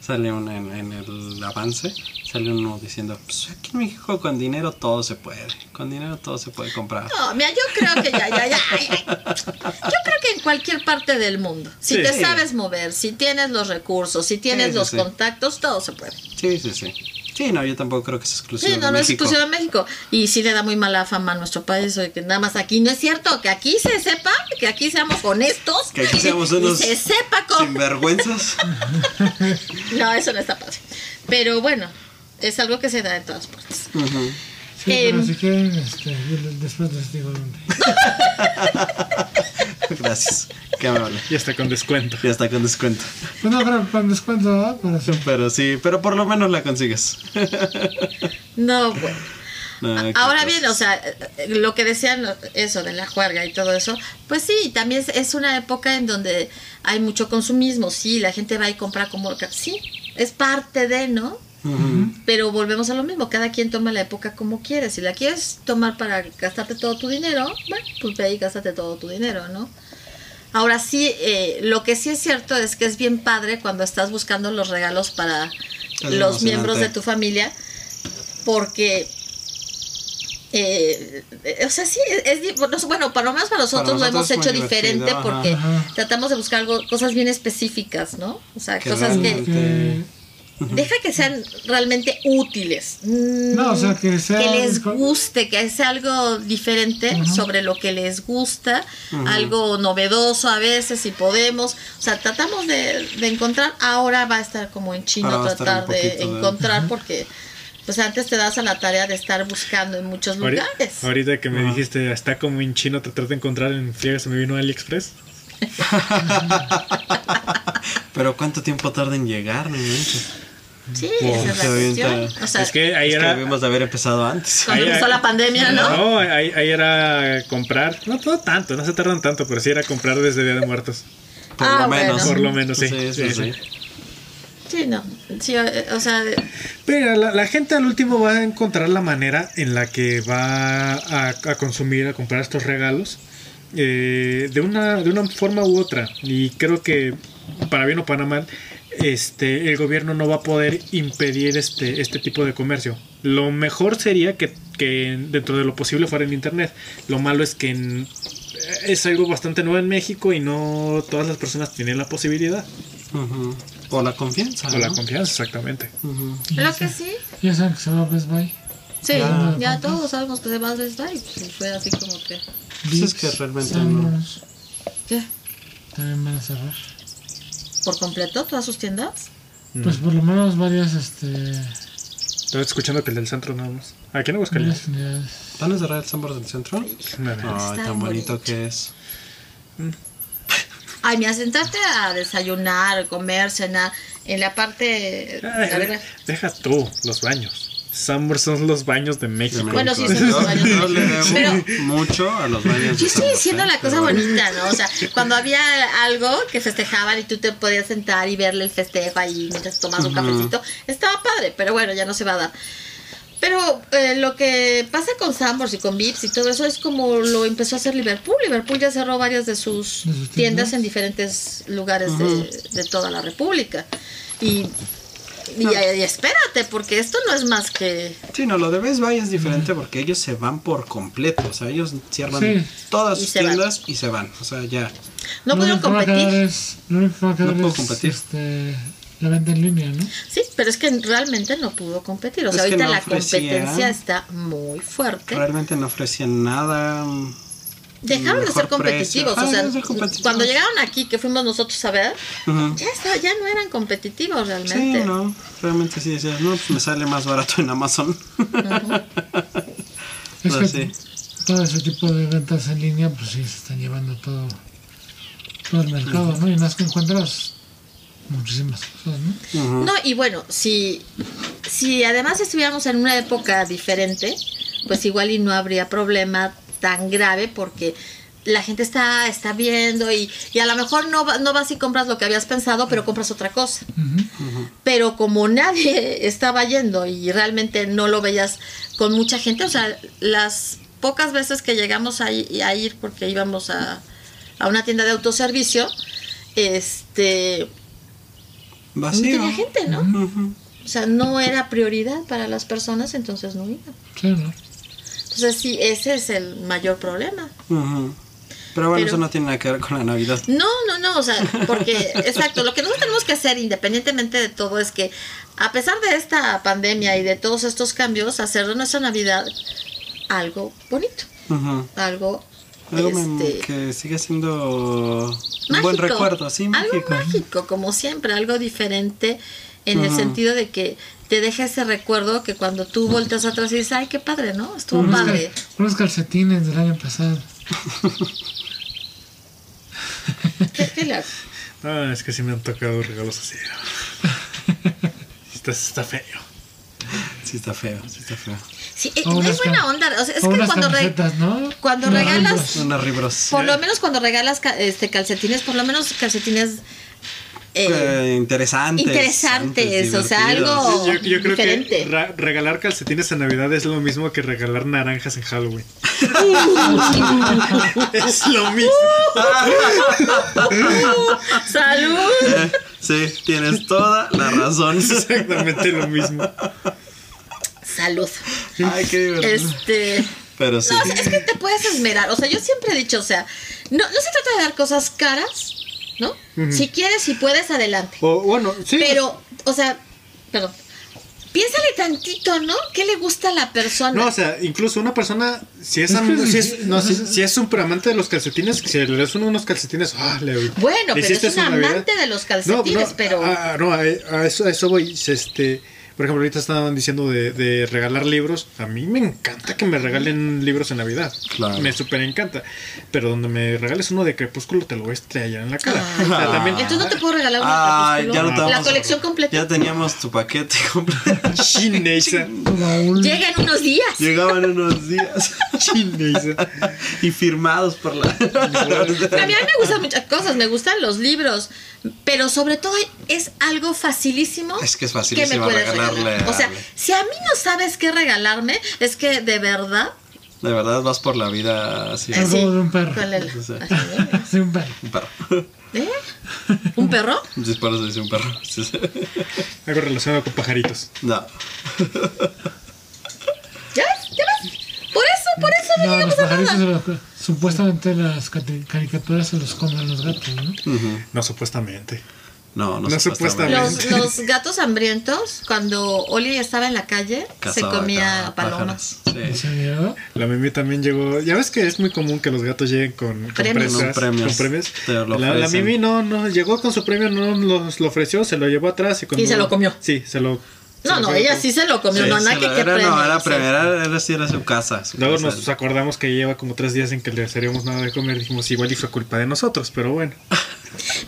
Sale un, en, en el avance, sale uno diciendo, pues aquí en México con dinero todo se puede, con dinero todo se puede comprar. No, mira, yo creo que ya, ya, ya. [LAUGHS] Yo creo que en cualquier parte del mundo, si Sí. te sabes mover, si tienes los recursos, si tienes Sí, sí, los contactos, todo se puede. Sí, sí, sí. Sí, no, yo tampoco creo que sea exclusivo Sí, no, de no es exclusivo de México. Y sí le da muy mala fama a nuestro país, que nada más aquí no es cierto, que aquí se sepa, que aquí seamos honestos. Que aquí seamos [LAUGHS] y unos se sepa cómo. Sinvergüenzas. [LAUGHS] No, eso no está padre. Pero bueno, es algo que se da en todas partes. Ujú. Sí, pero Em. si quieren, este, yo les- después les digo dónde. [LAUGHS] [LAUGHS] Gracias. Qué amable. Y está con descuento. Ya está con descuento. Pues no que con descuento, ¿verdad? Pero sí. Pero sí, pero por lo menos la consigues. No, bueno. No, Ahora cosas. bien, o sea, lo que decían, eso de la juerga y todo eso, pues sí, también es, es una época en donde hay mucho consumismo, sí, la gente va y compra como, sí, es parte de, ¿no? Pero volvemos a lo mismo, cada quien toma la época como quiere. Si la quieres tomar para gastarte todo tu dinero, bueno, pues ve y gástate todo tu dinero, ¿no? Ahora sí, eh, lo que sí es cierto es que es bien padre cuando estás buscando los regalos para Es los miembros de tu familia, porque, eh, o sea, sí, es, bueno, para lo menos para nosotros, nosotros lo hemos hecho diferente ajá. porque Ajá. tratamos de buscar algo- cosas bien específicas, ¿no? O sea, cosas realmente- Que- Deja que sean realmente útiles. Mm, No, o sea, que sea- Que les guste, que sea algo diferente sobre lo que les gusta, algo novedoso a veces, si podemos. O sea, tratamos de, de encontrar. Ahora va a estar como en chino tratar de encontrar, porque pues antes te das a la tarea de estar buscando en muchos Ahori- lugares. Ahorita que me dijiste, está como en chino tratar de encontrar en friega, se me vino AliExpress. [LAUGHS] Pero ¿cuánto tiempo tarda en llegar? No manches. Sí, Wow, esa es la cuestión. O sea, es que ahí Es que era. debimos de haber empezado antes. cuando ahí- empezó la pandemia, ¿no? No, ahí, ahí era comprar. No, no tanto, no se tardan tanto, pero sí era comprar desde Día de Muertos. Por Ah, lo menos. bueno. Por lo menos, sí. Sí, sí, Sí, sí. no. Sí, eh, o sea, Pero la, la gente al último va a encontrar la manera en la que va a, a consumir, a comprar estos regalos eh, de, una, de una forma u otra. Y creo que, para bien o para mal, este, el gobierno no va a poder impedir este, este tipo de comercio. Lo mejor sería que, que dentro de lo posible fuera en Internet. Lo malo es que en- es algo bastante nuevo en México y no todas las personas tienen la posibilidad. O la confianza. o la confianza, exactamente. Ujú. lo que sí. Ya saben que se va a Best Buy. Sí, Ah, ya todos sabemos que se va a Best Buy. Pues fue así como que. Pues es que realmente no. ¿Qué? También van a cerrar. ¿Por completo todas sus tiendas? Pues por lo menos varias, este. Estoy escuchando que el del centro nada más. Aquí en Aguascalientes. ¿Van a cerrar el Sambor del centro? Ay, tan bonito bonito. que es. Ay, mira, sentarte a desayunar, comer, cenar en la parte. Ay, a ver, deja tú los baños. Sambor son los baños de México. Bueno, sí, México. son los baños. Le debo Pero- mucho a los baños. Yo de estoy diciendo la cosa bonita, ¿no? O sea, cuando había algo que festejaban y tú te podías sentar y verle el festejo ahí mientras tomas un Ujú. cafecito, estaba padre, pero bueno, ya no se va a dar. Pero eh, lo que pasa con Sambors y con Vips y todo eso es como lo empezó a hacer Liverpool. Liverpool ya cerró varias de sus ¿De tiendas? en diferentes lugares de, de toda la República. Y, y, y espérate, porque esto no es más que... Sí, no, lo de Best Buy es diferente porque ellos se van por completo. O sea, ellos cierran Sí. todas Y sus van. tiendas y se van. O sea, ya. No quedar competir. No puedo competir. este, la venta en línea, ¿no? Sí, pero es que realmente no pudo competir. O sea, Es ahorita no la ofrecía- competencia está muy fuerte. Realmente no ofrecían nada. Dejaron de ser competitivos. precio. o sea, Ah, de ser competitivos. cuando llegaron aquí, que fuimos nosotros a ver, ya, está, ya no eran competitivos Sí, realmente. no. Realmente sí decías, no, pues me sale más barato en Amazon. [LAUGHS] Es que sí. todo ese tipo de ventas en línea, pues sí, se están llevando todo, todo el mercado, ¿no? Y más que encuentras muchísimas cosas, ¿no? No, y bueno, si, si además estuviéramos en una época diferente, pues igual y no habría problema tan grave porque la gente está, está viendo y, y a lo mejor no, no vas y compras lo que habías pensado, pero compras otra cosa. Pero como nadie [LAUGHS] estaba yendo y realmente no lo veías con mucha gente, o sea, las pocas veces que llegamos a, a ir porque íbamos a, a una tienda de autoservicio, este, no Vacío. tenía gente, ¿no? O sea, no era prioridad para las personas, entonces no iban. Sí, ¿no? Entonces sí, ese es el mayor problema. Pero bueno, Pero- eso no tiene nada que ver con la Navidad. No, no, no, o sea, porque, [LAUGHS] exacto, lo que nosotros tenemos que hacer independientemente de todo es que, a pesar de esta pandemia y de todos estos cambios, hacer de nuestra Navidad algo bonito, algo, Algo este, que sigue siendo un mágico, buen recuerdo, sí, algo mágico. mágico, como siempre, algo diferente en el sentido de que te deja ese recuerdo que cuando tú volteas atrás y dices, ay, qué padre, ¿no? Estuvo Unos, padre. cal- unos calcetines del año pasado. [LAUGHS] ¿Qué? Ah, es que sí me han tocado regalos así. Está, está feo. Sí está feo, sí está feo. Sí, eh, no es buena onda, o sea, es o que cuando, re- ¿no? cuando Unos regalas- ribos. Una ribros. Por lo menos cuando regalas ca- este calcetines, por lo menos calcetines eh, interesantes. interesantes, o sea, algo- Yo, yo creo diferente. que regalar calcetines en Navidad es lo mismo que regalar naranjas en Halloween. [LAUGHS] es lo mismo. [LAUGHS] ¡Salud! Eh, sí, tienes toda la razón. Exactamente lo mismo. Salud. Ay, qué divertido. Este. Pero sí. No, o sea, es que te puedes esmerar. O sea, yo siempre he dicho, o sea, no, no se trata de dar cosas caras, ¿no? Si quieres, si puedes, adelante. O bueno, sí. Pero, o sea, perdón. Piénsale tantito, ¿no? ¿Qué le gusta a la persona? No, o sea, incluso una persona, si es, si es, no, si, es súper amante de los calcetines, si le das uno unos calcetines, ah, le Bueno, le pero es un Navidad. amante de los No, calcetines, no, pero. ah, no, a, a eso, a eso voy. Este, por ejemplo, ahorita estaban diciendo de, de regalar libros. A mí me encanta que me regalen libros en Navidad. Claro. Me súper encanta. Pero donde me regales uno de Crepúsculo, te lo voy a estrellar en la cara. Ay, O sea, también, Entonces no te puedo regalar una Ay, ya no te La colección completa. Ya teníamos tu paquete [LAUGHS] completo. Chinesa. Llega en unos días. Llegaban unos días [LAUGHS] Chinesa. y firmados por la. A mí, a mí me gustan muchas cosas, me gustan los libros, pero sobre todo es algo facilísimo. Es que es que me facilísimo puedes regalarle. O sea, si a mí no sabes qué regalarme, es que de verdad. de verdad vas por la vida así. Algo Sí, de un perro. Sí, sí. así, [LAUGHS] Sí, un perro. Un perro. ¿eh? ¿Un perro? Sí, por eso dice un perro. Sí, sí. Algo relacionado con pajaritos. No. ¿Ya ves? ¿Ya ves? Por eso, por eso no, No, los a pajaritos, nada. los- supuestamente las caricaturas se los comen los gatos, ¿no? No, supuestamente. No, no, No supuestamente. supuestamente. Los, los gatos hambrientos, cuando Oli estaba en la calle, se Cazaba comía acá palomas. pájaros. ¿En Sí. serio? La Mimi también llegó. Ya ves que es muy común que los gatos lleguen con, con Premios. presas, premios. con premios. La, la. Mimi no, no, llegó con su premio, no los, lo ofreció, se lo llevó atrás y, cuando- Y se lo comió. Sí, se lo. se No, no, ella sí se lo comió, Sí, no, se nada que qué era, premio. No, era sí. premio, era, era, sí, era su casa. su Luego casa. nos acordamos que lleva como tres días en que le haríamos nada de comer. Dijimos, igual y fue culpa de nosotros, pero bueno. [LAUGHS]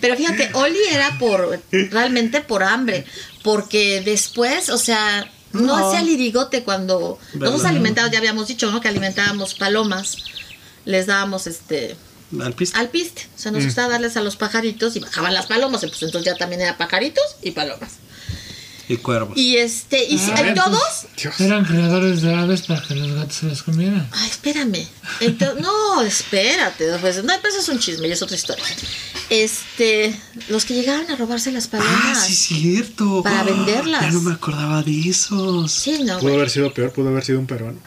Pero fíjate, Oli era por realmente por hambre, porque después, o sea, no, No. hacía lirigote cuando nosotros ¿Verdad? alimentábamos, ya habíamos dicho, ¿no? Que alimentábamos palomas, les dábamos este Al pisto. al piste, o sea, nos gustaba darles a los pajaritos y bajaban las palomas, pues entonces ya también era pajaritos y palomas. Y cuervos. Y este, y si- Ah, y todos, Dios. Eran creadores de aves para que los gatos se las comieran. Ay, espérame. Entonces, no, espérate. Pues, no, pues eso es un chisme y es otra historia. este, los que llegaban a robarse las palomas. Ah, sí, cierto. Para Ah, venderlas. Ya no me acordaba de esos. Sí, no, Pudo güey. haber sido peor, pudo haber sido un peruano.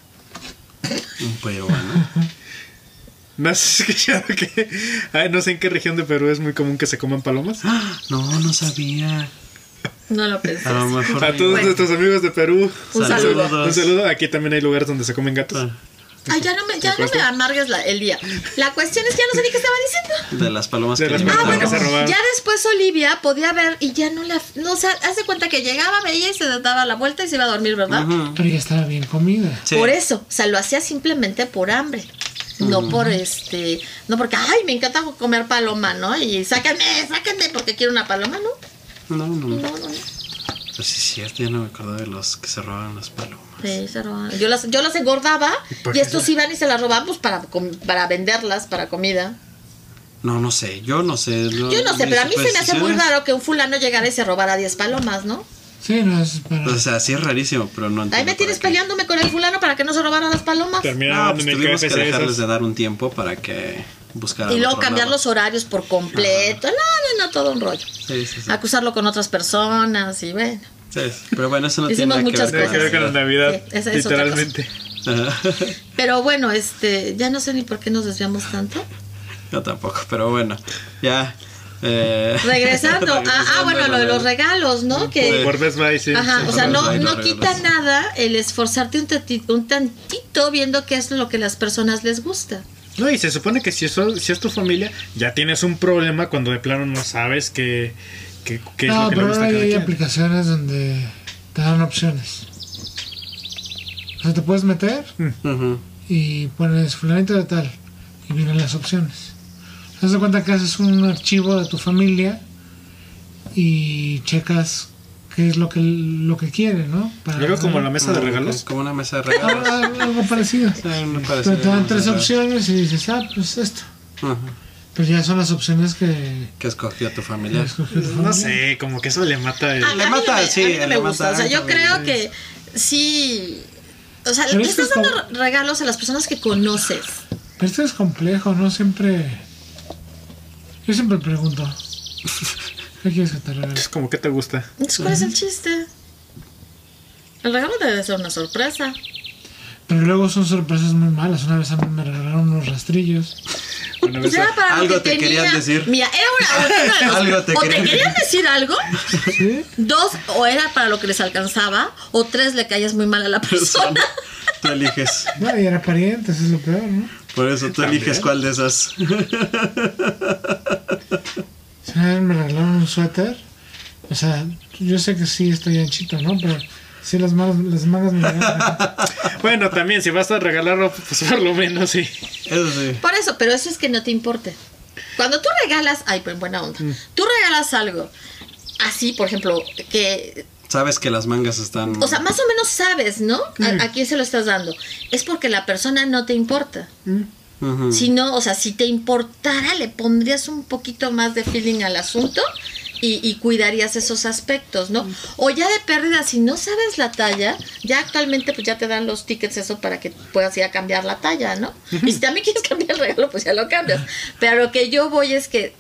Un peruano. [LAUGHS] ¿No has escuchado que ay, no sé en qué región de Perú es muy común que se coman palomas? Ah, No, no sabía. No lo pensé. A lo mejor. A todos Bueno. nuestros amigos de Perú. Un Saludos. saludo. Un saludo. Aquí también hay lugares donde se comen gatos. Ah, Ay, ya no me, ya no me amargues la- el día. La cuestión es que ya no sé ni qué estaba diciendo. De las palomas De que las Ah, palomas bueno, que se robaron. ya después Olivia podía ver y ya no la. No, o sea, hace cuenta que llegaba, veía y se daba la vuelta y se iba a dormir, ¿verdad? Pero ya estaba bien comida. Sí. Por eso, o sea, lo hacía simplemente por hambre. No por este, no porque, ay, me encanta comer paloma, ¿no? Y sáquenme, sáquenme porque quiero una paloma, ¿no? No, no, No, no. no, no. Pues sí, es cierto, ya no me acuerdo de los que se robaban las palomas. Sí, se robaban. Yo las, yo las engordaba y estos iban y se las robaban pues para, para venderlas, para comida. No, no sé, yo no sé. Yo no sé, pero a mí se me hace muy raro que un fulano llegara y se robara 10 palomas, ¿no? Sí, no es para. O sea, sí es rarísimo, pero no Ahí entiendo me tienes peleándome con el fulano para que no se robaran las palomas. Terminaron No, pues tuvimos que dejarles esas. de dar un tiempo para que buscaran Y luego cambiar lado. los horarios por completo. No, no, no, todo un rollo. Sí, sí, sí. Acusarlo con otras personas y bueno. Pero bueno, eso no Hicimos tiene nada muchas que ver que ver con la Navidad, esa es literalmente. Pero bueno, este, ya no sé ni por qué nos desviamos tanto. Yo tampoco, pero bueno, ya. eh, Regresando. [LAUGHS] ah, ah, regresando bueno, a lo de los regalos, ¿no? Que, Por Best Buy, sí. ajá, o sea, no, no quita nada el esforzarte un tantito, un tantito viendo qué es lo que las personas les gusta. No, y se supone que si, eso, si es tu familia, ya tienes un problema cuando de plano no sabes qué, qué, qué es no, lo que le pero gusta a ahora cada hay quien. aplicaciones donde te dan opciones. O sea, te puedes meter y pones fulanito de tal y vienen las opciones. Te das cuenta que haces un archivo de tu familia y checas qué es lo que lo que quiere, ¿no? Para Algo como la mesa de regalos. Como una mesa de Ah, regalos. ah, algo parecido. Sí, Pero te dan tres opciones y dices, ah, pues esto. Ujú. Pues ya son las opciones que Que escogió tu familia. escogió tu No familia. sé, como que eso le mata el... A, Le a mata, no me, sí, a mí no le me mata gusta. O sea, yo creo que sí. O sea, Pero le es que estás es dando regalos a las personas que conoces. Pero esto es complejo, no siempre. Yo siempre pregunto. ¿Qué quieres que te regale? Es como que te gusta. Entonces, ¿cuál es el chiste? El regalo debe ser una sorpresa. Pero luego son sorpresas muy malas. Una vez a mí me regalaron unos rastrillos. Una vez era para Algo que te tenía. querían decir. Mira, era una. [LAUGHS] Algo te o querían te querían decir algo, ¿Sí? dos, o era para lo que les alcanzaba, o tres, le caías muy mal a la persona. Tú eliges. Bueno, y era pariente, eso es lo peor, ¿no? Por eso tú eliges cuál de esas. [LAUGHS] Si una vez me regalaron un suéter. O sea, yo sé que sí estoy anchito, ¿no? Pero sí las mangas, las mangas me llegan. [LAUGHS] Bueno, también, si vas a regalarlo, pues por lo menos sí. Eso sí. Por eso, pero eso es que no te importe. Cuando tú regalas, ay, pues buena onda. Mm. Tú regalas algo así, por ejemplo, que Sabes que las mangas están. O sea, más o menos sabes, ¿no? A, a quién se lo estás dando. Es porque la persona no te importa. Si no, o sea, si te importara, le pondrías un poquito más de feeling al asunto y, y cuidarías esos aspectos, ¿no? O ya de pérdida, si no sabes la talla, ya actualmente pues ya te dan los tickets eso para que puedas ir a cambiar la talla, ¿no? Y si también quieres [LAUGHS] cambiar el regalo, pues ya lo cambias. Pero lo que yo voy es que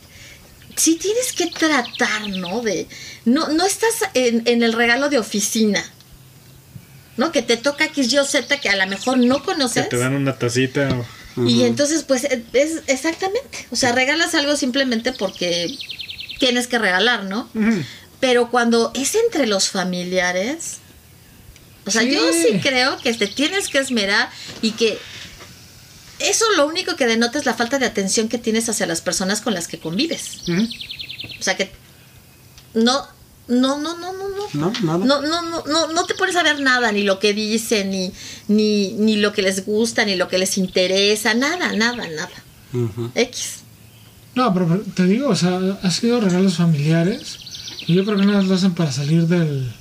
sí tienes que tratar, ¿no? De, no, no estás en, en el regalo de oficina, ¿no? Que te toca X, Y o Z que a lo mejor no Que conoces. te dan una tacita o... Y entonces, pues, e- es exactamente. O sea, regalas algo simplemente porque tienes que regalar, ¿no? Pero cuando es entre los familiares, o sea, yo Sí. creo que te tienes que esmerar y que eso lo único que denota es la falta de atención que tienes hacia las personas con las que convives. O sea, que no, no, no, no, no, no. No, nada. No, no, no, no, no te pones a ver nada, ni lo que dicen, ni, ni, ni lo que les gusta, ni lo que les interesa, nada, nada, nada. X. No, pero, te digo, o sea, ha sido regalos familiares. Y yo creo que nada lo hacen para salir del,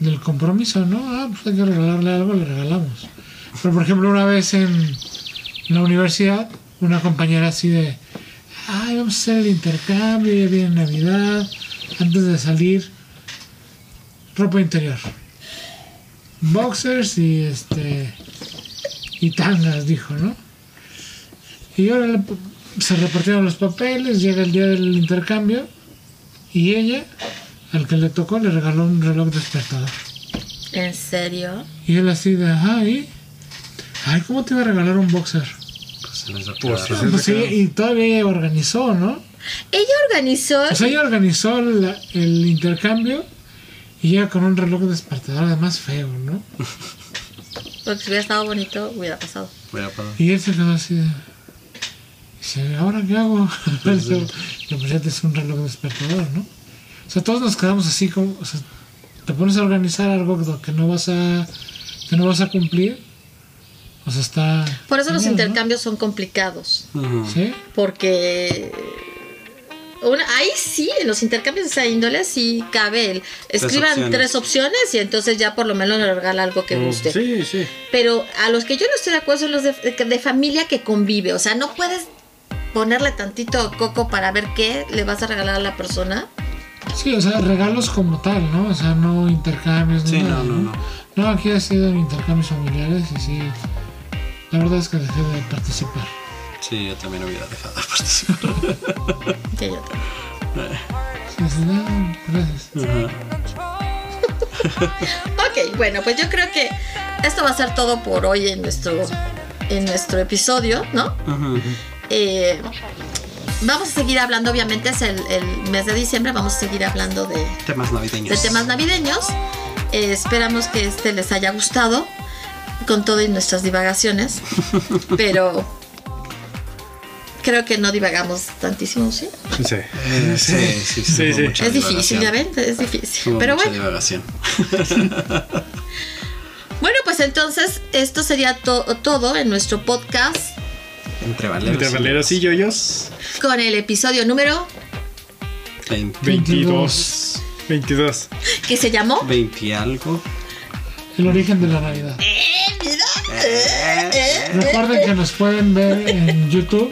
del compromiso, ¿no? Ah, pues hay que regalarle algo, le regalamos. Pero por ejemplo, una vez en la universidad, una compañera así de, ay, vamos a hacer el intercambio, ya viene Navidad, antes de salir, ropa interior. Boxers y este y tangas, dijo, ¿no? Y órale, se repartieron los papeles, llega el día del intercambio y ella, al que le tocó, le regaló un reloj despertador. ¿En serio? Y él así de, ay, ay, ¿cómo te iba a regalar un boxer? Pues se les Pues, quedar. sí. Pues sí, y todavía ella organizó, ¿no? Ella organizó. O sea, ella organizó la- el intercambio y llega con un reloj despertador, además feo, ¿no? Porque si hubiera estado bonito, hubiera pasado. Y él se quedó así de... Dice, ¿ahora qué hago? Yo, [LAUGHS] pues ya te es un reloj despertador, ¿no? O sea, todos nos quedamos así como... O sea, te pones a organizar algo que no vas a... que no vas a cumplir. O sea, está... Por eso los intercambios son complicados. ¿Sí? Porque. Una- ahí sí, en los intercambios de esa índole sí cabe el. Escriban opciones. tres opciones y entonces ya por lo menos le regala algo que guste. Sí, sí. Pero a los que yo no estoy de acuerdo son los de, de familia que convive. O sea, no puedes ponerle tantito coco para ver qué le vas a regalar a la persona. Sí, o sea, regalos como tal, ¿no? O sea, no intercambios, Sí, nada, no, no, no. No, aquí ha sido intercambios familiares y sí... La verdad es que dejé de participar. Sí, yo también hubiera dejado de participar. Que yo también. Sí, sí, gracias. Ok, bueno, pues yo creo que esto va a ser todo por hoy en nuestro, en nuestro episodio, ¿no? Ujú. Eh, vamos a seguir hablando, obviamente es el, el mes de diciembre, vamos a seguir hablando de, Temas de navideños. temas navideños. Eh, esperamos que este les haya gustado con todo y nuestras divagaciones, [LAUGHS] pero creo que no divagamos tantísimo, ¿sí? Sí. Eh, sí, sí, sí, Es difícil, ya ven, es difícil. Hubo Pero mucha bueno, divagación. [LAUGHS] bueno, pues entonces esto sería to- todo en nuestro podcast Entre valeros. Entre valeros y yoyos. con el episodio número 20, 22. 22. que se llamó 20 y algo. El origen de la Navidad. Recuerden que nos pueden ver en YouTube.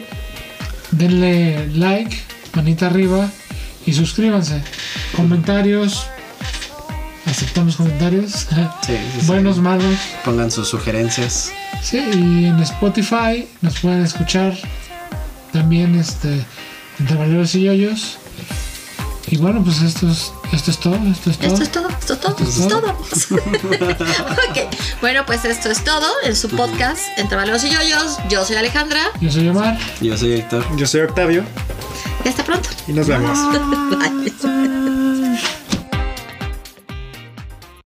Denle like, manita arriba y suscríbanse. Comentarios. Aceptamos comentarios. Sí, sí, sí. Buenos, malos. Pongan sus sugerencias. Sí, y en Spotify nos pueden escuchar también este entre valeros y yoyos. Y bueno, pues esto es, esto es todo, esto es todo. Esto es todo, esto es todo, esto es todo. [LAUGHS] ok, bueno, pues esto es todo en su podcast Entre Valeros y Yoyos. Yo soy Alejandra Yo soy Omar. Yo soy Héctor. Yo soy Octavio y hasta pronto. y nos vemos. [LAUGHS] Bye.